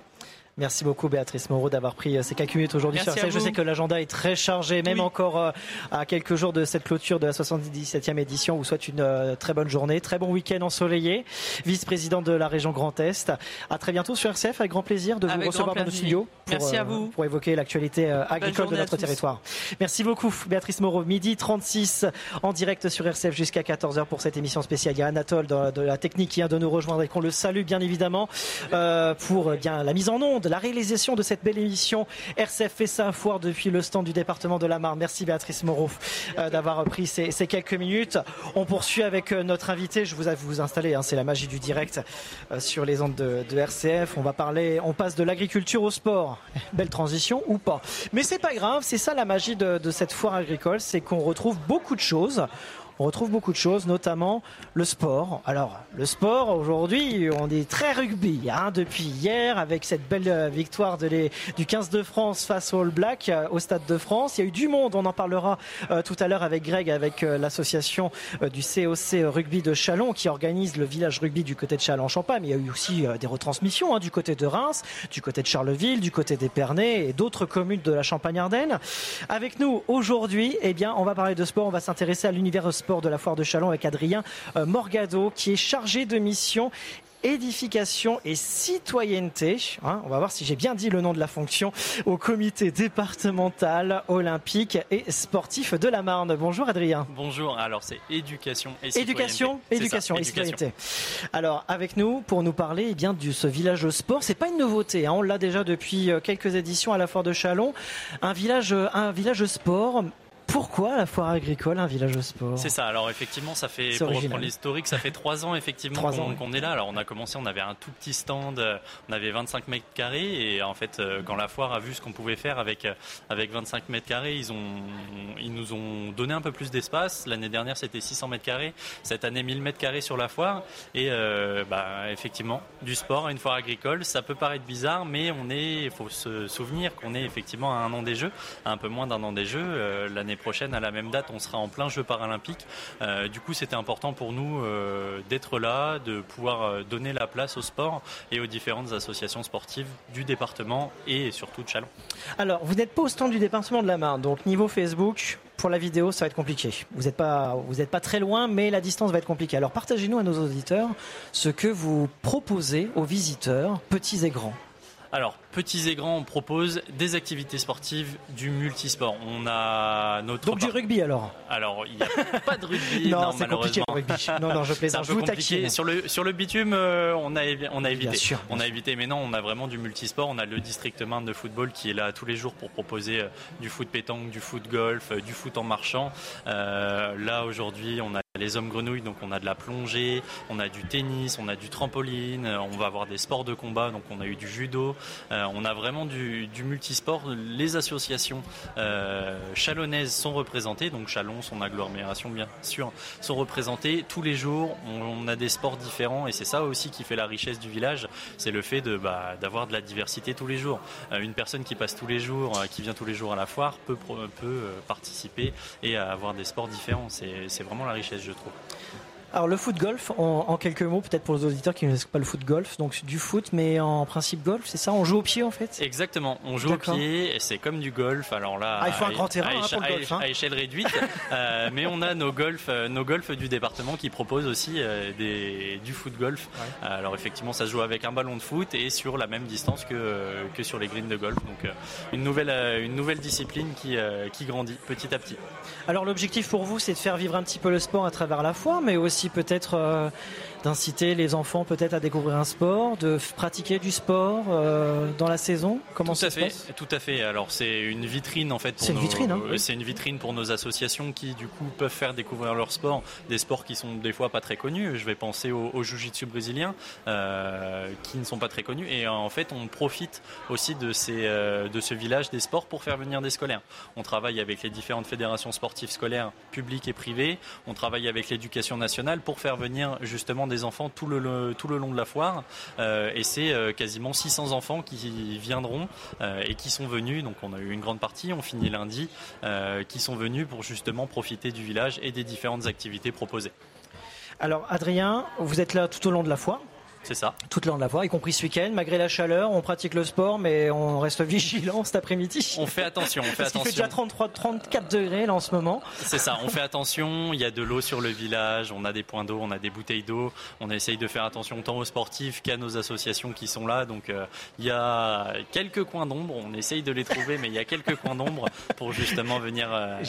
Merci beaucoup Béatrice Moreau d'avoir pris euh, ces quelques minutes aujourd'hui sur Je sais que l'agenda est très chargé, même encore euh, à quelques jours de cette clôture de la 77e édition. Vous souhaite une euh, très bonne journée, très bon week-end ensoleillé. Vice-président de la région Grand Est. À très bientôt sur RCF, avec grand plaisir de vous recevoir dans nos studios pour, Merci à vous. pour évoquer l'actualité agricole de notre territoire. Merci beaucoup Béatrice Moreau. Midi 36 en direct sur RCF jusqu'à 14h pour cette émission spéciale. Il y a Anatole de, la technique qui vient de nous rejoindre et qu'on le salue bien évidemment pour bien la mise en onde la réalisation de cette belle émission. RCF sa foire depuis le stand du département de la Marne. Merci Béatrice Moreau euh, d'avoir pris ces, quelques minutes. On poursuit avec euh, notre invité. Je vous ai vous installer, hein, c'est la magie du direct euh, sur les ondes de, RCF. On va parler, on passe de l'agriculture au sport. Belle transition ou pas. Mais c'est pas grave, c'est ça la magie de, de cette foire agricole, c'est qu'on retrouve beaucoup de choses on retrouve beaucoup de choses, notamment le sport. Alors, le sport, aujourd'hui, on est très rugby hein, depuis hier avec cette belle euh, victoire du 15 de France face au All Black euh, au Stade de France. Il y a eu du monde, on en parlera euh, tout à l'heure avec Greg, avec l'association du COC Rugby de Chalon qui organise le village rugby du côté de Chalon-Champagne. Il y a eu aussi des retransmissions hein, du côté de Reims, du côté de Charleville, du côté d'Épernay et d'autres communes de la Champagne-Ardenne. Avec nous aujourd'hui, eh bien, on va parler de sport, on va s'intéresser à l'univers sport de la foire de Chalon avec Adrien euh, Morgado qui est chargé de mission édification et citoyenneté. Hein, on va voir si j'ai bien dit le nom de la fonction au comité départemental olympique et sportif de la Marne. Bonjour Adrien. Bonjour. Alors c'est éducation et citoyenneté. Éducation, éducation et citoyenneté. Alors avec nous pour nous parler eh bien de ce village sport. C'est pas une nouveauté. Hein, on l'a déjà depuis euh, quelques éditions à la foire de Chalon. Un village, euh, un village sport pourquoi la foire agricole, un village de sport C'est ça. Alors effectivement, ça fait pour reprendre l'historique, ça fait trois ans effectivement qu'on est là. Alors on a commencé, on avait un tout petit stand, euh, on avait 25 mètres carrés et en fait euh, quand la foire a vu ce qu'on pouvait faire avec euh, avec 25 mètres carrés, ils ont ils nous ont donné un peu plus d'espace. L'année dernière c'était 600 mètres carrés, cette année 1000 mètres carrés sur la foire et bah effectivement du sport à une foire agricole, ça peut paraître bizarre, mais on est, il faut se souvenir qu'on est effectivement à un an des Jeux, un peu moins d'un an des Jeux. L'année prochaine, à la même date, on sera en plein jeu paralympique. Euh, du coup, c'était important pour nous euh, d'être là, de pouvoir euh, donner la place au sport et aux différentes associations sportives du département et surtout de Chalon. Alors, vous n'êtes pas au stand du département de la Marne, donc niveau Facebook, pour la vidéo, ça va être compliqué. Vous n'êtes pas, pas très loin, mais la distance va être compliquée. Alors, partagez-nous à nos auditeurs ce que vous proposez aux visiteurs, petits et grands. Alors, petits et grands, on propose des activités sportives, du multisport. On a notre. Donc du rugby alors Alors, il n'y a pas de rugby, non, non malheureusement. Rugby. Non, non, je plaisante. Je vous compliqué. Sur le, sur le bitume, euh, on, a, on a évité. Bien sûr, on a évité, mais non, on a vraiment du multisport. On a le district main de football qui est là tous les jours pour proposer euh, du foot pétanque, du foot golf, euh, du foot en marchant. là, aujourd'hui, on a les hommes grenouilles, donc on a de la plongée, on a du tennis, on a du trampoline, on va avoir des sports de combat, donc on a eu du judo, euh, on a vraiment du, multisport. Les associations euh, chalonnaises sont représentées, donc Chalon, son agglomération bien sûr, sont représentées tous les jours. On, a des sports différents et c'est ça aussi qui fait la richesse du village, c'est le fait bah, d'avoir de la diversité tous les jours. Euh, une personne qui passe tous les jours, qui vient tous les jours à la foire, peut participer et avoir des sports différents. C'est vraiment la richesse je trouve. Alors le foot golf, en, quelques mots, peut-être pour les auditeurs qui ne connaissent pas le foot golf, donc du foot, mais en principe golf, c'est ça On joue au pied en fait? Exactement, on joue au pied, et c'est comme du golf. Alors là, ah, il faut un grand terrain à, hein, pour le golf, hein. à, échelle réduite, euh, mais on a nos golfs, euh, nos golfs du département qui proposent aussi euh, des, du foot golf. Alors effectivement, ça se joue avec un ballon de foot et sur la même distance que, que sur les greens de golf. Donc une nouvelle, une nouvelle discipline qui, qui grandit petit à petit. Alors l'objectif pour vous, c'est de faire vivre un petit peu le sport à travers la foire, mais aussi peut-être euh, d'inciter les enfants peut-être à découvrir un sport, de pratiquer du sport euh, dans la saison Comment tout ça à se fait, passe Tout à fait. Alors c'est une vitrine en fait. C'est une vitrine. Hein, c'est une vitrine pour nos associations qui du coup peuvent faire découvrir leur sport, des sports qui sont des fois pas très connus. Je vais penser au, au jiu-jitsu brésilien euh, qui ne sont pas très connus. Et en fait, on profite aussi de ces euh, de ce village des sports pour faire venir des scolaires. On travaille avec les différentes fédérations sportives scolaires publiques et privées. On travaille avec l'éducation nationale pour faire venir justement des enfants tout le, tout le long de la foire. Euh, et c'est euh, quasiment 600 enfants qui viendront euh, et qui sont venus. Donc on a eu une grande partie, on finit lundi, qui sont venus pour justement profiter du village et des différentes activités proposées. Alors Adrien, vous êtes là tout au long de la foire c'est ça. Toute l'an de la voie, y compris ce week-end. Malgré la chaleur, on pratique le sport, mais on reste vigilant cet après-midi. On fait attention, on fait Parce attention. Il fait déjà 33, 34 degrés là en ce moment. C'est ça, on fait attention. Il y a de l'eau sur le village, on a des points d'eau, on a des bouteilles d'eau. On essaye de faire attention tant aux sportifs qu'à nos associations qui sont là. Donc euh, il y a quelques coins d'ombre. On essaye de les trouver, mais il y a quelques coins d'ombre pour justement venir, euh,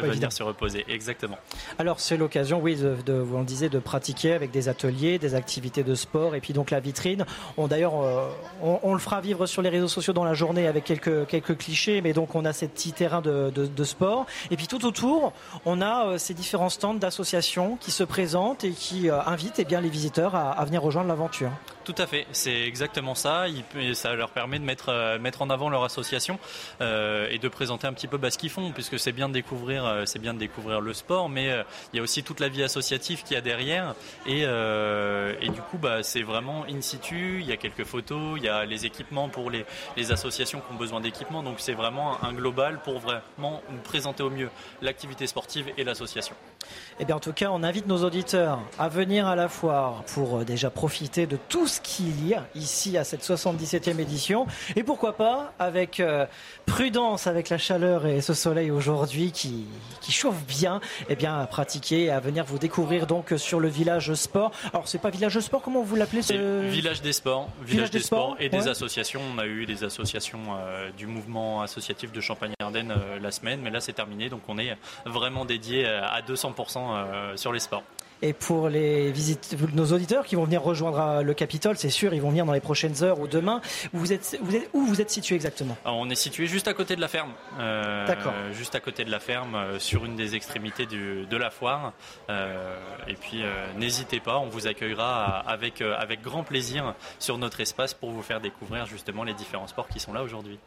venir se reposer. Exactement. Alors c'est l'occasion, oui, de, de, vous en disiez, de pratiquer avec des ateliers, des activités de sport et puis donc la vitrine. On d'ailleurs, euh, on, le fera vivre sur les réseaux sociaux dans la journée avec quelques clichés, mais donc on a ces petits terrains de, sport. Et puis tout autour, on a euh, ces différents stands d'associations qui se présentent et qui euh, invitent eh bien les visiteurs à venir rejoindre l'aventure. Tout à fait, c'est exactement ça. ça leur permet de mettre, euh, mettre en avant leur association euh, et de présenter un petit peu bah, ce qu'ils font, puisque c'est bien de découvrir, euh, bien de découvrir le sport, mais il y a aussi toute la vie associative qu'il y a derrière. Et, du coup, bah, c'est vraiment in situ. Il y a quelques photos, il y a les équipements pour les, les associations qui ont besoin d'équipements. Donc c'est vraiment un global pour vraiment présenter au mieux l'activité sportive et l'association. Eh bien, en tout cas, on invite nos auditeurs à venir à la foire pour déjà profiter de tout ce qu'il y a ici à cette 77e édition. Et pourquoi pas, avec euh, prudence, avec la chaleur et ce soleil aujourd'hui qui, qui chauffe bien, eh bien, à pratiquer, à venir vous découvrir donc sur le village sport. Alors, c'est pas village sport, comment vous l'appelez ce... Village des sports. Village, des, sports, et des associations. On a eu des associations euh, du mouvement associatif de Champagne-Ardenne euh, la semaine, mais là, c'est terminé. Donc, on est vraiment dédié à 200% sur les sports. Et pour les visites, nos auditeurs qui vont venir rejoindre le Capitole, c'est sûr, ils vont venir dans les prochaines heures ou demain. Vous êtes, vous êtes où vous êtes situé exactement? On est situé juste à côté de la ferme. Euh, D'accord. Juste à côté de la ferme, euh, sur une des extrémités de la foire. Euh, et puis, n'hésitez pas, on vous accueillera avec, avec grand plaisir sur notre espace pour vous faire découvrir justement les différents sports qui sont là aujourd'hui.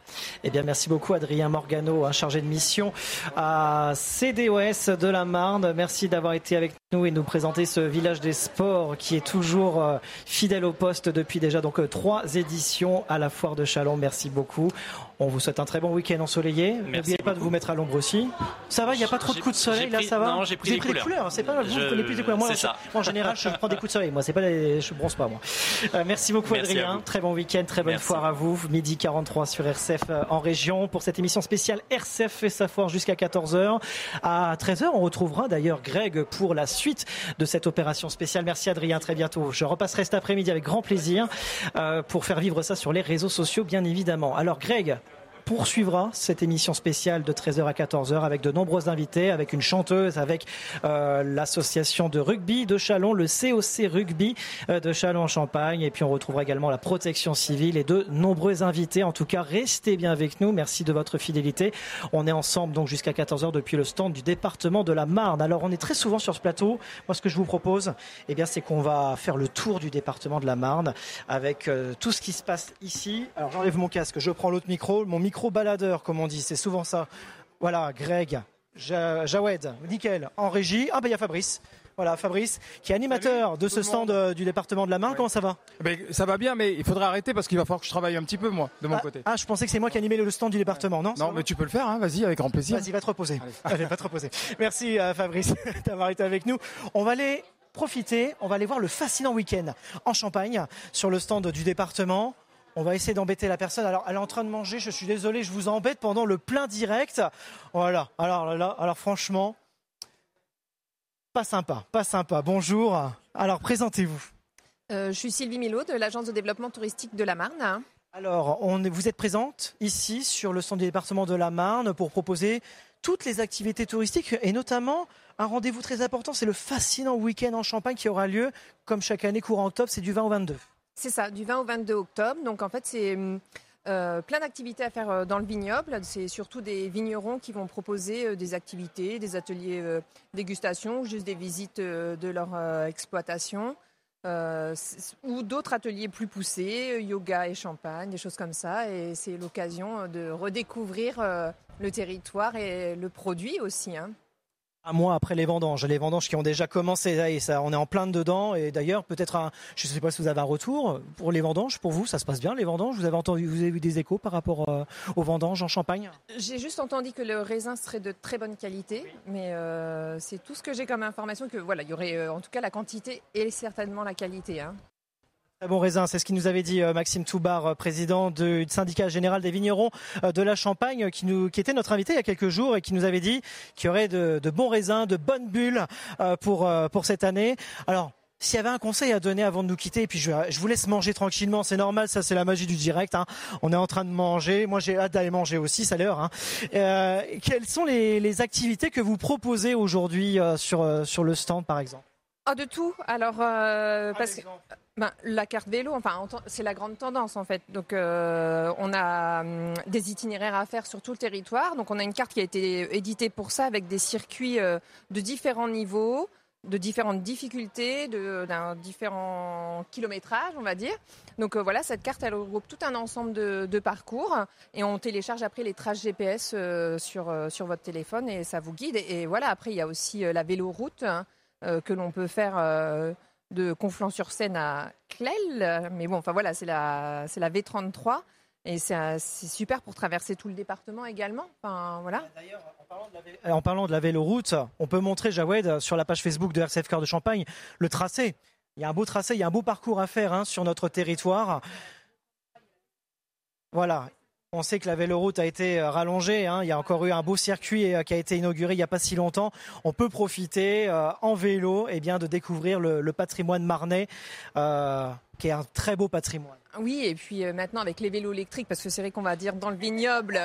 Eh bien, merci beaucoup Adrien Morgano, un chargé de mission à CDOS de la Marne. Merci d'avoir été avec nous et nous présenter ce village des sports qui est toujours euh, fidèle au poste depuis déjà donc euh, trois éditions à la foire de Chalon. Merci beaucoup. On vous souhaite un très bon week-end ensoleillé. N'oubliez pas de vous mettre à l'ombre aussi. Ça va, il n'y a pas trop de coups de soleil là, ça va Non, j'ai pris, des couleurs. C'est pas vous prenez plus de couleurs. Moi, en général, je prends des coups de soleil. Moi, c'est pas les... je bronze pas moi. Euh, merci beaucoup Adrien. Très bon week-end, très bonne foire à vous. Midi 43 sur RCF euh, en région pour cette émission spéciale RCF fait sa foire jusqu'à 14h. À 13h, on retrouvera d'ailleurs Greg pour la suite de cette opération spéciale. Merci Adrien, très bientôt. Je repasserai cet après-midi avec grand plaisir euh, pour faire vivre ça sur les réseaux sociaux, bien évidemment. Alors Greg, poursuivra cette émission spéciale de 13h à 14h avec de nombreux invités, avec une chanteuse, avec euh, l'association de rugby de Chalon, le COC Rugby euh, de Chalon-Champagne. Et puis on retrouvera également la protection civile et de nombreux invités. En tout cas, restez bien avec nous. Merci de votre fidélité. On est ensemble donc jusqu'à 14h depuis le stand du département de la Marne. Alors on est très souvent sur ce plateau. Moi, ce que je vous propose, eh bien, c'est qu'on va faire le tour du département de la Marne avec euh, tout ce qui se passe ici. Alors j'enlève mon casque, je prends l'autre micro. Mon micro micro-baladeur, comme on dit. C'est souvent ça. Voilà, Greg, Jawed, nickel, en régie. Ah ben il y a Fabrice. Voilà, Fabrice, qui est animateur de ce stand euh, du département de la Marne. Comment ça va? Ben, Ça va bien, mais il faudrait arrêter parce qu'il va falloir que je travaille un petit peu, moi, de mon ah, côté. Ah, je pensais que c'est moi qui animais le stand du département, non Non, mais tu peux le faire, hein, vas-y, avec grand plaisir. Vas-y, va te reposer. Allez, va te reposer. Merci, euh, Fabrice, d'avoir été avec nous. On va aller profiter, on va aller voir le fascinant week-end en Champagne sur le stand du département. On va essayer d'embêter la personne. Alors, elle est en train de manger. Je suis désolé, je vous embête pendant le plein direct. Voilà. Alors là, alors franchement, pas sympa, pas sympa. Bonjour. Alors, présentez-vous. Euh, je suis Sylvie Milo de l'agence de développement touristique de la Marne. Alors, on, vous êtes présente ici sur le stand du département de la Marne pour proposer toutes les activités touristiques et notamment un rendez-vous très important, c'est le fascinant week-end en Champagne qui aura lieu, comme chaque année, courant octobre, c'est du 20 au 22. C'est ça, du 20 au 22 octobre. Donc en fait, c'est euh, plein d'activités à faire euh, dans le vignoble. C'est surtout des vignerons qui vont proposer des activités, des ateliers dégustation, juste des visites de leur exploitation. Euh, ou d'autres ateliers plus poussés, yoga et champagne, des choses comme ça. Et c'est l'occasion de redécouvrir euh, le territoire et le produit aussi. Hein un mois après les vendanges, les vendanges qui ont déjà commencé, et ça, on est en plein dedans. Et d'ailleurs, peut-être je ne sais pas si vous avez un retour pour les vendanges. Pour vous, ça se passe bien les vendanges? Vous avez entendu, vous avez eu des échos par rapport euh, aux vendanges en Champagne? J'ai juste entendu que le raisin serait de très bonne qualité, mais euh, c'est tout ce que j'ai comme information. Que voilà, il y aurait euh, en tout cas la quantité et certainement la qualité. Hein. Bon raisin, c'est ce qui nous avait dit euh, Maxime Toubar, euh, président du syndicat général des vignerons euh, de la Champagne, qui, nous, qui était notre invité il y a quelques jours et qui nous avait dit qu'il y aurait de, bons raisins, de bonnes bulles pour, pour cette année. Alors, s'il y avait un conseil à donner avant de nous quitter, et puis je, vous laisse manger tranquillement, c'est normal, ça c'est la magie du direct. Hein. On est en train de manger, moi j'ai hâte d'aller manger aussi, ça l'heure. Hein. quelles sont les, activités que vous proposez aujourd'hui sur, sur le stand par exemple? Ah, de tout. Alors, parce que ben, la carte vélo, enfin, c'est la grande tendance en fait. Donc, euh, on a hum, des itinéraires à faire sur tout le territoire. Donc, on a une carte qui a été éditée pour ça avec des circuits euh, de différents niveaux, de différentes difficultés, d'un différent kilométrage, on va dire. Donc, euh, voilà, cette carte, elle regroupe tout un ensemble de, parcours et on télécharge après les traces GPS sur, sur votre téléphone et ça vous guide. Et, voilà, après, il y a aussi la véloroute hein, que l'on peut faire de Conflans-sur-Seine à Clel. Mais bon, enfin voilà, c'est la, la V33. Et c'est, super pour traverser tout le département également. Enfin, voilà. D'ailleurs, en parlant de la, véloroute, on peut montrer, Jawed, sur la page Facebook de RCF Cœur de Champagne, le tracé. Il y a un beau tracé, il y a un beau parcours à faire hein, sur notre territoire. Voilà, on sait que la véloroute a été euh, rallongée. Hein. Il y a encore eu un beau circuit euh, qui a été inauguré il n'y a pas si longtemps. On peut profiter euh, en vélo eh bien, de découvrir le, patrimoine marnais, qui est un très beau patrimoine. Oui, et puis maintenant avec les vélos électriques, parce que c'est vrai qu'on va dire dans le vignoble,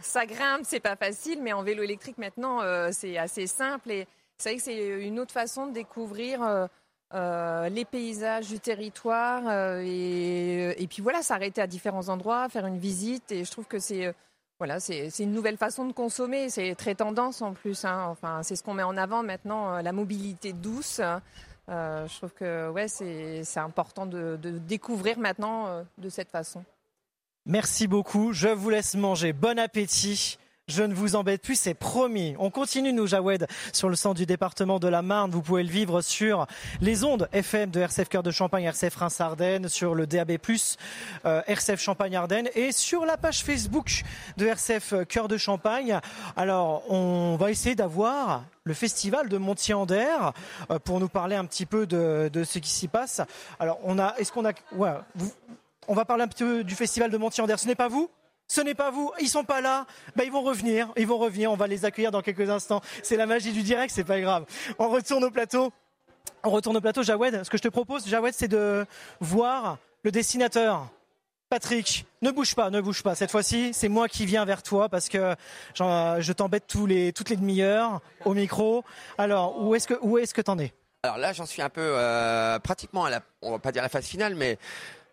ça grimpe, c'est pas facile, mais en vélo électrique maintenant, c'est assez simple. Et c'est vrai que c'est une autre façon de découvrir euh, les paysages du territoire euh, et, puis voilà, s'arrêter à différents endroits, faire une visite et je trouve que c'est euh, voilà, c'est une nouvelle façon de consommer, c'est très tendance en plus. Hein. Enfin, c'est ce qu'on met en avant maintenant, la mobilité douce. je trouve que ouais, c'est important de, découvrir maintenant de cette façon. Merci beaucoup. Je vous laisse manger. Bon appétit. Je ne vous embête plus, c'est promis. On continue, nous, Jawed, sur le centre du département de la Marne. Vous pouvez le vivre sur les ondes FM de RCF Cœur de Champagne, RCF Reims-Ardennes, sur le DAB+, euh, RCF Champagne-Ardennes et sur la page Facebook de RCF Cœur de Champagne. Alors, on va essayer d'avoir le festival de Montier-Ander euh, pour nous parler un petit peu de, ce qui s'y passe. Alors, on a, est-ce qu'on a, ouais, on va parler un petit peu du festival de Montier-Ander. Ce n'est pas vous? Ce n'est pas vous, ils sont pas là, ben ils vont revenir, ils vont revenir, on va les accueillir dans quelques instants. C'est la magie du direct, c'est pas grave. On retourne au plateau. On retourne au plateau, Jawed. Ce que je te propose, Jawed, c'est de voir le dessinateur. Patrick, ne bouge pas, ne bouge pas. Cette fois-ci, c'est moi qui viens vers toi parce que je t'embête toutes les demi-heures au micro. Alors, où est-ce que où est-ce es? Alors là, j'en suis un peu euh, pratiquement à la phase finale, mais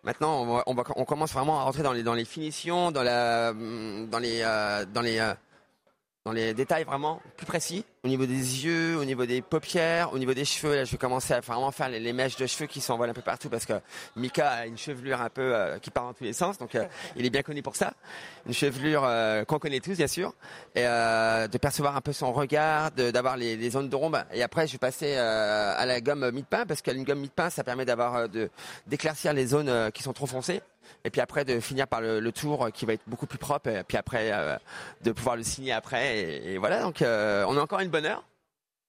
Maintenant, on, va, on, commence vraiment à rentrer dans les, dans les finitions, dans, la, dans les, euh, dans les, euh, dans les détails vraiment plus précis, au niveau des yeux, au niveau des paupières, au niveau des cheveux. Là, je vais commencer à vraiment faire les, mèches de cheveux qui s'envolent un peu partout parce que Mika a une chevelure un peu euh, qui part dans tous les sens, donc euh, il est bien connu pour ça. Une chevelure euh, qu'on connaît tous, bien sûr, et de percevoir un peu son regard, d'avoir les, les, zones de rombe. Et après, je vais passer à la gomme mid-pain parce qu'une gomme mid-pain, ça permet d'avoir d'éclaircir les zones qui sont trop foncées et puis après de finir par le, tour qui va être beaucoup plus propre, et puis après de pouvoir le signer après. Et, voilà, donc on a encore une bonne heure.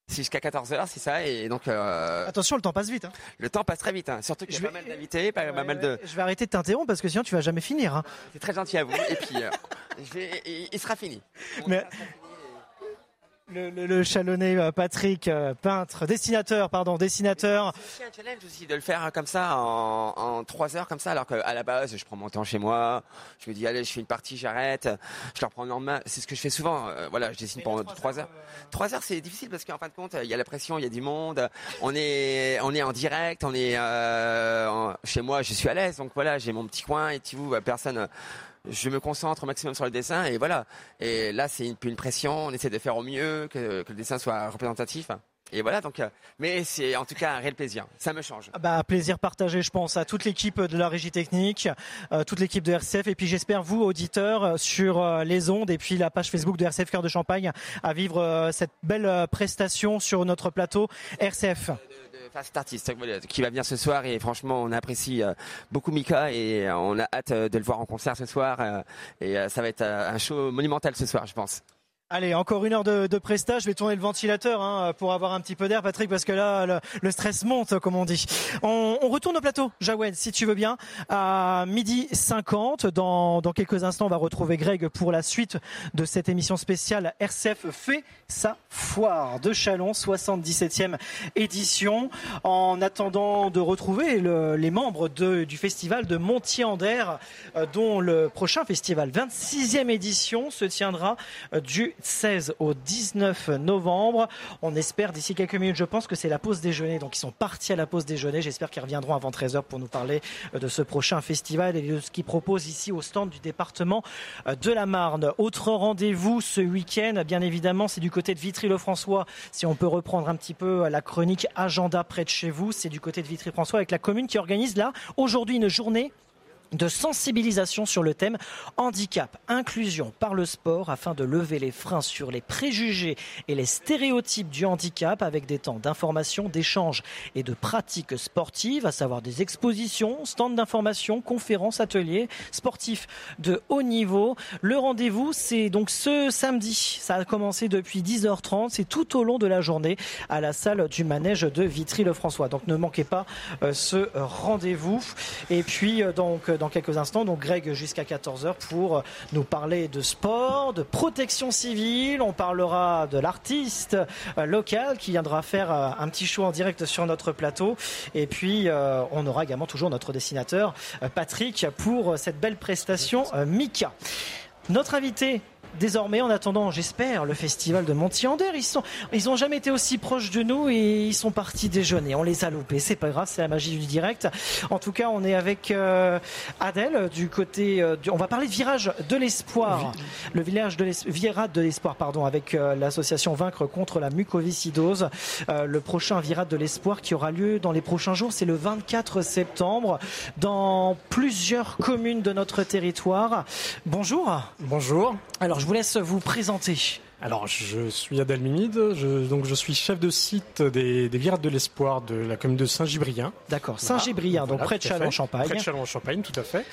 C'est jusqu'à 14h, c'est ça. Et donc, euh, Attention, le temps passe vite. Hein. Le temps passe très vite, hein. surtout qu'il y a pas mal d'invités, pas, mal de. Je vais arrêter de t'interrompre parce que sinon tu vas jamais finir. Hein. C'est très gentil à vous. et puis, euh, il, sera fini. Mais... Le, le, Chalonnais euh, Patrick, euh, peintre, dessinateur, pardon, dessinateur. C'est un challenge aussi de le faire comme ça en, trois heures comme ça, alors qu'à la base je prends mon temps chez moi, je me dis allez je fais une partie, j'arrête, je le reprends le lendemain. C'est ce que je fais souvent. Euh, voilà, je dessine pendant trois heures. Trois heures c'est difficile parce qu'en fin de compte il y a la pression, il y a du monde, on est on est en direct, on est chez moi, je suis à l'aise, donc voilà j'ai mon petit coin et tu vois personne je me concentre au maximum sur le dessin et voilà. Et là, c'est une, pression. On essaie de faire au mieux, que, que le dessin soit représentatif. Et voilà, donc, euh, mais c'est en tout cas un réel plaisir. Ça me change. Ah bah, plaisir partagé, je pense, à toute l'équipe de la régie technique, euh, toute l'équipe de RCF, et puis j'espère vous, auditeurs, euh, sur les ondes et puis la page Facebook de RCF Cœur de Champagne, à vivre cette belle prestation sur notre plateau RCF. Fast Artist qui va venir ce soir et franchement on apprécie euh, beaucoup Mika et euh, on a hâte euh, de le voir en concert ce soir et ça va être un show monumental ce soir je pense. Allez, encore une heure de, de. Je vais tourner le ventilateur hein, pour avoir un petit peu d'air, Patrick, parce que là, le, stress monte, comme on dit. On, retourne au plateau, Jawed, si tu veux bien, à midi 50. Dans, quelques instants, on va retrouver Greg pour la suite de cette émission spéciale RCF fait sa foire de Chalon, 77e édition. En attendant de retrouver le, les membres du festival de Montier-Ander, euh, dont le prochain festival, 26e édition, se tiendra euh, du 16 au 19 novembre. On espère d'ici quelques minutes, je pense que c'est la pause déjeuner. Donc ils sont partis à la pause déjeuner. J'espère qu'ils reviendront avant 13h pour nous parler euh, de ce prochain festival et de ce qu'ils proposent ici au stand du département euh, de la Marne. Autre rendez-vous ce week-end, bien évidemment, c'est du côté de Vitry-le-François. Si on peut reprendre un petit peu euh, la chronique agenda près de chez vous, c'est du côté de Vitry-François avec la commune qui organise là aujourd'hui une journée de sensibilisation sur le thème handicap, inclusion par le sport afin de lever les freins sur les préjugés et les stéréotypes du handicap avec des temps d'information, d'échange et de pratiques sportives, à savoir des expositions, stands d'information, conférences, ateliers sportifs de haut niveau. Le rendez-vous, c'est donc ce samedi. Ça a commencé depuis 10h30. C'est tout au long de la journée à la salle du manège de Vitry-le-François. Donc ne manquez pas euh, ce rendez-vous. Et puis euh, donc dans quelques instants. Donc Greg jusqu'à 14h pour nous parler de sport, de protection civile. On parlera de l'artiste euh, local qui viendra faire euh, un petit show en direct sur notre plateau. Et puis euh, on aura également toujours notre dessinateur Patrick pour cette belle prestation Mika. Notre invité désormais, en attendant, j'espère, le festival de Montiander. Ils sont, ils ont jamais été aussi proches de nous et ils sont partis déjeuner. On les a loupés. C'est pas grave, c'est la magie du direct. En tout cas, on est avec euh, Adèle du côté. Euh, on va parler de virage de l'espoir. Le village de virage de l'espoir, pardon, avec euh, l'association Vaincre contre la mucoviscidose. le prochain virage de l'espoir qui aura lieu dans les prochains jours, c'est le 24 septembre dans plusieurs communes de notre territoire. Bonjour. Bonjour. Alors, je vous laisse vous présenter. Alors, je suis Adèle Mimide, je, donc je suis chef de site des, des Virades de l'Espoir de la commune de Saint-Gibrien. D'accord, Saint-Gibrien, donc près de Châlons-Champagne. Près de Châlons-Champagne, tout à fait.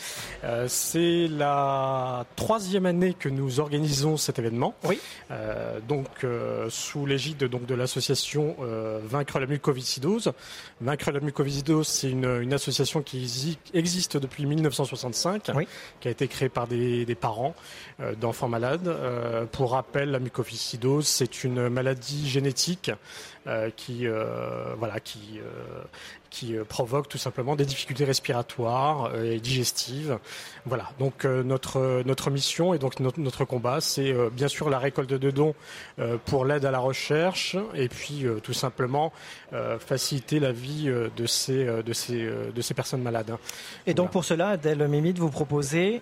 Euh, c'est la troisième année que nous organisons cet événement. Oui. Euh, donc, euh, sous l'égide donc de l'association Vaincre la mucoviscidose. Vaincre la mucoviscidose, c'est une, une, association qui existe depuis 1965, oui. qui a été créée par des, des parents d'enfants malades. pour rappel, la mucoviscidose mucoviscidose, c'est une maladie génétique euh, qui, euh, voilà, qui, euh, qui provoque tout simplement des difficultés respiratoires et digestives. Voilà. Donc notre notre mission et donc notre, notre combat, c'est bien sûr la récolte de dons pour l'aide à la recherche et puis tout simplement faciliter la vie de ces de ces de ces personnes malades. Et donc pour cela, Adèle Mimide, vous proposez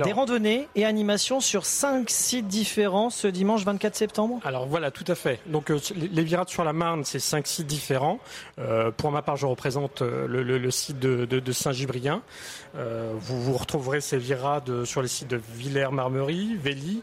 des randonnées et animations sur cinq sites différents ce dimanche 24 septembre? Alors voilà, tout à fait. Donc euh, les Virades sur la Marne, c'est cinq sites différents. Euh, pour ma part, je représente euh, le, site de, Saint-Gibrien. vous, vous retrouverez ces virades sur les sites de Villers-Marmerie, Vély,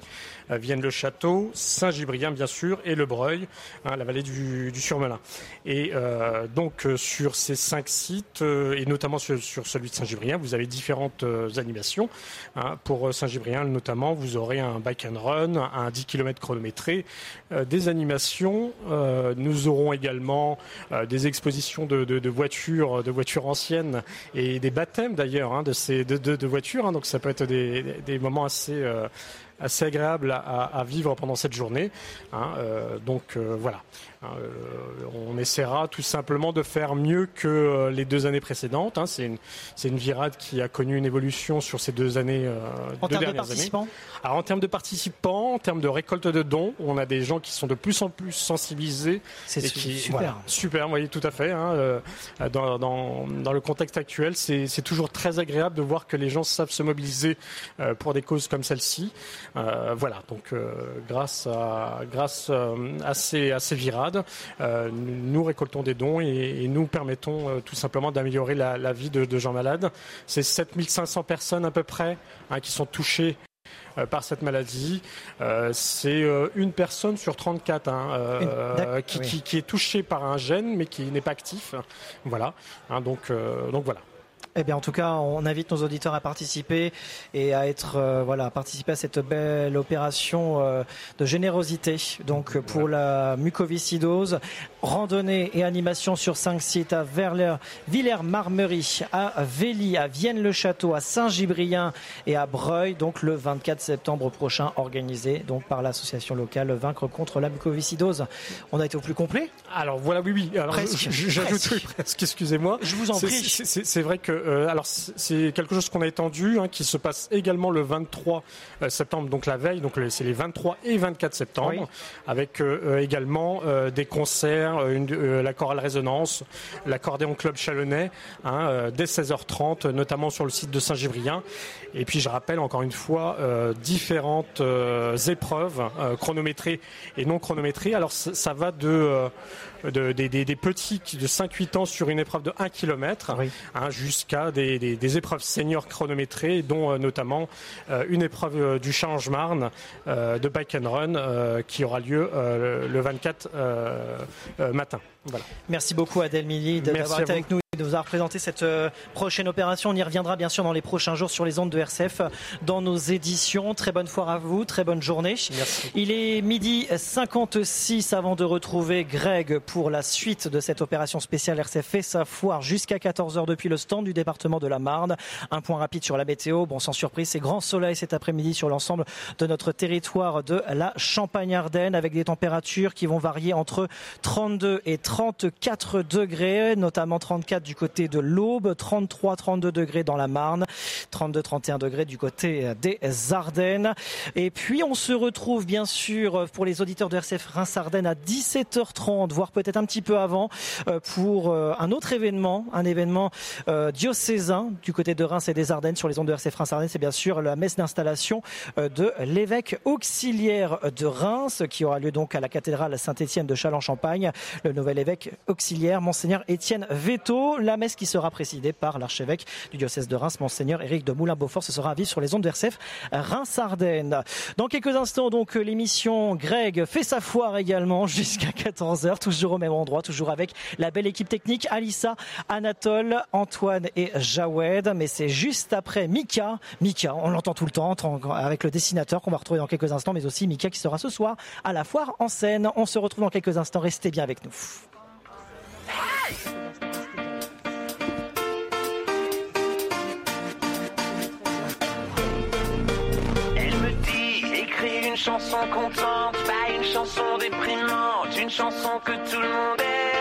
euh, Vienne-le-Château, Saint-Gibrien bien sûr et Le Breuil, hein, la vallée du, Surmelin. Et euh, donc euh, sur ces cinq sites et notamment sur, celui de Saint-Gibrien, vous avez différentes animations hein, pour Saint-Gibrien notamment, vous aurez un bike and run, un 10 km chronométré, des animations. nous aurons également des expositions de, voitures, de voitures anciennes et des baptêmes d'ailleurs hein, de ces de, voitures. Donc ça peut être des moments assez assez agréable à, vivre pendant cette journée. Hein, euh, donc euh, voilà. Euh, on essaiera tout simplement de faire mieux que euh, les deux années précédentes. Hein. C'est une, une, virade qui a connu une évolution sur ces deux années. Euh, en termes de participants Alors en termes de participants, en termes de récolte de dons, on a des gens qui sont de plus en plus sensibilisés. C'est super. super, vous voyez, tout à fait. Hein, dans, dans, dans, le contexte actuel, c'est toujours très agréable de voir que les gens savent se mobiliser pour des causes comme celle-ci. voilà, donc grâce à, grâce à ces, à ces virades, euh, nous récoltons des dons et, nous permettons euh, tout simplement d'améliorer la, vie de, gens malades. C'est 7500 personnes à peu près hein, qui sont touchées euh, par cette maladie. c'est une personne sur 34 hein, qui, est touchée par un gène mais qui n'est pas actif. Voilà. Hein, donc, donc voilà. Eh bien, en tout cas, on invite nos auditeurs à participer et à être, euh, voilà, à participer à cette belle opération euh, de générosité. Donc, pour la mucoviscidose, randonnée et animation sur cinq sites à Villers-Marmery, à Vély, à Vienne-le-Château, à Saint-Gibrien et à Breuil. Donc, le 24 septembre prochain, organisé donc par l'association locale Vaincre contre la mucoviscidose. On a été au plus complet? Alors voilà, oui, oui. Alors, J'ajoute presque. Excusez-moi. Je vous en prie. C'est vrai que euh, alors c'est quelque chose qu'on a étendu, hein, qui se passe également le 23 euh, septembre, donc la veille, donc c'est les 23 et 24 septembre, avec euh, également des concerts, la chorale résonance, l'accordéon club chalonnais, hein, dès 16h30, notamment sur le site de Saint-Gévrien. Et puis je rappelle encore une fois différentes épreuves chronométrées et non chronométrées. Alors ça va de des, petits de 5-8 ans sur une épreuve de 1 km hein, jusqu'à des, épreuves seniors chronométrées, dont euh, notamment euh, une épreuve euh, du Challenge-Marne de bike and run qui aura lieu le 24 matin. Merci beaucoup Adèle Milly d'avoir été avec nous de vous avoir présenté cette euh, prochaine opération. On y reviendra bien sûr dans les prochains jours sur les ondes de RCF dans nos éditions. Très bonne foire à vous, très bonne journée. Il est midi 56 avant de retrouver Greg pour la suite de cette opération spéciale RCF et sa foire jusqu'à 14h depuis le stand du département de la Marne. Un point rapide sur la météo. Bon, sans surprise, c'est grand soleil cet après-midi sur l'ensemble de notre territoire de la Champagne-Ardenne avec des températures qui vont varier entre 32 et 34 degrés, notamment 34 du côté de l'Aube, 33-32 degrés dans la Marne, 32-31 degrés du côté des Ardennes. Et puis on se retrouve bien sûr pour les auditeurs de RCF Reims-Ardennes à 17h30, voire peut-être un petit peu avant, euh, pour euh, un autre événement, un événement euh, diocésain du côté de Reims et des Ardennes sur les ondes de RCF Reims-Ardennes. C'est bien sûr la messe d'installation de l'évêque auxiliaire de Reims qui aura lieu donc à la cathédrale Saint-Étienne de Châlons-Champagne. Le nouvel évêque auxiliaire, monseigneur Étienne Veto la messe qui sera présidée par l'archevêque du diocèse de Reims, Monseigneur Éric de Moulin-Beaufort. Ce sera à vivre sur les ondes de RCF Reims-Ardennes. Dans quelques instants, donc, l'émission Greg fait sa foire également jusqu'à 14h, toujours au même endroit, toujours avec la belle équipe technique, Alissa, Anatole, Antoine et Jawed. Mais c'est juste après Mika. Mika, on l'entend tout le temps avec le dessinateur qu'on va retrouver dans quelques instants, mais aussi Mika qui sera ce soir à la foire en scène. On se retrouve dans quelques instants. Restez bien avec nous. Une chanson contente, pas une chanson déprimante, une chanson que tout le monde aime.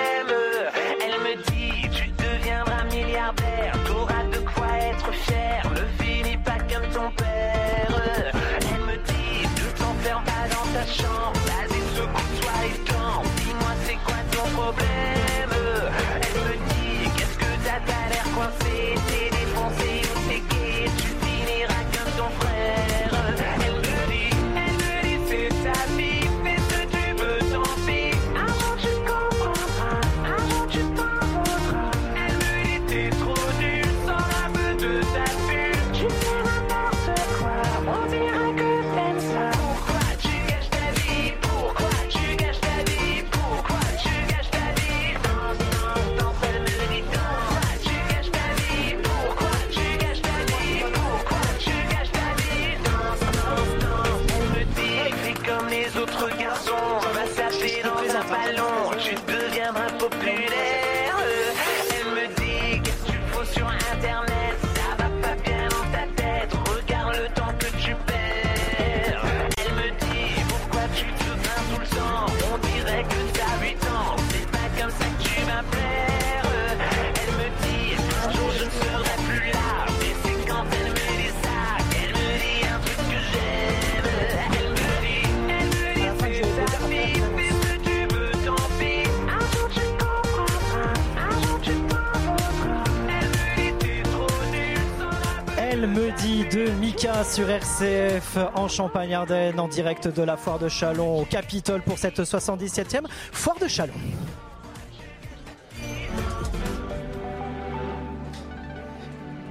De Mika sur RCF en Champagne-Ardenne en direct de la foire de Chalon au Capitole pour cette 77e foire de Chalon.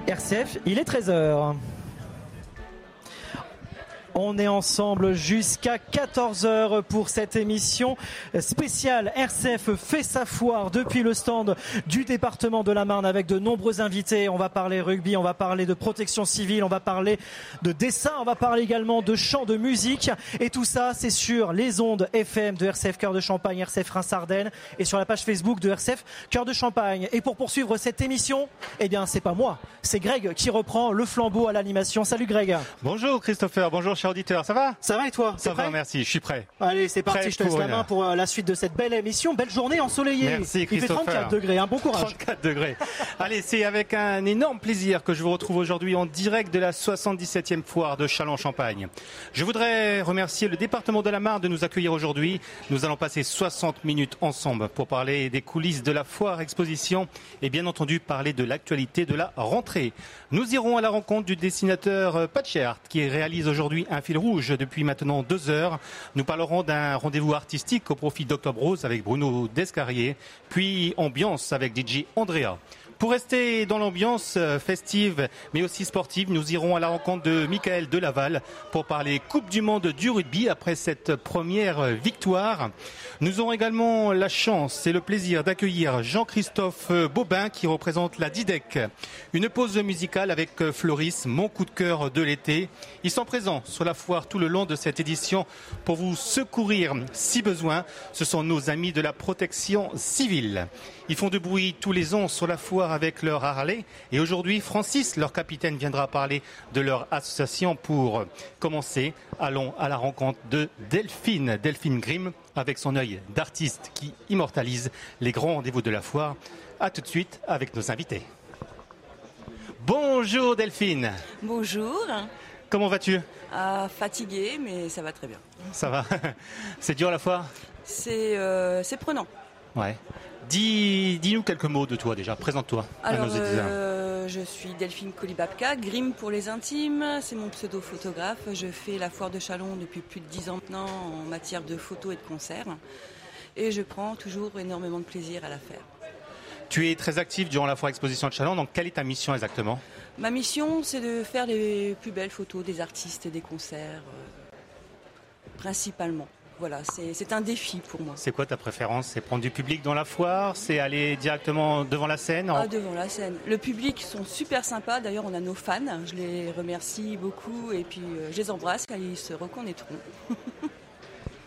RCF, il est 13h. On est ensemble jusqu'à 14h pour cette émission spéciale. RCF fait sa foire depuis le stand du département de la Marne avec de nombreux invités. On va parler rugby, on va parler de protection civile, on va parler de dessin, on va parler également de chant, de musique. Et tout ça, c'est sur les ondes FM de RCF Cœur de Champagne, RCF Reims-Ardennes et sur la page Facebook de RCF Cœur de Champagne. Et pour poursuivre cette émission, eh bien, c'est pas moi, c'est Greg qui reprend le flambeau à l'animation. Salut Greg. Bonjour Christopher, bonjour cher auditeur, ça va Ça va et toi? Ça va, merci, je suis prêt. Allez, c'est parti, je te laisse la main pour euh, la suite de cette belle émission. Belle journée ensoleillée. Merci Il fait 34 degrés, un bon courage. 34 degrés. Allez, c'est avec un énorme plaisir que je vous retrouve aujourd'hui en direct de la 77e foire de Châlons-Champagne. Je voudrais remercier le département de la Marne de nous accueillir aujourd'hui. Nous allons passer 60 minutes ensemble pour parler des coulisses de la foire exposition et bien entendu parler de l'actualité de la rentrée. Nous irons à la rencontre du dessinateur euh, Patchert qui réalise aujourd'hui un fil rouge depuis maintenant deux heures. Nous parlerons d'un rendez-vous artistique au profit d'Octobre Rose avec Bruno Descarrier, puis ambiance avec DJ Andrea. Pour rester dans l'ambiance euh, festive mais aussi sportive, nous irons à la rencontre de Michael Delaval pour parler Coupe du Monde du rugby après cette première victoire. Nous aurons également la chance et le plaisir d'accueillir Jean-Christophe Bobin qui représente la DIDEC. Une pause musicale avec Floris, mon coup de cœur de l'été. Ils sont présents sur la foire tout le long de cette édition pour vous secourir si besoin. Ce sont nos amis de la protection civile. Ils font de bruit tous les ans sur la foire avec leur Harley. Et aujourd'hui, Francis, leur capitaine, viendra parler de leur association pour commencer. Allons à la rencontre de Delphine, Delphine Grimm, avec son œil d'artiste qui immortalise les grands rendez-vous de la foire. A tout de suite avec nos invités. Bonjour Delphine. Bonjour. Comment vas-tu? Ah, Fatiguée, mais ça va très bien. Ça va? C'est dur la foire? C'est euh, prenant. Ouais. Dis, nous quelques mots de toi déjà. Présente-toi à nos euh, je suis Delphine Kolibabka, Grim pour les intimes. C'est mon pseudo photographe. Je fais la foire de Chalon depuis plus de dix ans maintenant en matière de photos et de concerts. Et je prends toujours énormément de plaisir à la faire. Tu es très active durant la foire exposition de Chalon. Donc, quelle est ta mission exactement? Ma mission, c'est de faire les plus belles photos des artistes et des concerts, euh, principalement voilà, c'est un défi pour moi. C'est quoi ta préférence? C'est prendre du public dans la foire? C'est aller directement devant la scène ah, Devant la scène. Le public sont super sympas. D'ailleurs, on a nos fans. Je les remercie beaucoup et puis euh, je les embrasse car ils se reconnaîtront.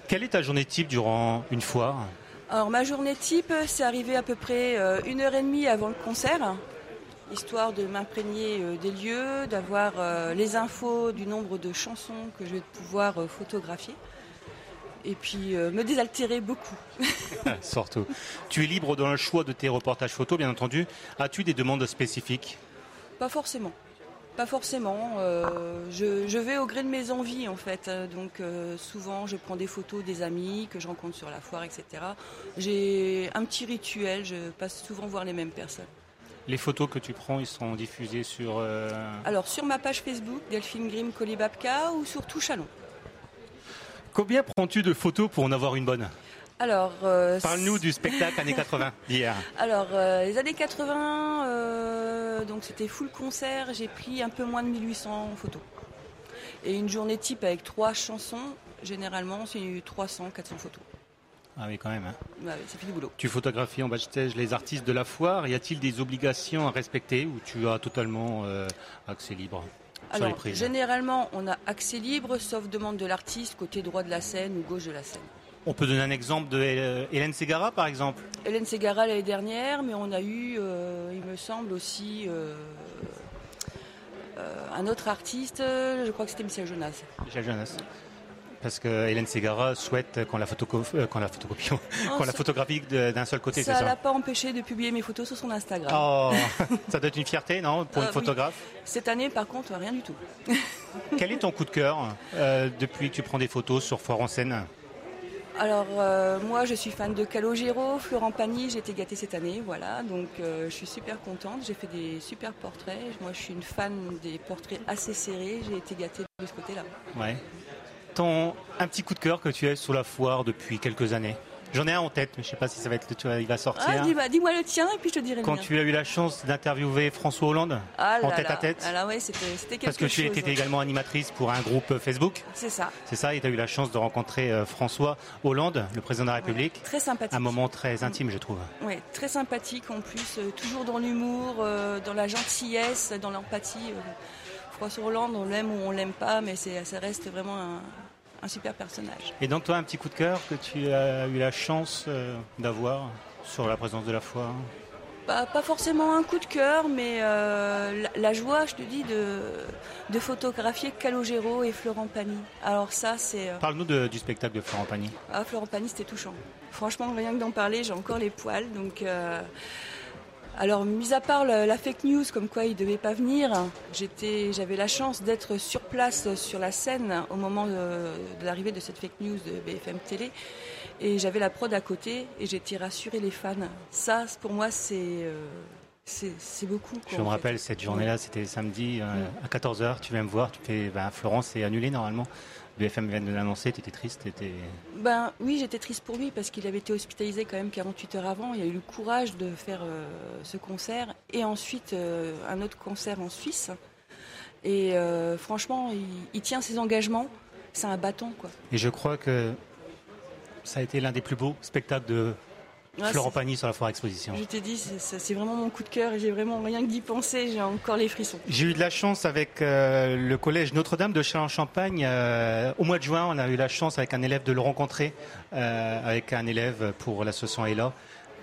Quelle est ta journée type durant une foire? Alors, ma journée type, c'est arriver à peu près euh, une heure et demie avant le concert histoire de m'imprégner euh, des lieux, d'avoir les infos du nombre de chansons que je vais pouvoir photographier et puis euh, me désaltérer beaucoup. Surtout. Tu es libre dans le choix de tes reportages photos, bien entendu. As-tu des demandes spécifiques? Pas forcément. Pas forcément. Euh, je, vais au gré de mes envies en fait. Donc euh, souvent je prends des photos des amis que je rencontre sur la foire, etc. J'ai un petit rituel. Je passe souvent voir les mêmes personnes. Les photos que tu prends, ils sont diffusées sur. Alors sur ma page Facebook, Delphine Grimm Colibabka ou sur Touchalon. Combien prends-tu de photos pour en avoir une bonne? Alors, euh, Parle-nous du spectacle années 80 d'hier. Alors, euh, les années 80, euh, donc c'était full concert, j'ai pris un peu moins de 1800 photos. Et une journée type avec trois chansons, généralement, c'est 300, 400 photos. Ah oui, quand même. Hein. Bah ça fait du boulot. Tu photographies en backstage les artistes de la foire. Y a-t-il des obligations à respecter ou tu as totalement accès libre? Alors, généralement, on a accès libre, sauf demande de l'artiste, côté droit de la scène ou gauche de la scène. On peut donner un exemple de euh, Hélène Segara, par exemple Hélène Segara l'année dernière, mais on a eu, euh, il me semble aussi, euh, un autre artiste, je crois que c'était Michel Jonas. Michel Jonas parce que Hélène Segara souhaite qu'on la, euh, la, photocopie, la photographie d'un seul côté. Ça ne l'a pas empêché de publier mes photos sur son Instagram. Oh, ça doit être une fierté, non, pour une euh, photographe Cette année, par contre, rien du tout. Quel est ton coup de cœur euh, depuis que tu prends des photos sur Foire en Seine alors euh, moi je suis fan de Calogero, Florent Pagny, j'ai été gâtée cette année, voilà, donc euh, je suis super contente, j'ai fait des super portraits, moi je suis une fan des portraits assez serrés, j'ai été gâtée de ce côté-là. Ouais. Ton, un petit coup de cœur que tu as sous la foire depuis quelques années? J'en ai un en tête, mais je ne sais pas si ça va être le, il va sortir. Ah, dis, dis-moi le tien et puis je te dirai Quand tu as eu la chance d'interviewer François Hollande ah en tête à tête. Ah ouais, c'était, quelque Parce que tu étais également animatrice pour un groupe Facebook. C'est ça. C'est ça, et tu as eu la chance de rencontrer euh, François Hollande, le président de la République. très sympathique. Un moment très intime, je trouve. Oui, très sympathique en plus, euh, toujours dans l'humour, euh, dans la gentillesse, dans l'empathie. François Hollande, on l'aime ou on l'aime pas, mais ça reste vraiment un, un super personnage. Et donc toi, un petit coup de cœur que tu as eu la chance euh, d'avoir sur la présence de la foi? Bah, pas forcément un coup de cœur, mais euh, la, joie, je te dis, de, de photographier Calogero et Florent Pagny. Alors ça, c'est... Euh, Parle-nous du spectacle de Florent Pagny. Ah, Florent Pagny, c'était touchant. Franchement, rien que d'en parler, j'ai encore les poils. Donc, alors, mis à part la, fake news, comme quoi il ne devait pas venir, j'avais la chance d'être sur place sur la scène au moment de, l'arrivée de cette fake news de BFM Télé. Et j'avais la prod à côté et j'étais rassurer les fans. Ça, pour moi, c'est euh, c'est beaucoup. je me rappelle, cette journée-là, c'était samedi euh, à 14h. Tu viens me voir, tu fais ben, Florence est annulé normalement. BFM vient de l'annoncer, tu étais triste étais... Ben oui, j'étais triste pour lui parce qu'il avait été hospitalisé quand même 48 heures avant. Il a eu le courage de faire euh, ce concert et ensuite euh, un autre concert en Suisse. Et euh, franchement, il, tient ses engagements. C'est un bâton, quoi. Et je crois que ça a été l'un des plus beaux spectacles de Florent Pagny sur la foire exposition. Je t'ai dit, c'est vraiment mon coup de cœur et j'ai vraiment rien que d'y penser, j'ai encore les frissons. J'ai eu de la chance avec euh, le collège Notre-Dame de Châlons-Champagne. Euh, au mois de juin, on a eu la chance avec un élève de le rencontrer, euh, avec un élève pour l'association ELA.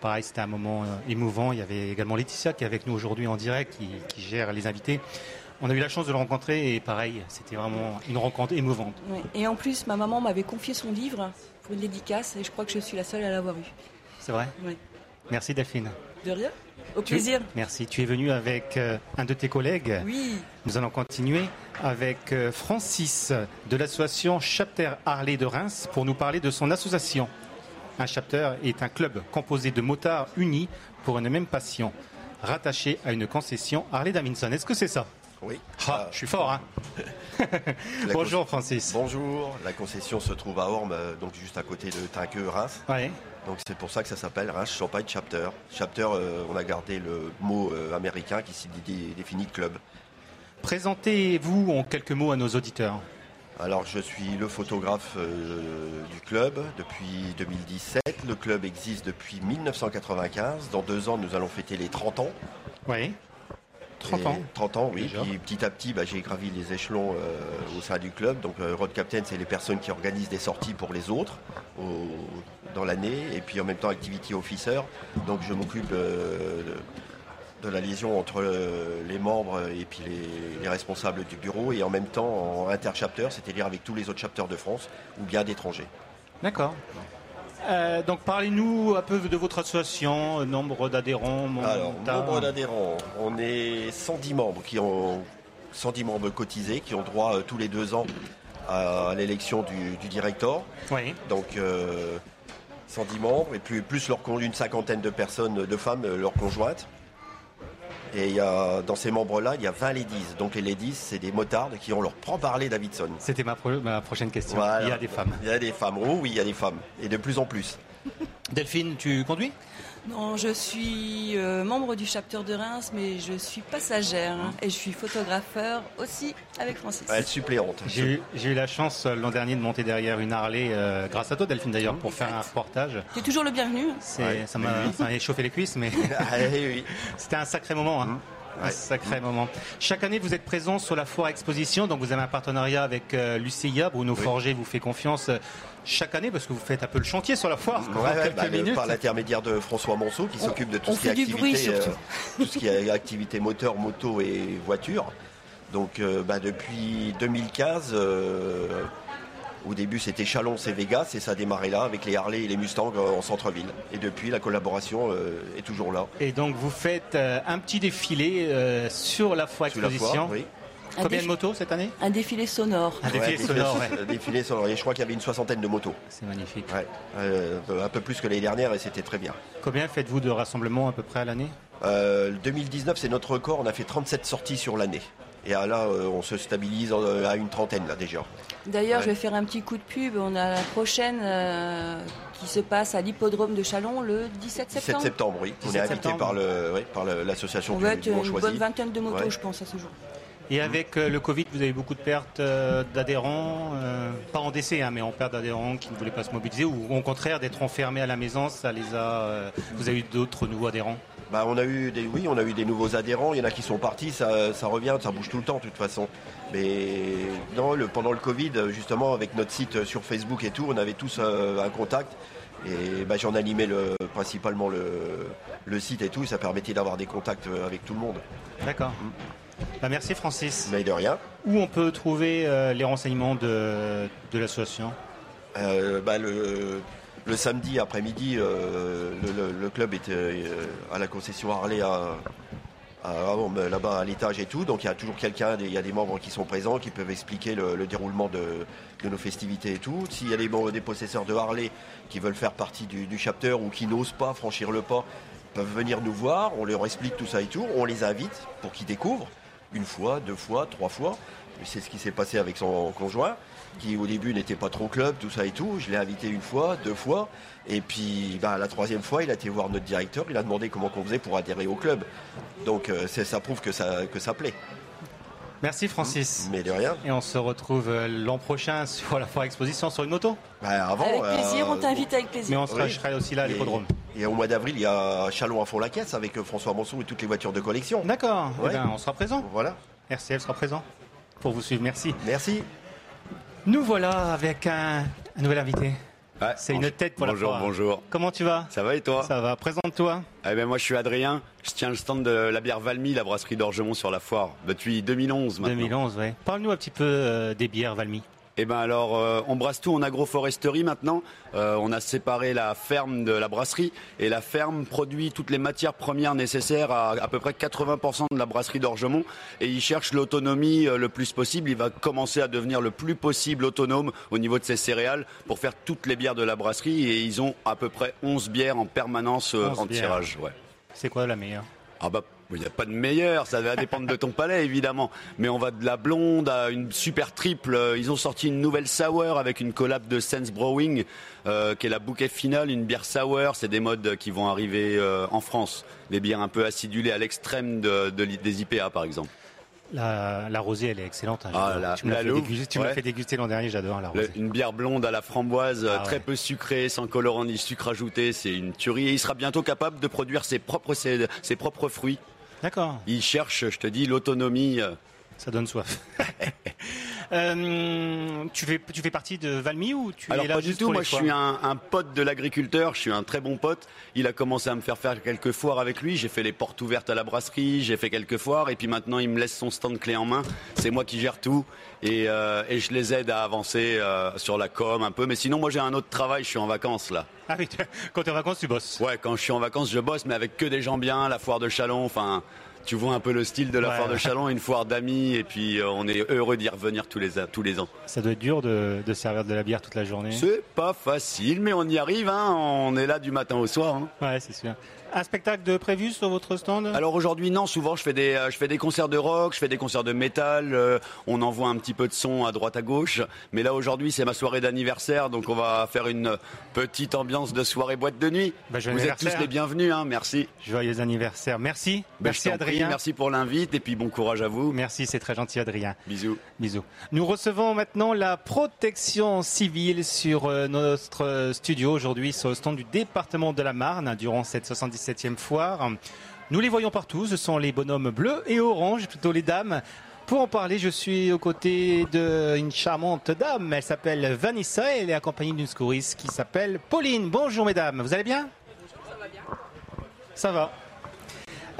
Pareil, c'était un moment émouvant. Il y avait également Laetitia qui est avec nous aujourd'hui en direct, qui, gère les invités. On a eu la chance de le rencontrer et pareil, c'était vraiment une rencontre émouvante. Et en plus, ma maman m'avait confié son livre pour une dédicace et je crois que je suis la seule à l'avoir eu. C'est vrai Oui. Merci Delphine. De rien. Au plaisir. Merci. Tu es venu avec euh, un de tes collègues. Oui. Nous allons continuer avec euh, Francis de l'association Chapter Harley de Reims pour nous parler de son association. Un chapter est un club composé de motards unis pour une même passion, rattaché à une concession Harley Davidson. Est-ce que c'est ça? Oui. Ah, je suis fort, hein Bonjour Francis. Bonjour. La concession se trouve à Orme, euh, donc juste à côté de Trinqueux, Reims. Oui. Donc c'est pour ça que ça s'appelle Reims Champagne Chapter. Chapter, euh, on a gardé le mot euh, américain qui définit club. Présentez-vous en quelques mots à nos auditeurs. Alors je suis le photographe du club depuis 2017. Le club existe depuis 1995. Dans deux ans, nous allons fêter les 30 ans. Oui. 30 ans 30 ans, oui. Puis petit à petit, bah, j'ai gravi les échelons euh, au sein du club. Donc euh, Road Captain, c'est les personnes qui organisent des sorties pour les autres dans l'année. Et puis en même temps, Activity Officer. Donc je m'occupe euh, de, la liaison entre les membres et puis les, responsables du bureau. Et en même temps, en inter-chapter, c'est-à-dire avec tous les autres chapters de France ou bien d'étrangers. D'accord. Euh, donc parlez-nous un peu de votre association, nombre d'adhérents. Alors, nombre d'adhérents, on est 110 membres qui ont 110 membres cotisés qui ont droit euh, tous les deux ans à, l'élection du, directeur. Oui. Donc 110 euh, membres et plus, plus leur, une cinquantaine de personnes, de femmes, leurs conjointes. Et il y a, dans ces membres-là, il y a 20 ladies. Donc les ladies, c'est des motards qui ont leur propre parler Davidson. C'était ma, prochaine question. Il y a des femmes. Il y a des femmes. Oh oui, il y a des femmes. Et de plus en plus. Delphine, tu conduis? Non, je suis euh, membre du chapter de Reims, mais je suis passagère hein, et je suis photographeur aussi avec Francis. Elle suppléante. J'ai eu la chance euh, l'an dernier de monter derrière une Harley, euh, grâce à toi Delphine d'ailleurs, pour faire un reportage. Tu es toujours le bienvenu. Ça m'a échauffé les cuisses, mais ah, c'était un sacré moment. Hein. Mmh. Un sacré moment. Chaque année, vous êtes présent sur la foire exposition, donc vous avez un partenariat avec l'UCIA. Bruno Forger vous fait confiance chaque année parce que vous faites un peu le chantier sur la foire bah, par l'intermédiaire de François Monceau qui s'occupe de tout ce, qui est activité, euh, tout ce qui est activité moteur, moto et voiture. Donc euh, bah, depuis 2015, euh, au début c'était Chalon, c'est Vegas et ça a démarré là avec les Harley et les Mustangs en centre-ville. Et depuis la collaboration est toujours là. Et donc vous faites un petit défilé sur la foire exposition. oui Combien de motos cette année Un défilé sonore. Un défilé sonore, ouais. Un défilé sonore. Et je crois qu'il y avait une soixantaine de motos. C'est magnifique. Ouais. Euh, un peu plus que l'année dernière et c'était très bien. Combien faites-vous de rassemblements à peu près à l'année euh, 2019, c'est notre record. On a fait 37 sorties sur l'année. Et là, euh, on se stabilise euh, à une trentaine là déjà. D'ailleurs, Ouais. je vais faire un petit coup de pub. On a la prochaine euh, qui se passe à l'hippodrome de Chalon le 17 17 septembre. septembre, oui. On est 17 invité septembre. par le, oui, par le- l'association On du, va être une Choisi. bonne vingtaine de motos, Ouais. je pense, à ce jour. Et avec euh, le Covid, vous avez beaucoup de pertes euh, d'adhérents, euh, pas en décès, hein, mais en perte d'adhérents qui ne voulaient pas se mobiliser, ou au contraire d'être enfermés à la maison, ça les a. euh, vous avez eu d'autres nouveaux adhérents? Bah, on a eu des, oui, on a eu des nouveaux adhérents. Il y en a qui sont partis. Ça, ça revient, ça bouge tout le temps, de toute façon. Mais non, le, pendant le Covid, justement, avec notre site sur Facebook et tout, on avait tous euh, un contact. Et bah, j'en animais le, principalement le, le site et tout. Et ça permettait d'avoir des contacts avec tout le monde. D'accord. Bah, merci Francis. Mais de rien. Où on peut trouver euh, les renseignements de, de l'association? Euh, bah, le, le samedi après-midi, euh, le, le- le club était à la concession Harley à, à- à- là-bas à l'étage et tout. Donc il y a toujours quelqu'un, il y a des membres qui sont présents, qui peuvent expliquer le, le déroulement de, de nos festivités et tout. S'il y a des, des possesseurs de Harley qui veulent faire partie du, du chapter ou qui n'osent pas franchir le pas, peuvent venir nous voir, on leur explique tout ça et tout, on les invite pour qu'ils découvrent une fois, deux fois, trois fois. C'est ce qui s'est passé avec son conjoint, qui au début n'était pas trop club, tout ça et tout. Je l'ai invité une fois, deux fois, et puis bah, la troisième fois, il a été voir notre directeur, il a demandé comment on faisait pour adhérer au club. Donc euh, ça prouve que ça plaît. Merci Francis. Mais de rien. Et on se retrouve euh, l'an prochain sur la foire exposition sur une moto Bah, avant, Avec plaisir, euh, on t'invite avec plaisir. Mais on sera, Oui. je serai aussi là à Et- l'hippodrome. Et au mois d'avril, il y a Chalon à fond la caisse avec euh, François Monceau et toutes les voitures de collection. D'accord. Eh Ouais. ben, on sera présent. Voilà. RCL sera présent pour vous suivre. Merci. Merci. Nous voilà avec un, un nouvel invité. Ouais, C'est une bonjour- tête pour la Bonjour, bonjour. Comment tu vas Ça va et toi Ça va. Présente-toi. Eh ben moi je suis Adrien, je tiens le stand de la bière Valmy, la brasserie d'Orgemont sur la foire, depuis 2011 maintenant. 2011, ouais. Parle-nous un petit peu euh, des bières Valmy. Eh ben alors, euh, on brasse tout en agroforesterie maintenant. Euh, on a séparé la ferme de la brasserie et la ferme produit toutes les matières premières nécessaires à à peu près 80% de la brasserie d'Orgemont. Et il cherche l'autonomie euh, le plus possible. Il va commencer à devenir le plus possible autonome au niveau de ses céréales pour faire toutes les bières de la brasserie. Et ils ont à peu près 11 bières en permanence euh, 11 en bières. tirage. Ouais. C'est quoi la meilleure? Ah bah, il n'y a pas de meilleur, ça va dépendre de ton palais évidemment. Mais on va de la blonde à une super triple. Euh, Ils ont sorti une nouvelle sour avec une collab de Sense Brewing, euh, qui est la bouquet finale, une bière sour. C'est des modes qui vont arriver euh, en France. Des bières un peu acidulées à l'extrême de, de l'i- des IPA par exemple. La, la rosée, elle est excellente. hein, Ah, la- tu me l'as la fait, déguster, ouais. l'an dernier, j'adore la Le- rosée. une bière blonde à la framboise, euh, Ah très ouais. peu sucrée, sans colorant ni sucre ajouté. C'est une tuerie. Et il sera bientôt capable de produire ses propres, ses, ses propres fruits. D'accord. Il cherche, je te dis, l'autonomie. Ça donne soif. Euh, tu, fais, tu fais partie de Valmy ou tu Alors es là pas du tout, moi je suis un, un pote de l'agriculteur, je suis un très bon pote. Il a commencé à me faire faire quelques foires avec lui, j'ai fait les portes ouvertes à la brasserie, j'ai fait quelques foires et puis maintenant il me laisse son stand clé en main. C'est moi qui gère tout et, euh, et je les aide à avancer euh, sur la com un peu. Mais sinon moi j'ai un autre travail, je suis en vacances là. Ah oui, quand tu es en vacances, tu bosses. Ouais, quand je suis en vacances, je bosse, mais avec que des gens bien, la foire de Chalon, enfin... Tu vois un peu le style de la Ouais, foire de. Chalon, une foire d'amis, et puis euh, on est heureux d'y revenir tous les, tous les ans. Ça doit être dur de, de servir de la bière toute la journée. C'est pas facile, mais on y arrive, hein. on est là du matin au soir. hein. Ouais, c'est sûr. Un spectacle de prévu sur votre stand Alors aujourd'hui non, souvent je fais des euh, je fais des concerts de rock, je fais des concerts de métal, euh, on envoie un petit peu de son à droite à gauche, mais là aujourd'hui c'est ma soirée d'anniversaire donc on va faire une petite ambiance de soirée boîte de nuit. Bah, Vous êtes tous les bienvenus hein, merci. Joyeux anniversaire. Merci. Ben, merci prie, Adrien. merci pour l'invite et puis bon courage à vous. Merci, c'est très gentil Adrien. Bisous. Bisous. Nous recevons maintenant la protection civile sur euh, notre studio aujourd'hui sur le stand du département de la Marne durant cette 77e foire. Nous les voyons partout, ce sont les bonhommes bleus et orange, plutôt les dames. Pour en parler, je suis aux côtés d'une charmante dame. Elle s'appelle Vanessa et elle est accompagnée d'une secouriste qui s'appelle Pauline. Bonjour mesdames, vous allez bien? Ça va.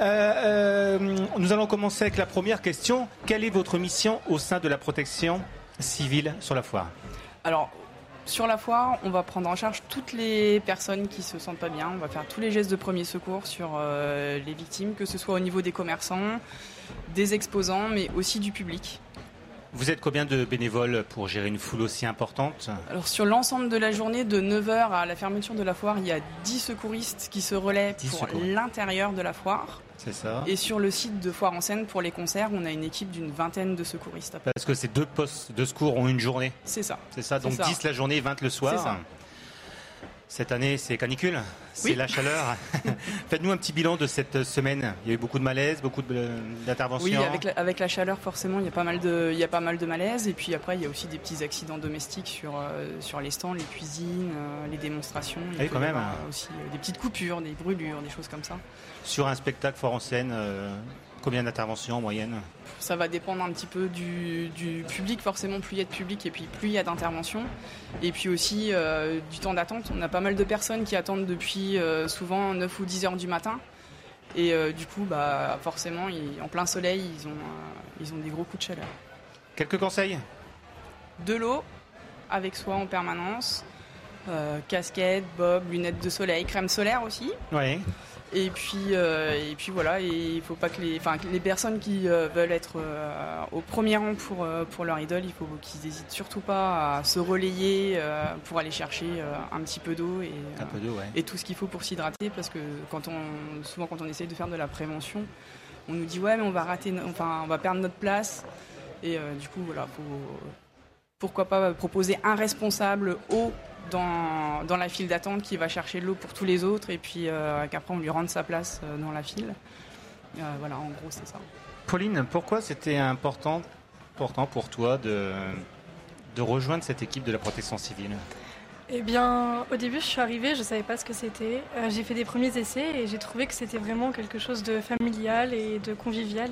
Euh, euh, nous allons commencer avec la première question. Quelle est votre mission au sein de la protection civile sur la foire? Alors, sur la foire, on va prendre en charge toutes les personnes qui se sentent pas bien. On va faire tous les gestes de premier secours sur euh, les victimes, que ce soit au niveau des commerçants, des exposants, mais aussi du public. Vous êtes combien de bénévoles pour gérer une foule aussi importante? Alors sur l'ensemble de la journée, de 9h à la fermeture de la foire, il y a 10 secouristes qui se relaient pour l'intérieur de la foire. C'est ça. Et sur le site de Foire en Seine, pour les concerts, on a une équipe d'une vingtaine de secouristes. Parce que ces deux postes de secours ont une journée C'est ça. C'est ça, donc 10 la journée, 20 le soir. C'est ça. Cette année, c'est canicule, c'est la chaleur. Faites-nous un petit bilan de cette semaine. Il y a eu beaucoup de malaise, beaucoup d'interventions. Oui, avec la, avec la, chaleur, forcément, il y, a pas mal de, il y a pas mal de malaise. Et puis après, il y a aussi des petits accidents domestiques sur, euh, sur les stands, les cuisines, euh, les démonstrations. Il quand même. aussi euh, des petites coupures, des brûlures, des choses comme ça. Sur un spectacle fort en scène, Combien d'interventions en moyenne Ça va dépendre un petit peu du, public. Forcément, plus il y a de public et puis plus il y a d'interventions. Et puis aussi euh, du temps d'attente. On a pas mal de personnes qui attendent depuis euh, souvent 9 ou 10 heures du matin. Et euh, du coup, bah, forcément, en plein soleil, ils ont, ils ont des gros coups de chaleur. Quelques conseils De l'eau avec soi en permanence. casquette, bob, lunettes de soleil, crème solaire aussi. Oui. Et puis, euh, et puis voilà, il faut pas que les, enfin, les personnes qui euh, veulent être euh, au premier rang pour, pour leur idole, il faut qu'ils n'hésitent surtout pas à se relayer pour aller chercher un petit peu d'eau et, et tout ce qu'il faut pour s'hydrater, parce que quand on, souvent quand on essaye de faire de la prévention, on nous dit ouais mais on va rater, enfin on va perdre notre place, et du coup voilà, pourquoi pas proposer un responsable eau dans, dans la file d'attente qui va chercher de l'eau pour tous les autres et puis euh, qu'après on lui rende sa place euh, dans la file. Euh, voilà, en gros, c'est ça. Pauline, pourquoi c'était important, important pour toi de, de rejoindre cette équipe de la protection civile? Eh bien, au début, je suis arrivée, je ne savais pas ce que c'était. j'ai fait des premiers essais et j'ai trouvé que c'était vraiment quelque chose de familial et de convivial.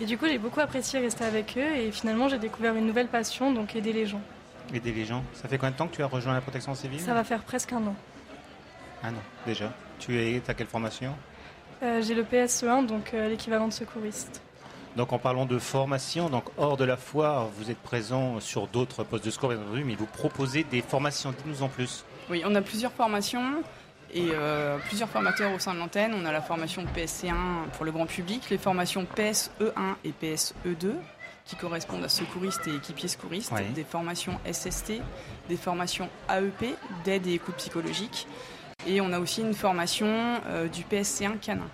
Et du coup, j'ai beaucoup apprécié rester avec eux et finalement, j'ai découvert une nouvelle passion, donc aider les gens. Aider les gens. Ça fait combien de temps que tu as rejoint la protection civile? Ça va faire presque un an. Un an, déjà. Tu es, as quelle formation? Euh, J'ai le PSE1, donc euh, l'équivalent de secouriste. Donc en parlant de formation, donc hors de la foire, vous êtes présent sur d'autres postes de secours, mais vous proposez des formations. Dites-nous en plus. Oui, on a plusieurs formations et euh, plusieurs formateurs au sein de l'antenne. On a la formation PSC1 pour le grand public, les formations PSE1 et PSE2 qui correspondent à secouristes et équipiers secouristes, des formations SST, des formations AEP, d'aide et écoute psychologique. Et on a aussi une formation euh, du PSC1 canin.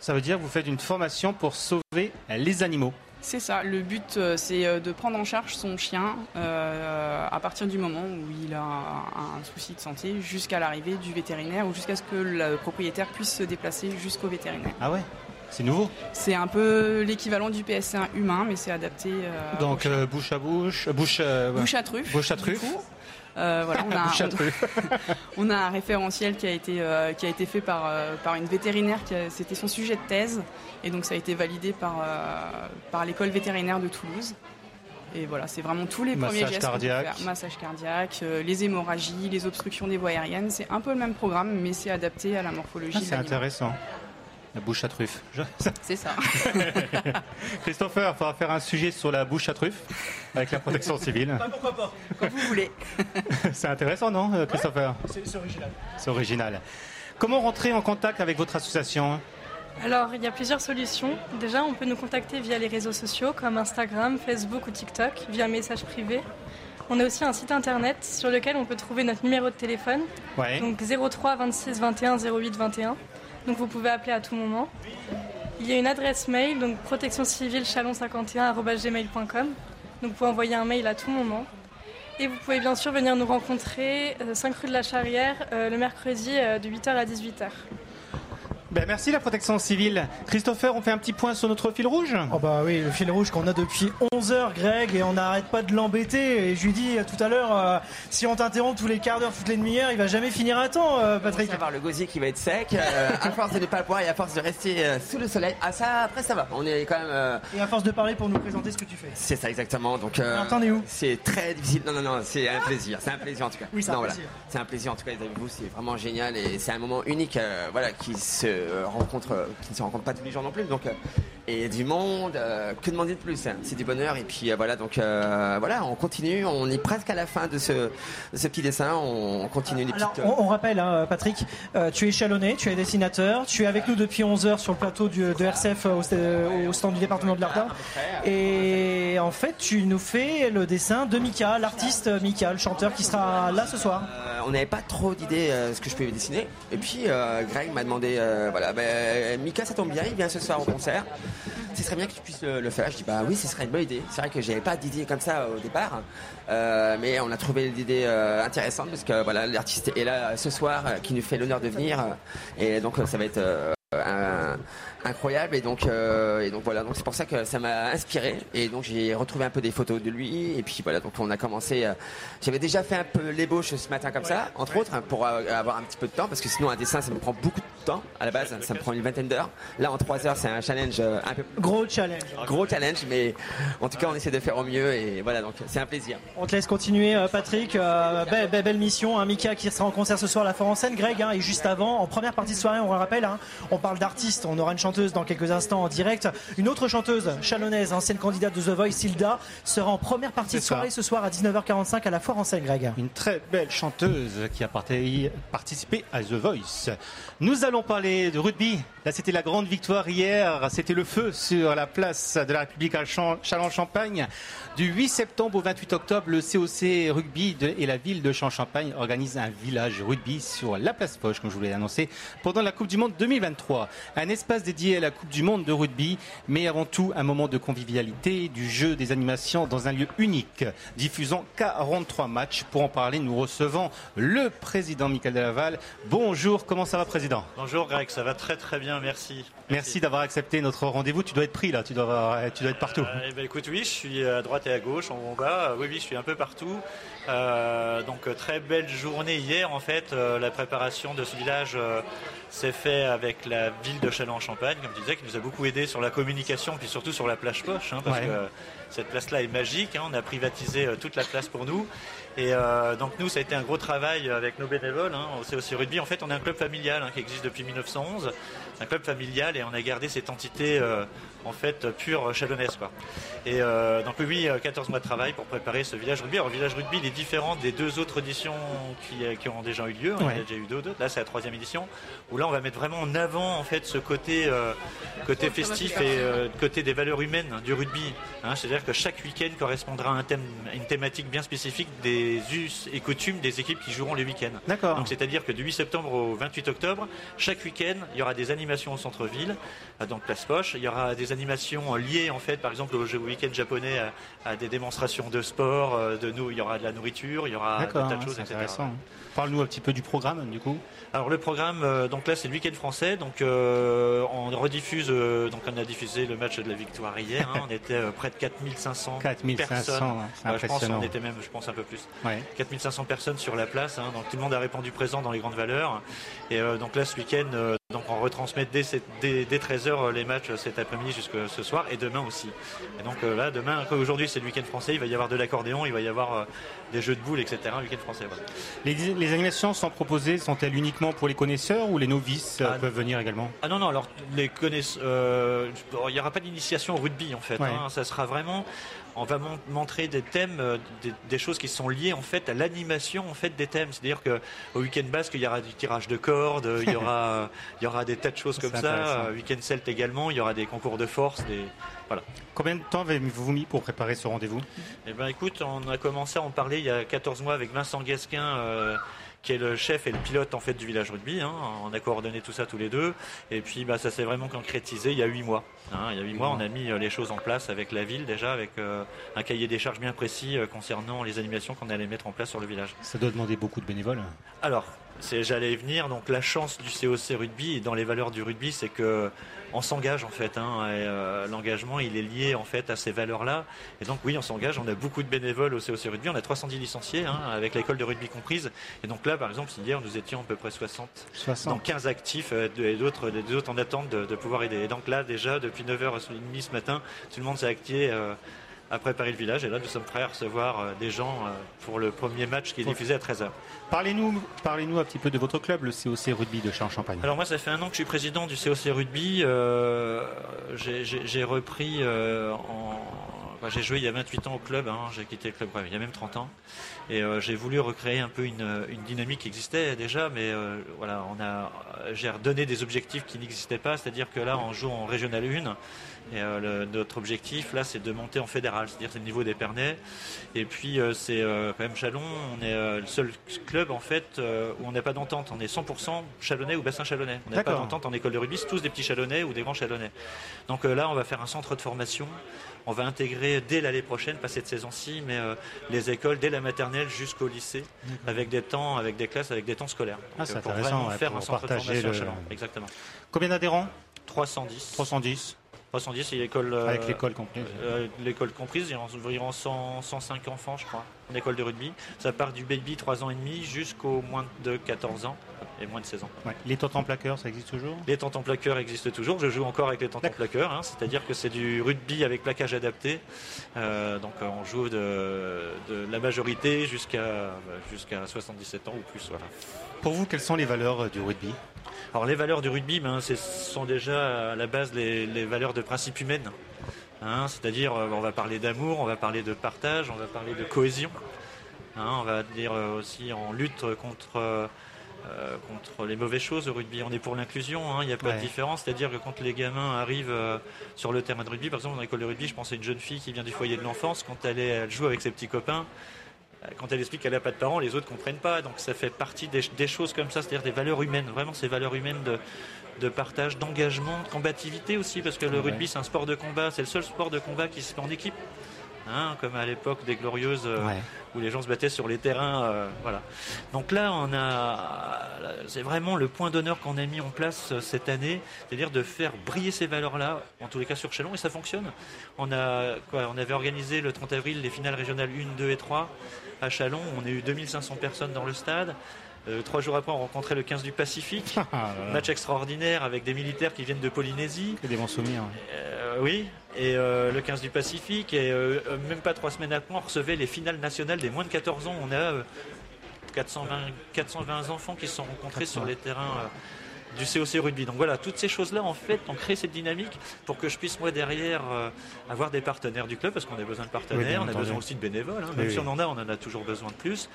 Ça veut dire que vous faites une formation pour sauver les animaux c'est ça, le but euh, c'est euh, de prendre en charge son chien à partir du moment où il a un, souci de santé jusqu'à l'arrivée du vétérinaire ou jusqu'à ce que le propriétaire puisse se déplacer jusqu'au vétérinaire. Ah ouais? C'est nouveau? C'est un peu l'équivalent du PSC1 humain, mais c'est adapté. Euh, Donc euh, bouche à bouche, bouche, bouche à truffe. Bouche à truffe. Euh, voilà, on a, on, a un référentiel qui a été, qui a été fait par, par une vétérinaire, c'était son sujet de thèse, et donc ça a été validé par, par l'école vétérinaire de Toulouse. Et voilà, c'est vraiment tous les premiers gestes. Cardiaque. Massage cardiaque, les hémorragies, les obstructions des voies aériennes. C'est un peu le même programme, mais c'est adapté à la morphologie. Ah, c'est intéressant. La bouche à truffe. C'est ça. Christopher, il faudra faire un sujet sur la bouche à truffe avec la protection civile. pourquoi pas, comme vous voulez. C'est intéressant, non, euh, Christopher C'est original. C'est original. Comment rentrer en contact avec votre association? Alors, il y a plusieurs solutions. Déjà, on peut nous contacter via les réseaux sociaux comme Instagram, Facebook ou TikTok, via message privé. On a aussi un site internet sur lequel on peut trouver notre numéro de téléphone. Donc 03 26 21 08 21 donc vous pouvez appeler à tout moment. Il y a une adresse mail, donc protection civile chalon51.gmail.com. Donc vous pouvez envoyer un mail à tout moment. Et vous pouvez bien sûr venir nous rencontrer 5 euh, rue de la Charrière euh, le mercredi euh, de 8h à 18h. Ben, merci la protection civile. Christopher, on fait un petit point sur notre fil rouge? Oh bah oui, le fil rouge qu'on a depuis 11 heures, Greg, et on n'arrête pas de l'embêter. Et je lui dis tout à l'heure, euh, si on t'interrompt tous les quarts d'heure, toutes les demi-heures, il va jamais finir à temps, euh, Patrick. On va le gosier qui va être sec, euh, à force de ne pas le boire et à force de rester sous le soleil. Ah ça, après ça va, on est quand même... Et à force de parler pour nous présenter ce que tu fais. C'est ça exactement, donc... Attendez où? C'est très difficile, non non non, c'est un plaisir, c'est un plaisir en tout cas. Oui, c'est un plaisir. C'est un plaisir en tout cas, vous, c'est vraiment génial et c'est un moment unique voilà, qui se rencontres qui ne se rencontrent pas tous les jours non plus. Donc, et du monde, que demander de plus hein. C'est du bonheur. Et puis voilà, donc voilà, on continue. On est presque à la fin de ce, ce petit dessin. On, continue les petites. On, rappelle, hein, Patrick, tu es chalonné, tu es dessinateur, tu es avec nous depuis 11 heures sur le plateau du, de RCF au, stand du département de l'Ardin. Et en fait, tu nous fais le dessin de Mika, l'artiste Mika, le chanteur qui sera là ce soir. Euh, on n'avait pas trop d'idées euh, ce que je pouvais dessiner. Et puis euh, Greg m'a demandé, voilà, ben, Mika, ça tombe bien, il vient ce soir au concert. Ce serait bien que tu puisses le, faire. Je dis bah oui, ce serait une bonne idée. C'est vrai que j'avais pas d'idée comme ça au départ, mais on a trouvé l'idée intéressante parce que voilà, l'artiste est là ce soir, qui nous fait l'honneur de venir, et donc ça va être un, incroyable. Et donc euh, et donc voilà. Donc c'est pour ça que ça m'a inspiré. Et donc j'ai retrouvé un peu des photos de lui. Et puis voilà. Donc on a commencé euh, j'avais déjà fait un peu l'ébauche ce matin comme ça entre autres pour euh, avoir un petit peu de temps. Parce que sinon un dessin ça me prend beaucoup de temps à la base. Ça me prend une vingtaine d'heures. Là en trois heures c'est un challenge un peu gros challenge. Gros challenge mais en tout cas on essaie de faire au mieux. Et voilà. Donc c'est un plaisir. On te laisse continuer Patrick. Belle, mission hein, Mika qui sera en concert ce soir à la Fort en scène Greg hein, et juste avant en première partie de soirée on le rappelle hein, on parle d'artistes. On aura une chanteuse dans quelques instants en direct. Une autre chanteuse chalonnaise, ancienne candidate de The Voice, Silda, sera en première partie de soirée ce soir à 19h45 à la Foire en scène, Greg. Une très belle chanteuse qui a participé à The Voice. Nous allons parler de rugby. Là, c'était la grande victoire hier. C'était le feu sur la place de la République à Châlons-Champagne. Du 8 septembre au 28 octobre, le COC Rugby et la ville de Champs-Champagne organisent un village rugby sur la place Foch, comme je vous l'ai annoncé, pendant la Coupe du Monde 2023. Un espace dédié à la Coupe du Monde de rugby, mais avant tout un moment de convivialité, du jeu, des animations dans un lieu unique, diffusant 43 matchs. Pour en parler, nous recevons le président Michael Delaval. Bonjour, comment ça va, président? Bonjour, Greg, ça va très très bien, merci. Merci, d'avoir accepté notre rendez-vous. Tu dois être pris là, tu dois, tu dois être partout. Euh, eh ben, écoute, oui, je suis à droite à gauche, en bas. Oui, oui, je suis un peu partout. Euh, donc très belle journée hier en fait. Euh, la préparation de ce village euh, s'est fait avec la ville de Châlons-en-Champagne, comme je disais, qui nous a beaucoup aidé sur la communication, puis surtout sur la plage poche, hein, parce que cette place-là est magique. Hein. on a privatisé toute la place pour nous. Et donc nous, ça a été un gros travail avec nos bénévoles. Hein, au COC Rugby, en fait, on est un club familial qui existe depuis 1911. un club familial et on a gardé cette entité en fait pure chalonnaise. Quoi. Et euh, donc oui, 14 euh, mois de travail pour préparer ce village rugby. Alors village rugby, il est différent des deux autres éditions qui, euh, qui ont déjà eu lieu. Il y a déjà eu deux, Là, c'est la troisième édition où là, on va mettre vraiment en avant en fait ce côté côté festif et côté des valeurs humaines du rugby. Hein. C'est-à-dire que chaque week-end correspondra à un thème, une thématique bien spécifique des us et coutumes des équipes qui joueront le week-end. D'accord. Donc c'est-à-dire que du 8 septembre au 28 octobre, chaque week-end, il y aura des animations au centre-ville, donc place Poche. Il y aura des animations liées en fait, par exemple au jeu week-end japonais, à, des démonstrations de sport, euh, de nous, il y aura de la nourriture, il y aura des tas de choses, etc. Parle-nous un petit peu du programme du coup. Alors le programme, euh, donc là c'est le week-end français, donc euh, on rediffuse, donc on a diffusé le match de la victoire hier, hein. on était près de 4500 4500 personnes. je pense on était même, je pense un peu plus. 4500 personnes sur la place, hein. donc tout le monde a répondu présent dans les grandes valeurs. Et donc là ce week-end, donc on retransmet dès, dès, 13h les matchs cet après-midi jusqu'à ce soir et demain aussi. Et donc euh, là, demain, aujourd'hui c'est le week-end français, il va y avoir de l'accordéon, il va y avoir euh, des jeux de boules, etc. Week-end français. Les, animations sont proposées, sont-elles uniquement pour les connaisseurs ou les novices euh, ah, peuvent venir également? Ah non, non, alors les connaisseurs, il n'y aura pas d'initiation au rugby en fait. Hein. ça sera vraiment on va montrer des thèmes, euh, des, choses qui sont liées en fait à l'animation en fait des thèmes. C'est-à-dire que au week-end basque, il y aura du tirage de cordes, il y aura, il y aura des tas de choses comme ça. Week-end celte également, il y aura des concours de force, des voilà. Combien de temps avez-vous mis pour préparer ce rendez-vous? Eh ben, écoute, on a commencé à en parler il y a 14 mois avec Vincent Gasquin. Euh, qui est le chef et le pilote en fait du village rugby. Hein. On a coordonné tout ça tous les deux. Et puis bah, ça s'est vraiment concrétisé il y a huit mois. Hein. Il y a huit mois, on a mis euh, les choses en place avec la ville déjà, avec euh, un cahier des charges bien précis euh, concernant les animations qu'on allait mettre en place sur le village. Ça doit demander beaucoup de bénévoles. Alors, j'allais y venir. Donc la chance du COC rugby et dans les valeurs du rugby, c'est que on s'engage en fait. Hein, euh, l'engagement, il est lié en fait à ces valeurs-là. Et donc oui, on s'engage. On a beaucoup de bénévoles au COC Rugby. On a 310 licenciés hein, avec l'école de rugby comprise. Et donc là, par exemple, hier, nous étions à peu près 60. 60. Donc 15 actifs euh, et d'autres, d'autres en attente de, pouvoir aider. Et donc là, déjà, depuis 9h30 ce matin, tout le monde s'est activé. Euh, à préparer le village. Et là, nous sommes prêts à recevoir euh, des gens euh, pour le premier match qui est diffusé à 13h. Parlez-nous parlez un petit peu de votre club, le COC Rugby de Châlons-Champagne. Alors moi, ça fait un an que je suis président du COC Rugby. Euh, j'ai repris en... j'ai joué il y a 28 ans au club, hein. j'ai quitté le club il y a même 30 ans. Et j'ai voulu recréer un peu une, dynamique qui existait déjà, mais voilà, on a, j'ai redonné des objectifs qui n'existaient pas, c'est-à-dire que là, on joue en Régional 1, et euh, notre objectif là, c'est de monter en fédéral, c'est-à-dire c'est le niveau des Pernets. Et puis euh, c'est euh, quand même Chalon, on est le seul club en fait où on n'a pas d'entente. On est 100% Chalonnais ou bassin Chalonnais. On n'a pas d'entente en école de rugby, c'est tous des petits Chalonnais ou des grands Chalonnais. Donc là, on va faire un centre de formation. On va intégrer dès l'année prochaine, pas cette saison-ci, mais les écoles dès la maternelle jusqu'au lycée, avec des temps, avec des classes, avec des temps scolaires. ah, c'est intéressant, faire un centre de formation Chalon. Exactement. Combien d'adhérents? 310. 310. 310, c'est l'école. Avec euh, l'école comprise. Euh, l'école comprise, il y a environ 105 enfants, je crois, en école de rugby. Ça part du baby 3 ans et demi jusqu'au moins de 14 ans et moins de 16 ans. Les tontons plaqueurs, ça existe toujours? Les tontons plaqueurs existent toujours. Je joue encore avec les tontons plaqueurs, hein. c'est-à-dire que c'est du rugby avec plaquage adapté. Euh, donc on joue de, la majorité jusqu'à jusqu'à 77 ans ou plus. Voilà. Pour vous, quelles sont les valeurs du rugby? Alors les valeurs du rugby, ben, ce sont déjà à la base les, valeurs de principe humaine. Hein, c'est-à-dire, euh, on va parler d'amour, on va parler de partage, on va parler de cohésion. Hein, on va dire euh, aussi en lutte contre, euh, contre les mauvaises choses au rugby. On est pour l'inclusion, hein, il n'y a pas de différence. C'est-à-dire que quand les gamins arrivent sur le terrain de rugby, par exemple, dans l'école de rugby, je pense à une jeune fille qui vient du foyer de l'enfance, quand elle, est, elle joue avec ses petits copains, quand elle explique qu'elle n'a pas de parents, les autres ne comprennent pas. Donc ça fait partie des, choses comme ça, c'est-à-dire des valeurs humaines, vraiment ces valeurs humaines de, partage, d'engagement, de combativité aussi, parce que le rugby c'est un sport de combat, c'est le seul sport de combat qui se fait en équipe. Hein, comme à l'époque des Glorieuses euh, où les gens se battaient sur les terrains. Euh, voilà. Donc là, on a, c'est vraiment le point d'honneur qu'on a mis en place euh, cette année, c'est-à-dire de faire briller ces valeurs-là, en tous les cas sur Chalon, et ça fonctionne. On a, quoi, on avait organisé le 30 avril les finales régionales 1, 2 et 3 à Chalon. On a eu 2500 personnes dans le stade. Euh, trois jours après, on rencontrait le 15 du Pacifique. Ah, Match extraordinaire avec des militaires qui viennent de Polynésie. Que des bons souvenirs. Euh, oui. Et euh, le 15 du Pacifique. Et même pas trois semaines après, on recevait les finales nationales des moins de 14 ans. On a 420, 420 enfants qui se sont rencontrés sur les terrains du COC rugby. Donc voilà, toutes ces choses-là, en fait, ont créé cette dynamique pour que je puisse, moi, derrière, euh, avoir des partenaires du club, parce qu'on a besoin de partenaires, on a besoin aussi de bénévoles, hein. même si on en a, on en a toujours besoin de plus,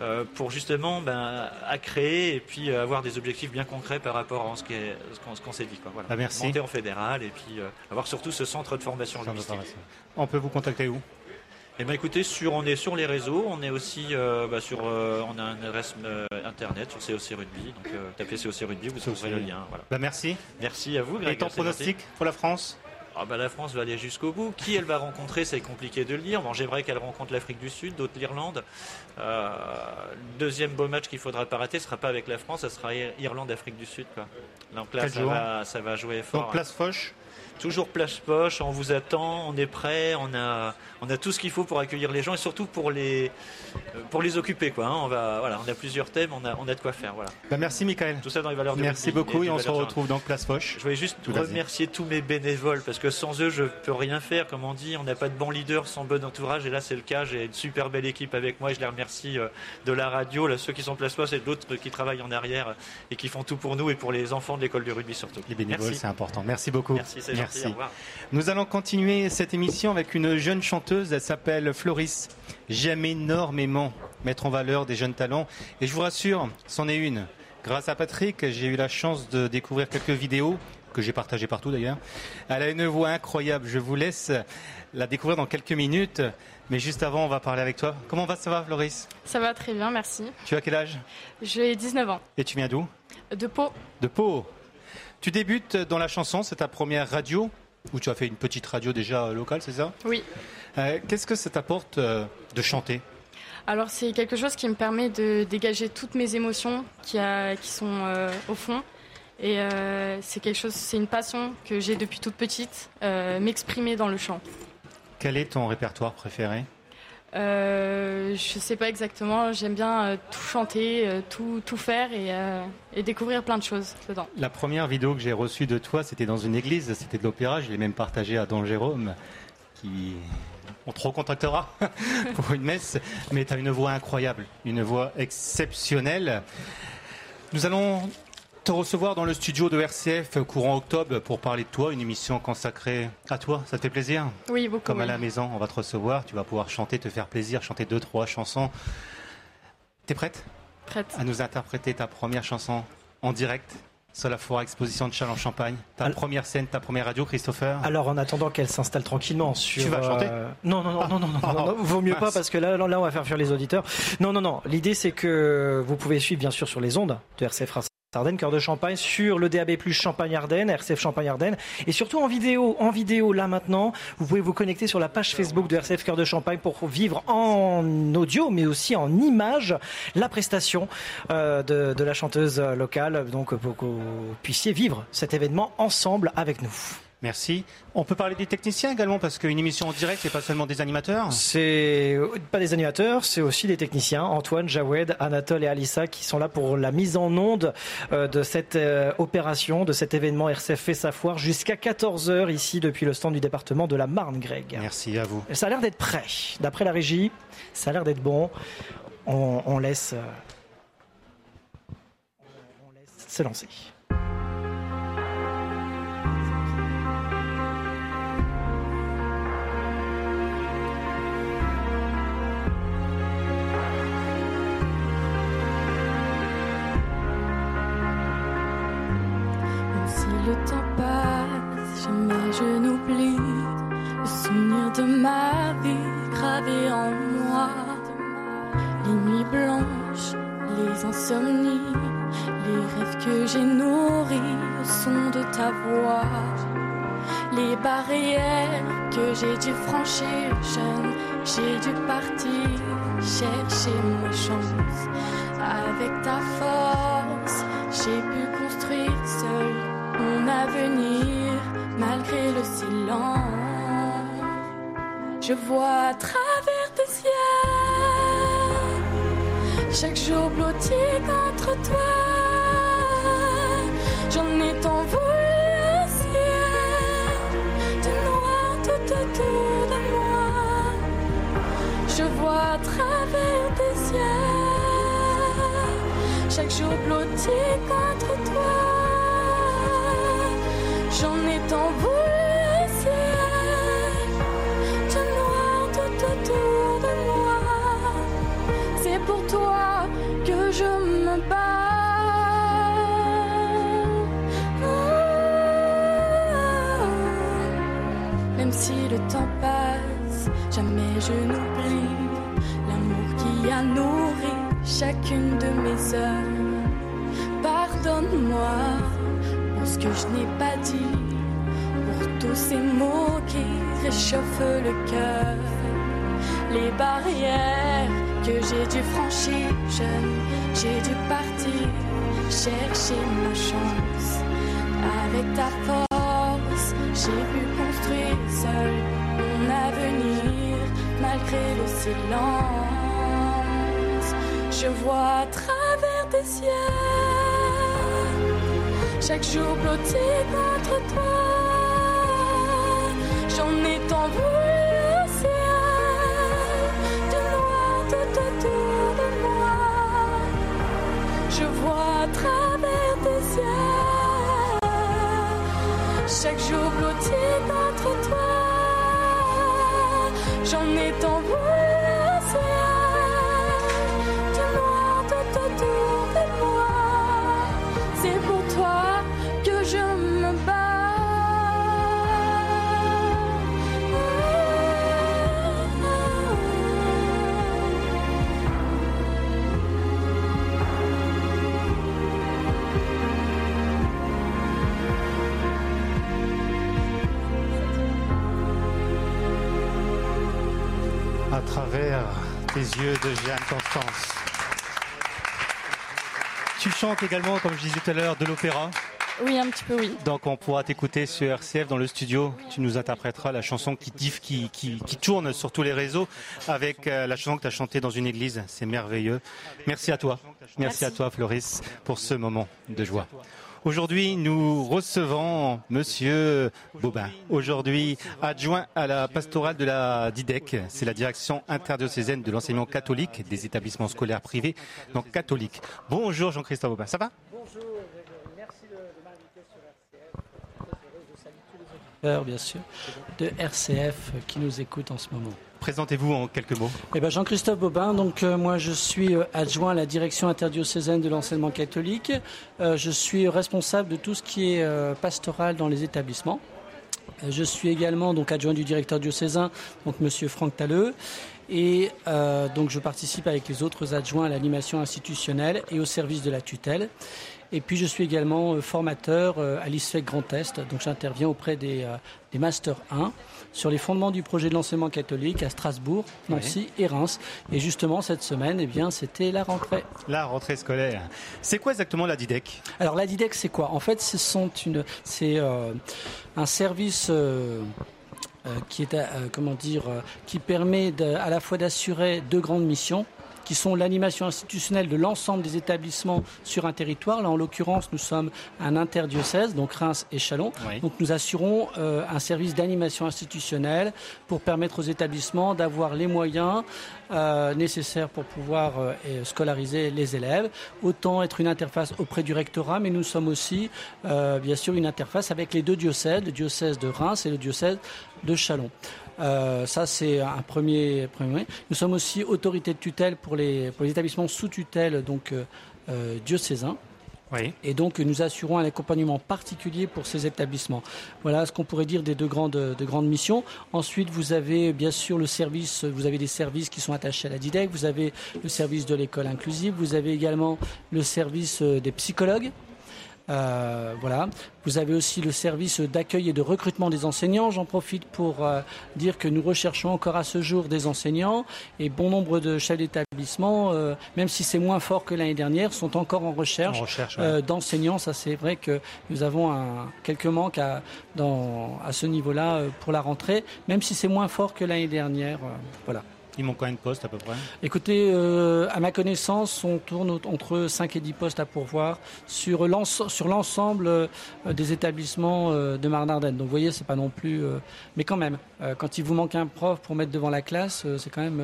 euh, pour justement ben, à créer et puis euh, avoir des objectifs bien concrets par rapport à ce qu'on s'est dit. Quoi. Voilà. Ah, merci. Monter en fédéral et puis avoir surtout ce centre de formation logistique. On peut vous contacter où? Eh ben, écoutez, sur, on est sur les réseaux, on est aussi euh, bah, sur, euh, on a une adresse euh, internet sur COC Rugby, donc tapez COC Rugby, vous trouverez le lien. Bah, merci. Merci à vous. Et ton pronostic pour la France? Ah bah, la France va aller jusqu'au bout. Qui elle va rencontrer, c'est compliqué de le dire. Bon, j'aimerais qu'elle rencontre l'Afrique du Sud, d'autres l'Irlande. deuxième beau match qu'il faudra pas rater, ce sera pas avec la France, ça sera Irlande-Afrique du Sud. Donc là, ça va, ça va, jouer fort. Donc place Foch toujours place poche, on vous attend, on est prêt, on a, on a tout ce qu'il faut pour accueillir les gens et surtout pour les, pour les occuper. Quoi, hein. on, va, voilà, on a plusieurs thèmes, on a, on a de quoi faire. Voilà. Bah, merci Michael. Tout ça dans les valeurs de Merci beaucoup et, on se retrouve dans Place Foch. Je voulais juste remercier tous mes bénévoles parce que sans eux, je peux rien faire. Comme on dit, on n'a pas de bon leader sans bon entourage et là, c'est le cas. J'ai une super belle équipe avec moi et je les remercie euh, de la radio, là, ceux qui sont Place Foch et d'autres qui travaillent en arrière et qui font tout pour nous et pour les enfants de l'école du rugby surtout. Les bénévoles, c'est important. Merci beaucoup. Merci, Merci. Nous allons continuer cette émission avec une jeune chanteuse, elle s'appelle Floris. J'aime énormément mettre en valeur des jeunes talents et je vous rassure, c'en est une. Grâce à Patrick, j'ai eu la chance de découvrir quelques vidéos que j'ai partagées partout d'ailleurs. Elle a une voix incroyable, je vous laisse la découvrir dans quelques minutes. Mais juste avant, on va parler avec toi. Comment va, ça va, Floris? Ça va très bien, merci. Tu as quel âge? J'ai 19 ans. Et tu viens d'où? De Pau. De Pau. Tu débutes dans la chanson, c'est ta première radio où tu as fait une petite radio déjà euh, locale, c'est ça? Oui. Euh, qu'est-ce que ça t'apporte euh, de chanter? Alors c'est quelque chose qui me permet de dégager toutes mes émotions qui, qui sont au fond. Et c'est quelque chose, c'est une passion que j'ai depuis toute petite, m'exprimer dans le chant. Quel est ton répertoire préféré? Euh, je sais pas exactement. J'aime bien euh, tout chanter, euh, tout, tout faire et, découvrir plein de choses dedans. La première vidéo que j'ai reçue de toi, c'était dans une église, c'était de l'opéra. Je l'ai même partagée à Don Jérôme, qui, on te recontactera pour une messe. Mais tu as une voix incroyable, une voix exceptionnelle. Nous allons te recevoir dans le studio de RCF courant octobre pour parler de toi, une émission consacrée à toi. Ça te fait plaisir Oui, beaucoup. Comme à la maison, on va te recevoir, tu vas pouvoir chanter, te faire plaisir, chanter deux, trois chansons. T'es prête? Prête. À nous interpréter ta première chanson en direct sur la foire exposition de Châlons Champagne. Ta première scène, ta première radio, Christopher? Alors, en attendant qu'elle s'installe tranquillement sur. Tu vas chanter? Euh, non, non, non, non, non, non, ah. vaut mieux ah. pas parce que là, là, on va faire fuir les auditeurs. Non, non, non. L'idée, c'est que vous pouvez suivre, bien sûr, sur les ondes de RCF Ardennes, cœur de Champagne, sur le DAB+, Champagne Ardennes, RCF Champagne Ardennes, et surtout en vidéo, en vidéo là maintenant, vous pouvez vous connecter sur la page Facebook de RCF Cœur de Champagne pour vivre en audio, mais aussi en image, la prestation euh, de, de la chanteuse locale, donc pour que vous puissiez vivre cet événement ensemble avec nous. Merci. On peut parler des techniciens également parce qu'une émission en direct, c'est pas seulement des animateurs. C'est pas des animateurs, c'est aussi des techniciens. Antoine, Jawed, Anatole et Alissa qui sont là pour la mise en onde euh, de cette euh, opération, de cet événement RCF fait sa foire jusqu'à 14h ici depuis le stand du département de la Marne, Greg. Merci à vous. Ça a l'air d'être prêt. D'après la régie, ça a l'air d'être bon. On, on laisse, euh, on laisse se lancer. Les rêves que j'ai nourris au son de ta voix. Les barrières que j'ai dû franchir jeune, j'ai dû partir chercher ma chance. Avec ta force, j'ai pu construire seul mon avenir malgré le silence. Je vois à travers tes ciels, chaque jour blotti contre toi. J'en ai tant voulu ciel de noir tout autour de moi. Je vois à travers tes ciels, chaque jour blotti contre toi. J'en ai tant voulu le temps passe, jamais je n'oublie l'amour qui a nourri chacune de mes heures. Pardonne-moi pour ce que je n'ai pas dit, pour tous ces mots qui réchauffent le cœur, les barrières que j'ai dû franchir jeune, j'ai dû partir chercher ma chance. Avec ta force, j'ai pu seul mon avenir, malgré le silence. Je vois à travers tes ciels chaque jour blotti contre toi. J'en ai tant voulu chaque jour blotti contre toi. J'en ai tant voulu yeux de Jeanne Constance. Tu chantes également, comme je disais tout à l'heure, de l'opéra. Oui, un petit peu, oui. Donc on pourra t'écouter sur RCF dans le studio. Tu nous interpréteras la chanson qui, diff- qui, qui, qui tourne sur tous les réseaux avec euh, la chanson que tu as chantée dans une église. C'est merveilleux. Merci à toi. Merci, à toi, Floris, pour ce moment de joie. Aujourd'hui, nous recevons Monsieur Bobin. Aujourd'hui, adjoint à la pastorale de la DIDEC. C'est la direction interdiocésaine de l'enseignement catholique des établissements scolaires privés, donc catholiques. Bonjour Jean-Christophe Bobin, ça va? Bonjour, merci de, m'inviter sur RCF. Je salue tous les auditeurs, bien sûr, de RCF qui nous écoutent en ce moment. Présentez-vous en quelques mots. Eh ben Jean-Christophe Bobin, donc euh, moi je suis euh, adjoint à la direction interdiocésaine de l'enseignement catholique. Euh, je suis responsable de tout ce qui est pastoral dans les établissements. Je suis également donc adjoint du directeur diocésain, donc Monsieur Franck Talleux. Et donc je participe avec les autres adjoints à l'animation institutionnelle et au service de la tutelle. Et puis je suis également formateur à l'ISFEC Grand Est, donc j'interviens auprès des, des Master 1 sur les fondements du projet de l'enseignement catholique à Strasbourg, Nancy et Reims. Et justement cette semaine, eh bien, c'était la rentrée. La rentrée scolaire. C'est quoi exactement la DIDEC Alors la DIDEC, c'est quoi? En fait, c'est un service. qui est comment dire qui permet à la fois d'assurer deux grandes missions qui sont l'animation institutionnelle de l'ensemble des établissements sur un territoire. Là, en l'occurrence, nous sommes un interdiocèse, donc Reims et Chalon. Donc, nous assurons euh, un service d'animation institutionnelle pour permettre aux établissements d'avoir les moyens euh, nécessaires pour pouvoir euh, scolariser les élèves. Autant être une interface auprès du rectorat, mais nous sommes aussi, bien sûr, une interface avec les deux diocèses, le diocèse de Reims et le diocèse de Chalon. Euh, ça, c'est un premier, premier. Nous sommes aussi autorité de tutelle pour les, pour les établissements sous tutelle, donc euh, euh diocésains. Oui. Et donc, nous assurons un accompagnement particulier pour ces établissements. Voilà ce qu'on pourrait dire des deux grandes, de grandes missions. Ensuite, vous avez bien sûr le service, vous avez des services qui sont attachés à la DIDEC, vous avez le service de l'école inclusive, vous avez également le service des psychologues. Euh, voilà. Vous avez aussi le service d'accueil et de recrutement des enseignants. J'en profite pour euh, dire que nous recherchons encore à ce jour des enseignants et bon nombre de chefs d'établissement, euh, même si c'est moins fort que l'année dernière, sont encore en recherche, d'enseignants. Ça, c'est vrai que nous avons un, quelques manques à, dans, à ce niveau-là pour la rentrée, même si c'est moins fort que l'année dernière. voilà. Il manque combien de postes à peu près? Écoutez, euh, à ma connaissance, on tourne entre 5 et 10 postes à pourvoir sur l'ensemble euh, des établissements euh, de Marne-Ardenne. Donc vous voyez, c'est pas non plus... mais quand même, quand il vous manque un prof pour mettre devant la classe, c'est quand même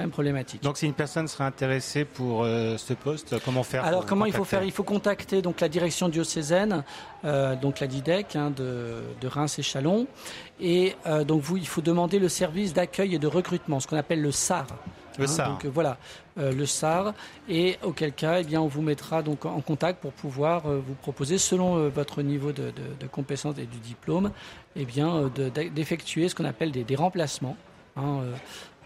quand même problématique. Donc si une personne serait intéressée pour euh, ce poste, comment faire Alors comment il faut faire? Il faut contacter donc la direction diocésaine, euh, donc la DIDEC hein, de, Reims et Chalon, et euh, donc vous il faut demander le service d'accueil et de recrutement, ce qu'on appelle le SAR. Le hein, SAR. Donc voilà, le SAR, et auquel cas, eh bien, on vous mettra donc en contact pour pouvoir vous proposer, selon votre niveau de, compétence et du diplôme, eh bien, d'effectuer ce qu'on appelle des, remplacements. Hein,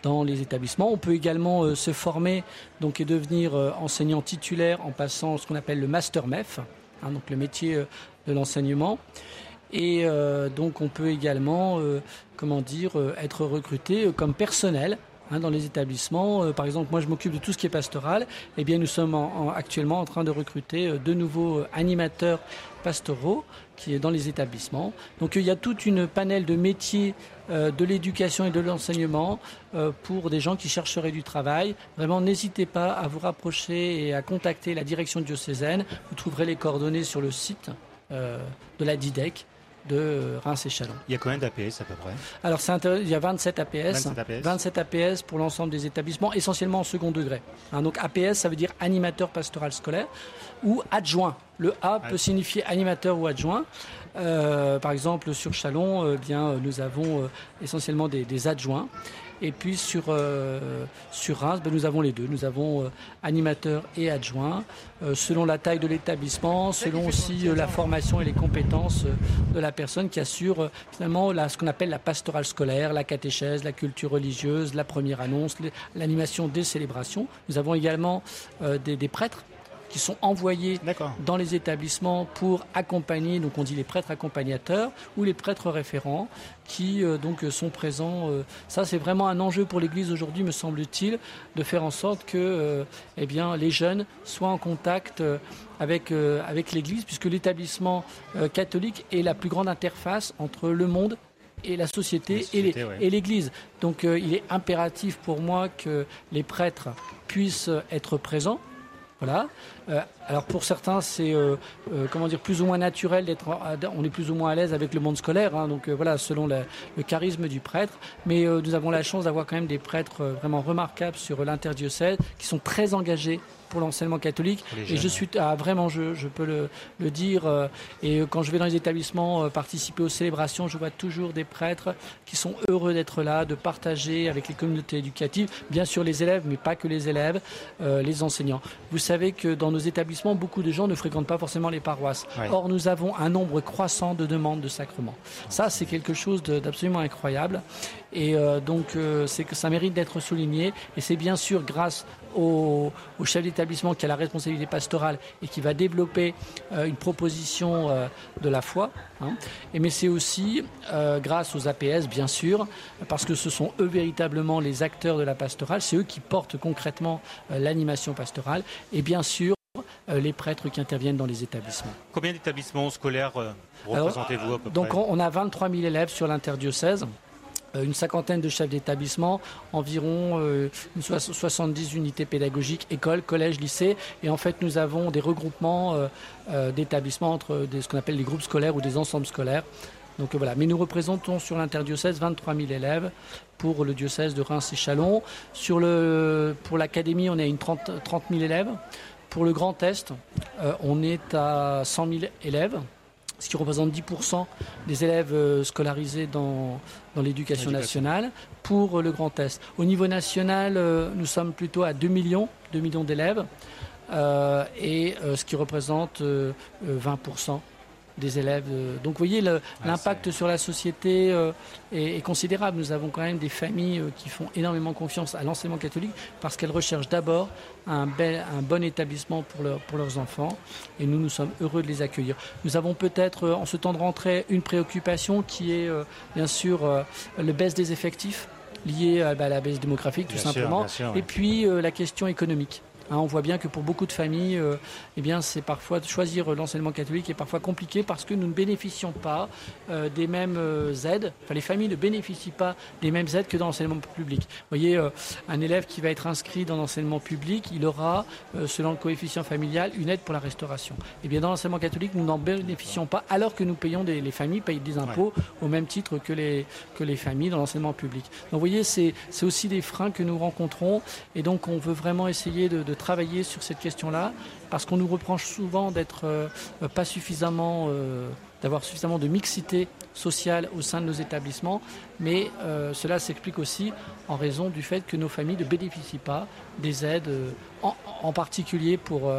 dans les établissements. On peut également euh, se former donc, et devenir euh, enseignant titulaire en passant ce qu'on appelle le master MEF, hein, donc le métier euh, de l'enseignement. Et donc on peut également, comment dire, être recruté comme personnel hein, dans les établissements. par exemple, moi je m'occupe de tout ce qui est pastoral. Eh bien, nous sommes actuellement en train de recruter de nouveaux animateurs pastoraux qui est dans les établissements. Donc il y a toute une panel de métiers euh, de l'éducation et de l'enseignement euh, pour des gens qui chercheraient du travail. Vraiment, n'hésitez pas à vous rapprocher et à contacter la direction diocésaine. Vous trouverez les coordonnées sur le site euh, de la DIDEC de Reims et Chalon. Il y a combien d'APS à peu près? Alors il y a 27 APS, 27 APS, pour l'ensemble des établissements, essentiellement en second degré. Hein, donc APS, ça veut dire animateur pastoral scolaire ou adjoint. Le A peut signifier animateur ou adjoint. Euh, par exemple, sur Chalon, euh, bien, nous avons euh, essentiellement des adjoints. Et puis sur, euh, sur Reims, ben, nous avons les deux. Nous avons euh, animateurs et adjoints, euh, selon la taille de l'établissement, selon aussi la formation et les compétences de la personne qui assure finalement ce qu'on appelle la pastorale scolaire, la catéchèse, la culture religieuse, la première annonce, l'animation des célébrations. Nous avons également des prêtres qui sont envoyés dans les établissements pour accompagner, donc on dit les prêtres accompagnateurs ou les prêtres référents qui euh, donc sont présents. Euh, ça, c'est vraiment un enjeu pour l'Église aujourd'hui, me semble-t-il, de faire en sorte que euh, eh bien, les jeunes soient en contact avec, avec l'Église, puisque l'établissement catholique est la plus grande interface entre le monde et la société, et l'Église. Donc il est impératif pour moi que les prêtres puissent être présents Voilà. Euh, alors pour certains, c'est euh, euh, comment dire plus ou moins naturel d'être. On est plus ou moins à l'aise avec le monde scolaire, hein, donc voilà, selon le, charisme du prêtre. Mais nous avons la chance d'avoir quand même des prêtres vraiment remarquables sur l'interdiocèse, qui sont très engagés pour l'enseignement catholique. Et je suis ah, vraiment, je, je peux le, le dire. Euh, et quand je vais dans les établissements euh, participer aux célébrations, je vois toujours des prêtres qui sont heureux d'être là, de partager avec les communautés éducatives, bien sûr les élèves, mais pas que les élèves, euh, les enseignants. Vous savez que dans nos établissements, beaucoup de gens ne fréquentent pas forcément les paroisses. Or, nous avons un nombre croissant de demandes de sacrements. Ça, c'est quelque chose d'absolument incroyable. Et donc, c'est que ça mérite d'être souligné. Et c'est bien sûr grâce au, chef d'établissement qui a la responsabilité pastorale et qui va développer euh, une proposition euh, de la foi. Hein. Et mais c'est aussi euh, grâce aux APS, bien sûr, parce que ce sont eux véritablement les acteurs de la pastorale, c'est eux qui portent concrètement l'animation pastorale, et bien sûr les prêtres qui interviennent dans les établissements. Combien d'établissements scolaires représentez-vous à peu près? Donc on a 23 000 élèves sur l'interdiocèse. Euh, une cinquantaine de chefs d'établissement, environ 70 euh, unités pédagogiques, écoles, collèges, lycées. Et en fait, nous avons des regroupements euh, d'établissements entre ce qu'on appelle les groupes scolaires ou des ensembles scolaires. Mais nous représentons sur l'interdiocèse 23 000 élèves pour le diocèse de Reims et Chalon. Pour l'académie, on est à une 30, 000 élèves. Pour le Grand Est, on est à 100 000 élèves ce qui représente 10% des élèves euh, scolarisés dans, dans l'éducation nationale pour euh, le Grand Est. Au niveau national, euh, nous sommes plutôt à 2 millions, 2 millions d'élèves, et ce qui représente 20% des élèves. Euh, donc vous voyez, l'impact sur la société euh, est, considérable. Nous avons quand même des familles euh, qui font énormément confiance à l'enseignement catholique parce qu'elles recherchent d'abord un, un bon établissement pour, pour leurs enfants et nous, nous sommes heureux de les accueillir. Nous avons peut-être, en ce temps de rentrée, une préoccupation qui est bien sûr le baisse des effectifs lié bah, à la baisse démographique tout simplement, et puis la question économique. Hein, on voit bien que pour beaucoup de familles, euh, eh bien, c'est parfois choisir l'enseignement catholique est parfois compliqué parce que nous ne bénéficions pas euh, des mêmes euh, aides. Enfin, les familles ne bénéficient pas des mêmes aides que dans l'enseignement public. Vous voyez, un élève qui va être inscrit dans l'enseignement public, il aura, selon le coefficient familial, une aide pour la restauration. Eh bien, dans l'enseignement catholique, nous n'en bénéficions pas, alors que nous payons des, les familles payent des impôts au même titre que les que les familles dans l'enseignement public. Donc, vous voyez, c'est aussi des freins que nous rencontrons, et donc on veut vraiment essayer de travailler sur cette question-là, parce qu'on nous reproche souvent d'être euh, pas suffisamment, euh, d'avoir suffisamment de mixité sociale au sein de nos établissements, mais euh, cela s'explique aussi en raison du fait que nos familles ne bénéficient pas des aides, en, particulier pour,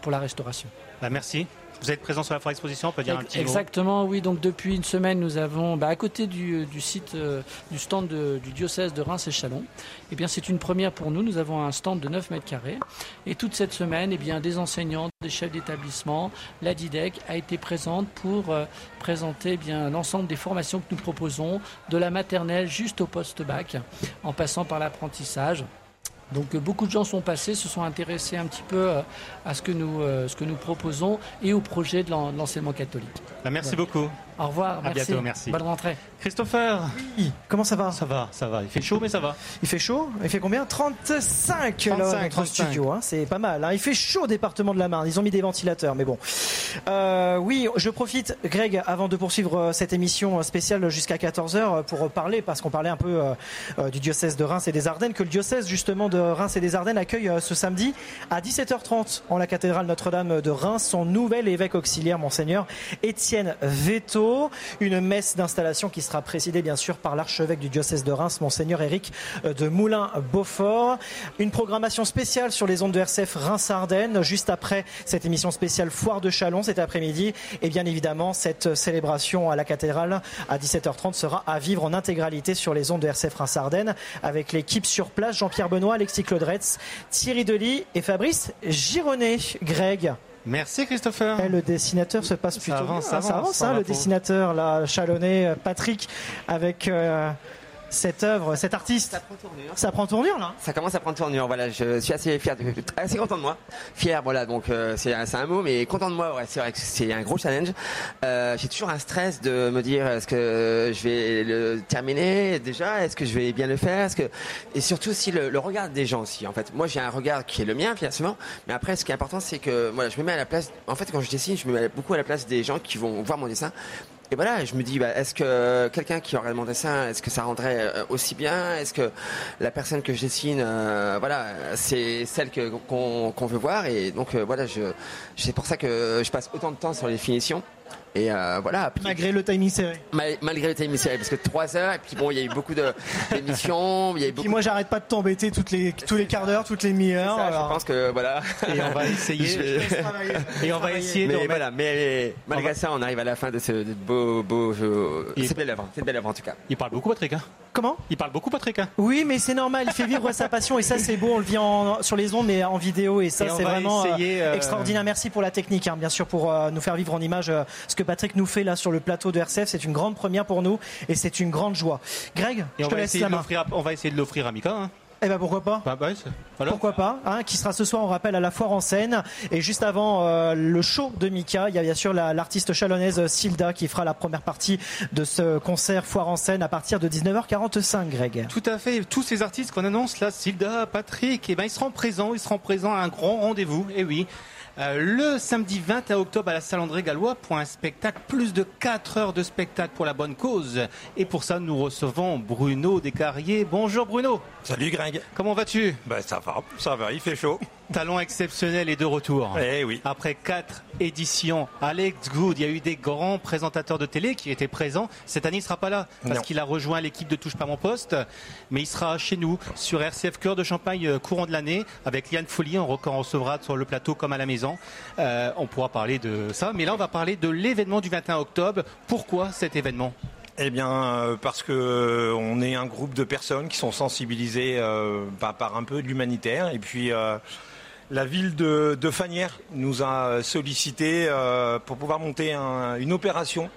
pour la restauration. Bah, merci. Vous êtes présent sur la foire exposition, on peut dire un petit Exactement, oui. Donc depuis une semaine, nous avons, bah, à côté du, site, euh, du stand du diocèse de Reims et Chalon, eh bien c'est une première pour nous. Nous avons un stand de 9 mètres carrés. Et toute cette semaine, eh bien, des enseignants, des chefs d'établissement, la DIDEC a été présente pour euh, présenter eh bien l'ensemble des formations que nous proposons, de la maternelle juste au post-bac, en passant par l'apprentissage. Donc euh, beaucoup de gens sont passés, se sont intéressés un petit peu euh, à ce que nous, euh, ce que nous proposons et au projet de l'enseignement catholique. Bah, merci beaucoup. Au revoir. À bientôt, merci. Bonne rentrée. Christopher. Oui. Comment ça va? Ça va, ça va. Il fait chaud, mais ça va. Il fait chaud Il fait combien? 35, 35 là, notre studio. Hein. c'est pas mal. Hein. Il fait chaud au département de la Marne. Ils ont mis des ventilateurs, mais bon. Euh, oui, je profite, Greg, avant de poursuivre euh, cette émission spéciale jusqu'à 14h euh, pour parler, parce qu'on parlait un peu du diocèse de Reims et des Ardennes, que le diocèse justement de Reims et des Ardennes accueille ce samedi à 17h30 en la cathédrale Notre-Dame de Reims son nouvel évêque auxiliaire, monseigneur Étienne Veto. Une messe d'installation qui sera présidée bien sûr par l'archevêque du diocèse de Reims, Monseigneur Éric de Moulin-Beaufort. Une programmation spéciale sur les ondes de RCF Reims-Ardennes, juste après cette émission spéciale Foire de Chalon cet après-midi. Et bien évidemment, cette célébration à la cathédrale à 17h30 sera à vivre en intégralité sur les ondes de RCF Reims-Ardennes avec l'équipe sur place, Jean-Pierre Benoît, Alexis Claudretz, Thierry Delis et Fabrice Gironnet. Greg. Merci Christopher. Et le dessinateur se passe plutôt ça avance, Ça avance, hein, le dessinateur là, chalonné, euh, Patrick, avec euh, cette œuvre, cet artiste. Ça prend tournure. Ça prend tournure là. Ça commence à prendre tournure. Voilà, je suis assez fier, assez content de moi. Fier, voilà. Donc euh, c'est un mot, mais content de moi. Ouais, c'est vrai que c'est un gros challenge. Euh, j'ai toujours un stress de me dire est-ce que je vais le terminer déjà, est-ce que je vais bien le faire, est-ce que et surtout aussi le, regard des gens aussi. En fait, moi j'ai un regard qui est le mien finalement, mais après ce qui est important c'est que voilà, je me mets à la place. En fait, quand je dessine, je me mets beaucoup à la place des gens qui vont voir mon dessin et voilà, je me dis, bah, est-ce que quelqu'un qui aurait demandé ça, est-ce que ça rendrait euh, aussi bien? Est-ce que la personne que je dessine, euh, voilà, c'est celle qu'on veut voir? Et donc euh, voilà, c'est pour ça que je passe autant de temps sur les finitions. Et euh, voilà. malgré le timing serré. malgré le timing serré, parce que trois heures, et puis bon, il y a eu beaucoup d'émissions. Et puis moi, j'arrête pas de t'embêter toutes les, tous les quarts d'heure, toutes les demi-heures. Je pense que voilà. Et on va essayer. et on va essayer mais de voilà, mais malgré ça, on arrive à la fin de ce beau, beau jeu. C'est belle œuvre, c'est belle œuvre en tout cas. Il parle beaucoup, Patrick. Hein Comment? Il parle beaucoup, Patrick. Hein oui, mais c'est normal. Il fait vivre sa passion, et ça, c'est beau. On le vit en, sur les ondes, mais en vidéo, et ça, c'est vraiment euh, euh, extraordinaire. Merci pour la technique, hein, bien sûr, pour euh, nous faire vivre en image ce que Patrick nous fait là sur le plateau de RCF. C'est une grande première pour nous et c'est une grande joie. Greg, je te laisse la main. On va essayer de l'offrir à Mika. Hein. Eh ben pourquoi pas bah, bah, Pourquoi pas hein, Qui sera ce soir, on rappelle, à la foire en scène. Et juste avant euh, le show de Mika, il y a bien sûr l'artiste chalonnaise Silda qui fera la première partie de ce concert foire en scène à partir de 19h45, Greg. Tout à fait. Tous ces artistes qu'on annonce là, Silda, Patrick, eh ben, ils seront présents. Ils seront présents à un grand rendez-vous. Et eh oui. Euh, le samedi 21 octobre à la salle André Gallois pour un spectacle, plus de 4 heures de spectacle pour la bonne cause. Et pour ça, nous recevons Bruno Descarriers. Bonjour Bruno. Salut Greg. Comment vas-tu? Ben ça va, ça va, il fait chaud. Talent exceptionnel est de retour. Eh oui. Après quatre éditions, Alex Good, il y a eu des grands présentateurs de télé qui étaient présents. Cette année, il sera pas là parce qu'il a rejoint l'équipe de Touche pas mon poste, mais il sera chez nous sur RCF Cœur de Champagne euh, courant de l'année avec Liane Folly. On recevra sur le plateau comme à la maison. Euh, on pourra parler de ça, mais là, on va parler de l'événement du 21 octobre. Pourquoi cet événement? Eh bien, euh, parce que on est un groupe de personnes qui sont sensibilisées par, un peu de l'humanitaire et puis la ville de, de, Fanière nous a sollicité euh, pour pouvoir monter une opération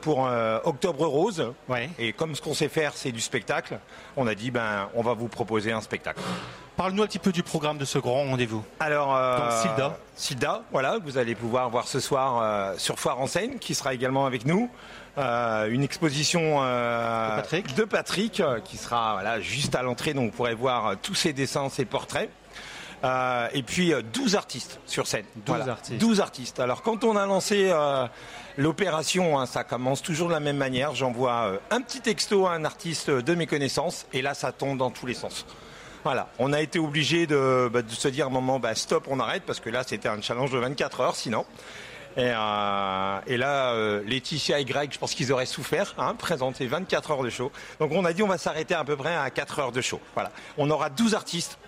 pour euh, Octobre Rose. Et comme ce qu'on sait faire, c'est du spectacle, on a dit ben on va vous proposer un spectacle. Parle-nous un petit peu du programme de ce grand rendez-vous. Alors, euh, Silda. Silda, voilà, vous allez pouvoir voir ce soir sur Foire en Seine, qui sera également avec nous. une exposition de Patrick, de Patrick qui sera voilà, juste à l'entrée, donc vous pourrez voir tous ses dessins, ses portraits. Euh, et puis 12 euh, artistes sur scène. 12 artistes. 12 artistes. Alors quand on a lancé euh, l'opération, hein, ça commence toujours de la même manière. J'envoie un petit texto à un artiste de mes connaissances et là ça tombe dans tous les sens. Voilà, on a été obligé de, bah, se dire à un moment bah, stop, on arrête parce que là c'était un challenge de 24 heures sinon. Et, là, Laetitia et Greg, je pense qu'ils auraient souffert, hein, présenter 24 heures de show. Donc on a dit on va s'arrêter à peu près à 4 heures de show. Voilà, on aura 12 artistes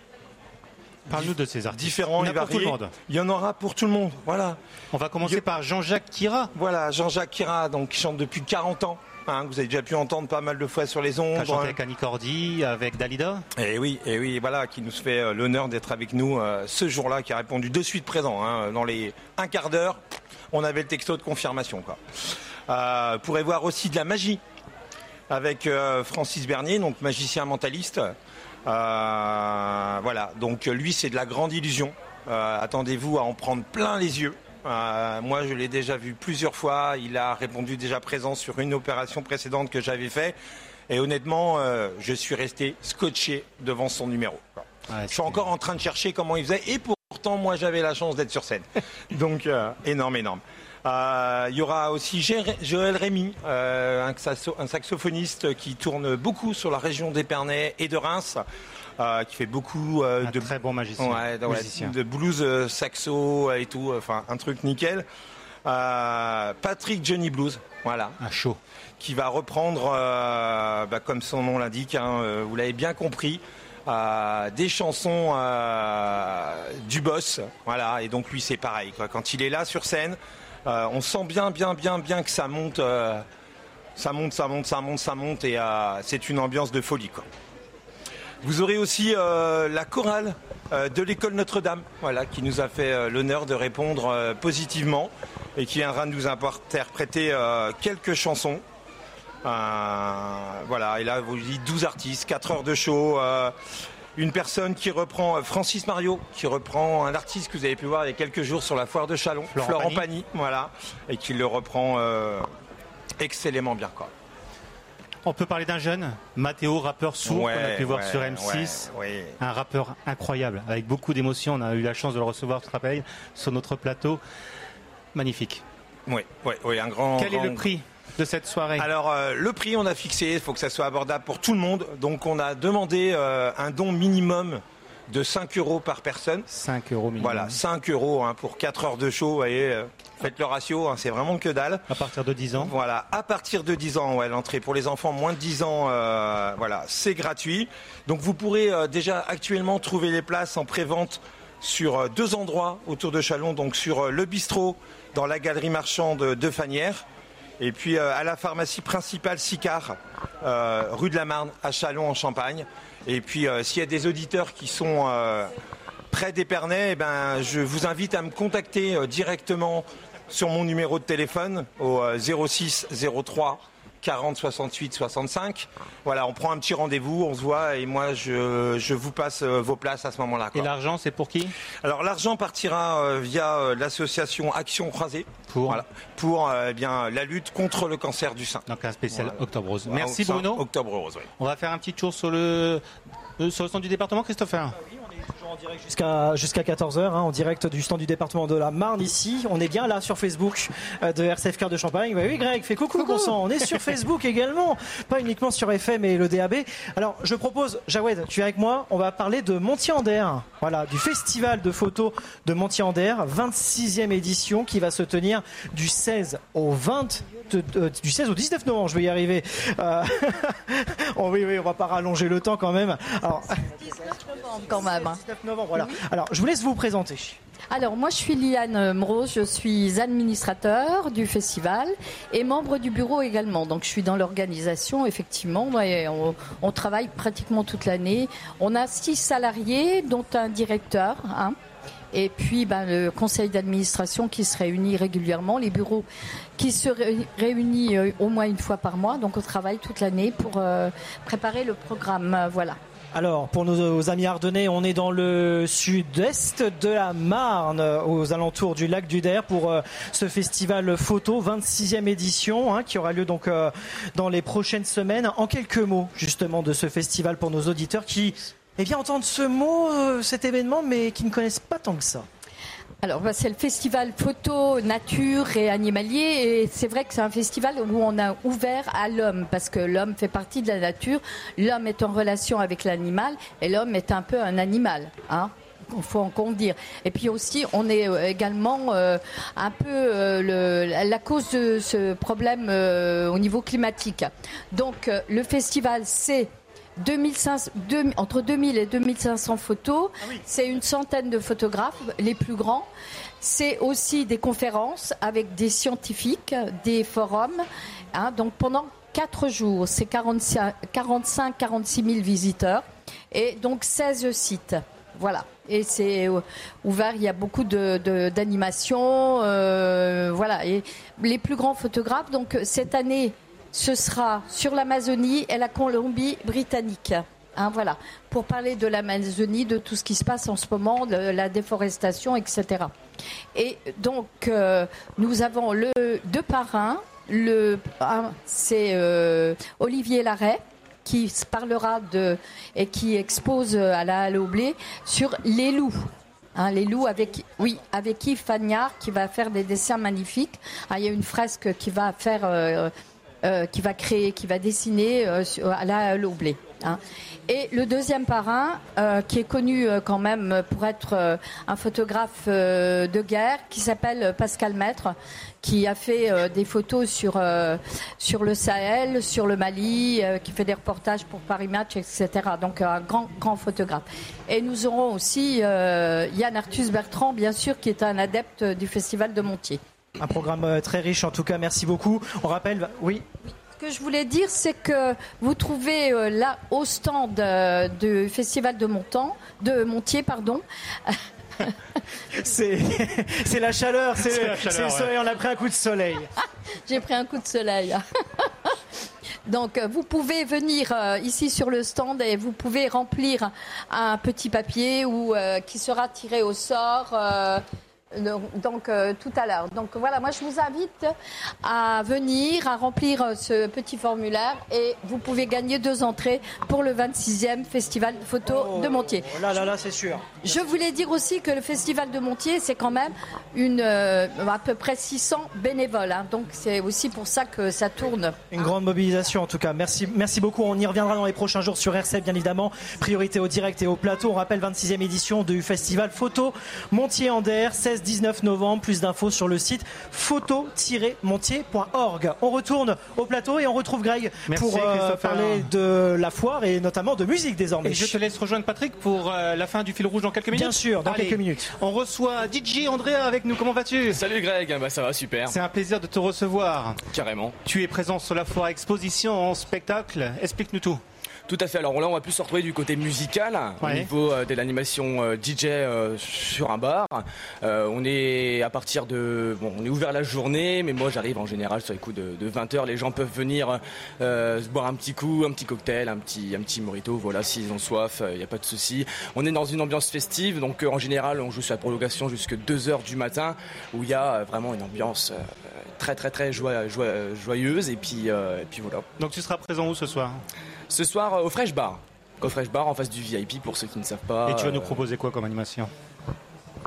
Parle-nous de ces artistes. Différents monde. Il y en aura pour tout le monde. Voilà. On va commencer par Jean-Jacques Kira. Voilà, Jean-Jacques Kira, donc qui chante depuis 40 ans. Hein, vous avez déjà pu entendre pas mal de fois sur les ondes. chanté avec Annie Cordy, avec Dalida. Et eh oui, et eh oui, voilà, qui nous fait euh, l'honneur d'être avec nous euh, ce jour-là, qui a répondu de suite présent. Hein, dans les un quart d'heure, on avait le texto de confirmation. Quoi. Euh, vous pourrez voir aussi de la magie avec Francis Bernier, donc magicien mentaliste. Euh, voilà, donc lui c'est de la grande illusion. Euh, attendez-vous à en prendre plein les yeux. Euh, moi, je l'ai déjà vu plusieurs fois. Il a répondu déjà présent sur une opération précédente que j'avais fait. Et honnêtement, je suis resté scotché devant son numéro. je suis encore en train de chercher comment il faisait. Et pourtant, moi, j'avais la chance d'être sur scène. Donc, énorme, énorme. Euh, il y aura aussi Joël Rémy, euh, un, saxophoniste qui tourne beaucoup sur la région d'Épernay et de Reims. Euh, qui fait beaucoup de très bon magicien, de blues saxo et tout, enfin un truc nickel. Patrick Johnny Blues, voilà, un show, qui va reprendre, bah, comme son nom l'indique, hein, vous l'avez bien compris, des chansons du boss, voilà, et donc lui c'est pareil, quoi. quand il est là sur scène, euh, on sent bien, bien, bien, bien que ça monte, euh, ça monte, ça monte, ça monte, ça monte, et euh, c'est une ambiance de folie. Vous aurez aussi la chorale de l'école Notre-Dame, voilà, qui nous a fait l'honneur de répondre positivement et qui viendra nous interpréter quelques chansons. voilà, et là, vous dites 12 artistes, 4 heures de show. Une personne qui reprend Francis Mario, qui reprend un artiste que vous avez pu voir il y a quelques jours sur la foire de Chalon, Florent, Pagny. voilà, et qui le reprend excellemment bien. Quoi. On peut parler d'un jeune, Mathéo, rappeur sourd, qu'on a pu voir sur M6. un rappeur incroyable, avec beaucoup d'émotion. On a eu la chance de le recevoir, tu te rappelles, sur notre plateau. Magnifique. Oui, oui, oui, un grand. Quel est le prix de cette soirée Alors euh, le prix on a fixé, il faut que ça soit abordable pour tout le monde. Donc on a demandé euh, un don minimum de 5 euros par personne. 5 euros minimum. Voilà, 5 euros hein, pour 4 heures de show. Vous voyez, euh, faites le ratio, hein, c'est vraiment que dalle. À partir de 10 ans Voilà, à partir de 10 ans, ouais, l'entrée pour les enfants moins de 10 ans, euh, voilà, c'est gratuit. Donc vous pourrez euh, déjà actuellement trouver les places en pré-vente sur deux endroits autour de Chalon, donc sur le bistrot dans la galerie marchande de Fanière. Et puis à la pharmacie principale Sicard, rue de la Marne, à Chalon en Champagne. Et puis, euh, s'il y a des auditeurs qui sont euh, près d'Épernay, eh ben, je vous invite à me contacter euh, directement sur mon numéro de téléphone au 06 03 40 68 65. Voilà, on prend un petit rendez-vous, on se voit et moi je, vous passe vos places à ce moment-là. Et l'argent, c'est pour qui? Alors l'argent partira via l'association Action Croisée pour, pour eh bien la lutte contre le cancer du sein. Donc un spécial Octobre Rose. Merci Bruno. Octobre Rose, oui. On va faire un petit tour sur le, sur le centre du département, Christopher direct jusqu'à jusqu'à 14h, hein, en direct du stand du département de la Marne ici. On est bien là sur Facebook euh, de RCF Cœur de Champagne. oui, Greg, fais coucou, coucou. On est sur Facebook également, pas uniquement sur FM et le DAB. Alors, je propose, Jawed, tu es avec moi. On va parler de Montier-Ander. Voilà, du festival de photos de Montier-Ander, 26e édition qui va se tenir du 16 au 20 euh, du 16 au 19 novembre, je vais y arriver. Euh, oh oui, oui, on va pas rallonger le temps quand même. Alors, 19 novembre quand même. 19 novembre, voilà. Alors, je vous laisse vous présenter. Alors moi je suis Liane Mrose, je suis administrateur du festival et membre du bureau également. Donc je suis dans l'organisation effectivement on, travaille pratiquement toute l'année. On a six salariés dont un directeur. Hein, et puis ben, le conseil d'administration qui se réunit régulièrement, les bureaux qui se réunissent euh, au moins une fois par mois. Donc on travaille toute l'année pour euh, préparer le programme. Voilà. Alors, pour nos amis ardennais, on est dans le sud-est de la Marne, aux alentours du lac du Der, pour euh, ce festival photo, 26e édition, hein, qui aura lieu donc dans les prochaines semaines. En quelques mots, justement, de ce festival pour nos auditeurs qui eh bien, entendre ce mot, euh, cet événement, mais qui ne connaissent pas tant que ça. Alors, bah, c'est le festival photo, nature et animalier. Et c'est vrai que c'est un festival où on a ouvert à l'homme, parce que l'homme fait partie de la nature. L'homme est en relation avec l'animal, et l'homme est un peu un animal. Hein faut encore dire. Et puis aussi, on est euh, également euh, un peu la cause de ce problème au niveau climatique. Donc, le festival, c'est entre 2000 et 2500 photos. Ah c'est une centaine de photographes, les plus grands. C'est aussi des conférences avec des scientifiques, des forums. Hein. donc pendant 4 jours, c'est 45-46 000 visiteurs et donc 16 sites. Voilà. Et c'est euh, ouvert, il y a beaucoup d'animations. De, euh, voilà. Et les plus grands photographes, donc cette année, ce sera sur l'Amazonie et la Colombie-Britannique. Hein, voilà, pour parler de l'Amazonie, de tout ce qui se passe en ce moment, de la déforestation, etc. Et donc, euh, nous avons le deux parrains. C'est euh, Olivier Larrey qui parlera de et qui expose à la Halle au blé sur les loups. Hein, les loups avec oui avec Yves Fagnard qui va faire des dessins magnifiques. Ah, il y a une fresque qui va faire euh, euh, qui va créer, qui va dessiner euh, à la blé. Hein. Et le deuxième parrain, euh, qui est connu quand même pour être un photographe de guerre, qui s'appelle Pascal Maître, qui a fait des photos sur, sur le Sahel, sur le Mali, qui fait des reportages pour Paris Match, etc. Donc un grand, grand photographe. Et nous aurons aussi Yann Arthus Bertrand, bien sûr, qui est un adepte du Festival de Montier. Un programme euh, très riche en tout cas, merci beaucoup. On rappelle, oui. Ce que je voulais dire, c'est que vous trouvez euh, là au stand euh, du Festival de Montant, de Montier, pardon. c'est la chaleur, c'est le soleil, on a pris un coup de soleil. J'ai pris un coup de soleil. Donc vous pouvez venir ici sur le stand et vous pouvez remplir un petit papier ou qui sera tiré au sort donc euh, tout à l'heure. Donc voilà, moi je vous invite à venir, à remplir euh, ce petit formulaire et vous pouvez gagner deux entrées pour le 26e Festival photo oh, de Montier. Là, là, là, c'est sûr. Je voulais dire aussi que le Festival de Montier, c'est quand même une, euh, à peu près 600 bénévoles. Hein. donc c'est aussi pour ça que ça tourne. Une grande mobilisation en tout cas. Merci, merci beaucoup. On y reviendra dans les prochains jours sur RCF, bien évidemment. Priorité au direct et au plateau. On rappelle 26e édition du Festival photo Montier-Ander, 16 19 novembre. Plus d'infos sur le site photo-montier.org. On retourne au plateau et on retrouve Greg pour euh, parler de la foire et notamment de musique désormais. Et je te laisse rejoindre Patrick pour euh, la fin du fil rouge en quelques minutes. Bien sûr, dans quelques minutes. On reçoit DJ Andrea avec nous. Comment vas-tu? Salut Greg, bah ça va super. C'est un plaisir de te recevoir. Carrément. Tu es présent sur la foire exposition en spectacle. Explique-nous tout. Tout à fait. Alors là, on va plus se retrouver du côté musical, au niveau euh, de l'animation euh, DJ euh, sur un bar. on est à partir de, bon, on est ouvert la journée, mais moi j'arrive en général sur les coups de, 20 h Les gens peuvent venir se boire un petit coup, un petit cocktail, un petit, un petit morito. Voilà, s'ils ont soif, il n'y a pas de souci. On est dans une ambiance festive, donc en général, on joue sur la prolongation jusqu'à 2 h du matin, où il y a vraiment une ambiance très très très joyeuse. Et puis, et puis voilà. Donc tu seras présent où ce soir? Ce soir euh, au Fresh Bar. Au Fresh Bar en face du VIP pour ceux qui ne savent pas. Et tu vas nous euh, proposer quoi comme animation?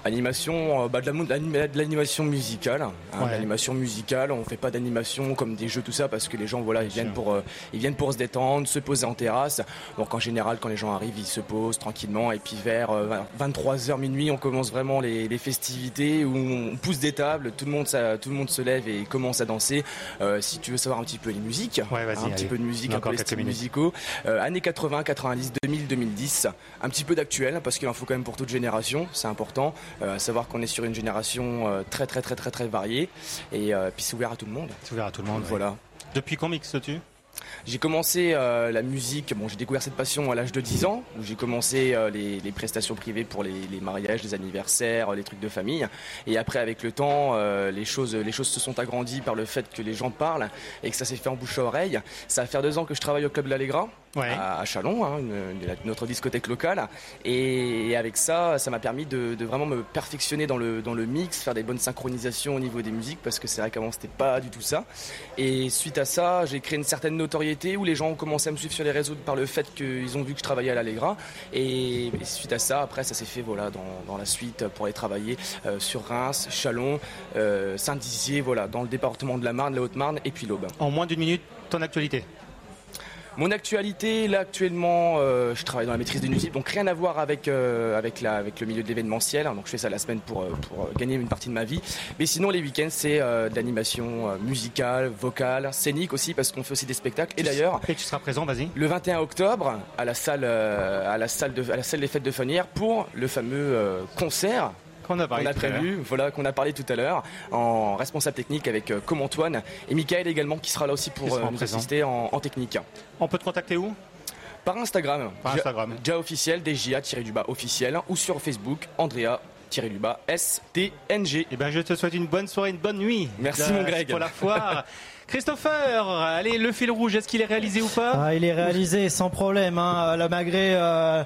Animation, euh, bah, de l'animation musicale. Hein, L'animation musicale, on fait pas d'animation comme des jeux tout ça parce que les gens voilà ils viennent pour euh, ils viennent pour se détendre, se poser en terrasse. Donc en général quand les gens arrivent ils se posent tranquillement et puis vers 23h euh, minuit on commence vraiment les, festivités où on pousse des tables, tout le monde ça, tout le monde se lève et commence à danser. si tu veux savoir un petit peu les musiques, un petit peu de musique, un peu les styles musicaux, années 80, 90, 2000, 2010, un petit peu d'actuel parce qu'il en faut quand même pour toute génération, c'est important. Euh, à savoir qu'on est sur une génération euh, très très très très très variée et euh, puis c'est ouvert à tout le monde. C'est ouvert à tout le monde. Voilà. Depuis quand mixes-tu j'ai commencé la musique, bon j'ai découvert cette passion à l'âge de 10 ans, où j'ai commencé les, prestations privées pour les, mariages, les anniversaires, les trucs de famille. Et après avec le temps, les, choses, les choses se sont agrandies par le fait que les gens parlent et que ça s'est fait en bouche à oreille. Ça va faire deux ans que je travaille au Club de l'Allegra à, Chalon, hein, notre discothèque locale. Et, avec ça, ça m'a permis de, vraiment me perfectionner dans le, dans le mix, faire des bonnes synchronisations au niveau des musiques, parce que c'est vrai qu'avant c'était pas du tout ça. Et suite à ça, j'ai créé une certaine notoriété où les gens ont commencé à me suivre sur les réseaux par le fait qu'ils ont vu que je travaillais à l'Allegra. Et, suite à ça, après, ça s'est fait voilà, dans, la suite pour aller travailler euh, sur Reims, Chalon, euh, Saint-Dizier, voilà, dans le département de la Marne, la Haute-Marne et puis l'Aube. En moins d'une minute, ton actualité mon actualité, là actuellement, euh, je travaille dans la maîtrise de musique, donc rien à voir avec, euh, avec, la, avec le milieu de l'événementiel. Donc je fais ça la semaine pour, euh, pour gagner une partie de ma vie. Mais sinon, les week-ends, c'est de l'animation musicale, vocale, scénique aussi, parce qu'on fait aussi des spectacles. Et d'ailleurs, et tu seras présent, vas-y. Le 21 octobre, à la salle, à la salle, de, à la salle des fêtes de Fanière, pour le fameux concert qu'on a, prévu, voilà, qu'on a parlé tout à l'heure, en responsable technique avec euh, comme Antoine et Michael également qui sera là aussi pour euh, nous assister en, technique. On peut te contacter où? Par Instagram. Par Instagram. Déjà officiel, DJA-du-bas officiel, ou sur Facebook, Andrea du bas STNG. Eh ben, je te souhaite une bonne soirée, une bonne nuit. Merci mon Greg. Pour la foire. Christopher, allez, le fil rouge, est-ce qu'il est réalisé ou pas? Ah, Il est réalisé sans problème, hein, malgré euh,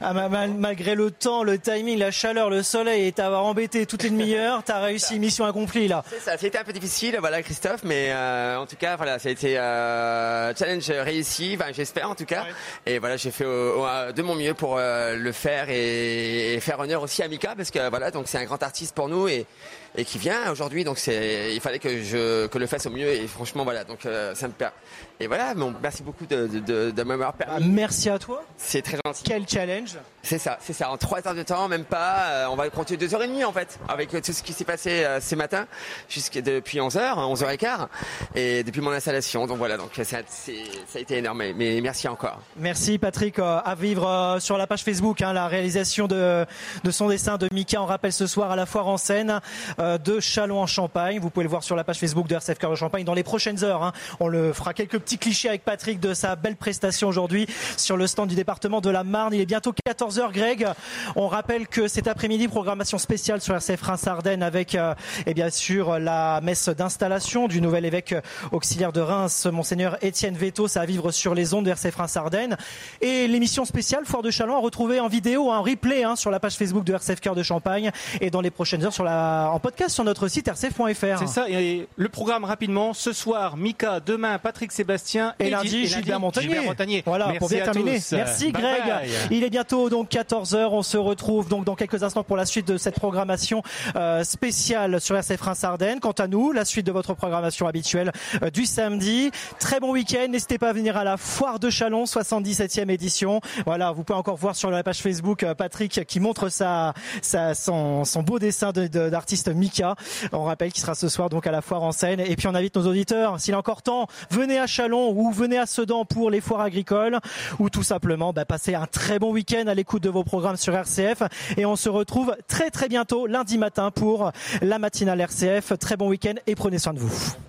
ah, malgré le temps, le timing, la chaleur, le soleil et t'avoir embêté toute une demi-heure, t'as réussi, mission accomplie là. C'est ça, c'était un peu difficile, voilà Christophe, mais euh, en tout cas, voilà, ça a été euh, challenge réussi, j'espère en tout cas. Et voilà, j'ai fait de mon mieux pour euh, le faire et, faire honneur aussi à Mika parce que voilà, donc c'est un grand artiste pour nous et et qui vient aujourd'hui. Donc c'est, il fallait que je que le fasse au mieux et franchement voilà. Donc euh, ça me perd. Et voilà, bon, merci beaucoup de, de, de, m'avoir permis. Merci à toi. C'est très gentil. Quel challenge C'est ça, c'est ça. En trois heures de temps, même pas. Euh, on va compter deux heures et demie en fait, avec tout ce qui s'est passé euh, ces matins, jusqu'à depuis 11 h 11 h et quart, et depuis mon installation. Donc voilà, donc ça, a été énorme. Mais merci encore. Merci Patrick. à vivre sur la page Facebook, hein, la réalisation de, son dessin de Mika. On rappelle ce soir à la foire en scène. Euh, de Chalon en Champagne. Vous pouvez le voir sur la page Facebook de RCF Cœur de Champagne dans les prochaines heures. Hein. On le fera quelques petits clichés avec Patrick de sa belle prestation aujourd'hui sur le stand du département de la Marne. Il est bientôt 14h, Greg. On rappelle que cet après-midi, programmation spéciale sur RCF Reims-Ardennes avec, et eh bien sûr, la messe d'installation du nouvel évêque auxiliaire de Reims, Monseigneur Étienne Veto. Ça à vivre sur les ondes de RCF Reims-Ardennes. Et l'émission spéciale Foire de Chalon à retrouver en vidéo, en replay hein, sur la page Facebook de RCF Cœur de Champagne et dans les prochaines heures sur la, en podcast sur notre site rcf.fr. C'est ça. Et le programme rapidement. Ce soir, Mika. Demain, Patrick Sébastien. Et, lundi, Gilbert Montagnier. Voilà, Merci pour bien terminer. Merci Greg. Il est bientôt donc 14h. On se retrouve donc dans quelques instants pour la suite de cette programmation euh, spéciale sur RCF Reims Ardennes. Quant à nous, la suite de votre programmation habituelle euh, du samedi. Très bon week-end. N'hésitez pas à venir à la Foire de Chalon, 77e édition. Voilà, vous pouvez encore voir sur la page Facebook euh, Patrick qui montre sa, sa son, son beau dessin d'artiste Mika. On rappelle qu'il sera ce soir donc à la Foire en scène. Et puis on invite nos auditeurs, s'il est encore temps, venez à Chalon ou venez à Sedan pour les foires agricoles ou tout simplement bah, passez un très bon week-end à de vos programmes sur RCF. Et on se retrouve très très bientôt lundi matin pour la matinale RCF. Très bon week-end et prenez soin de vous.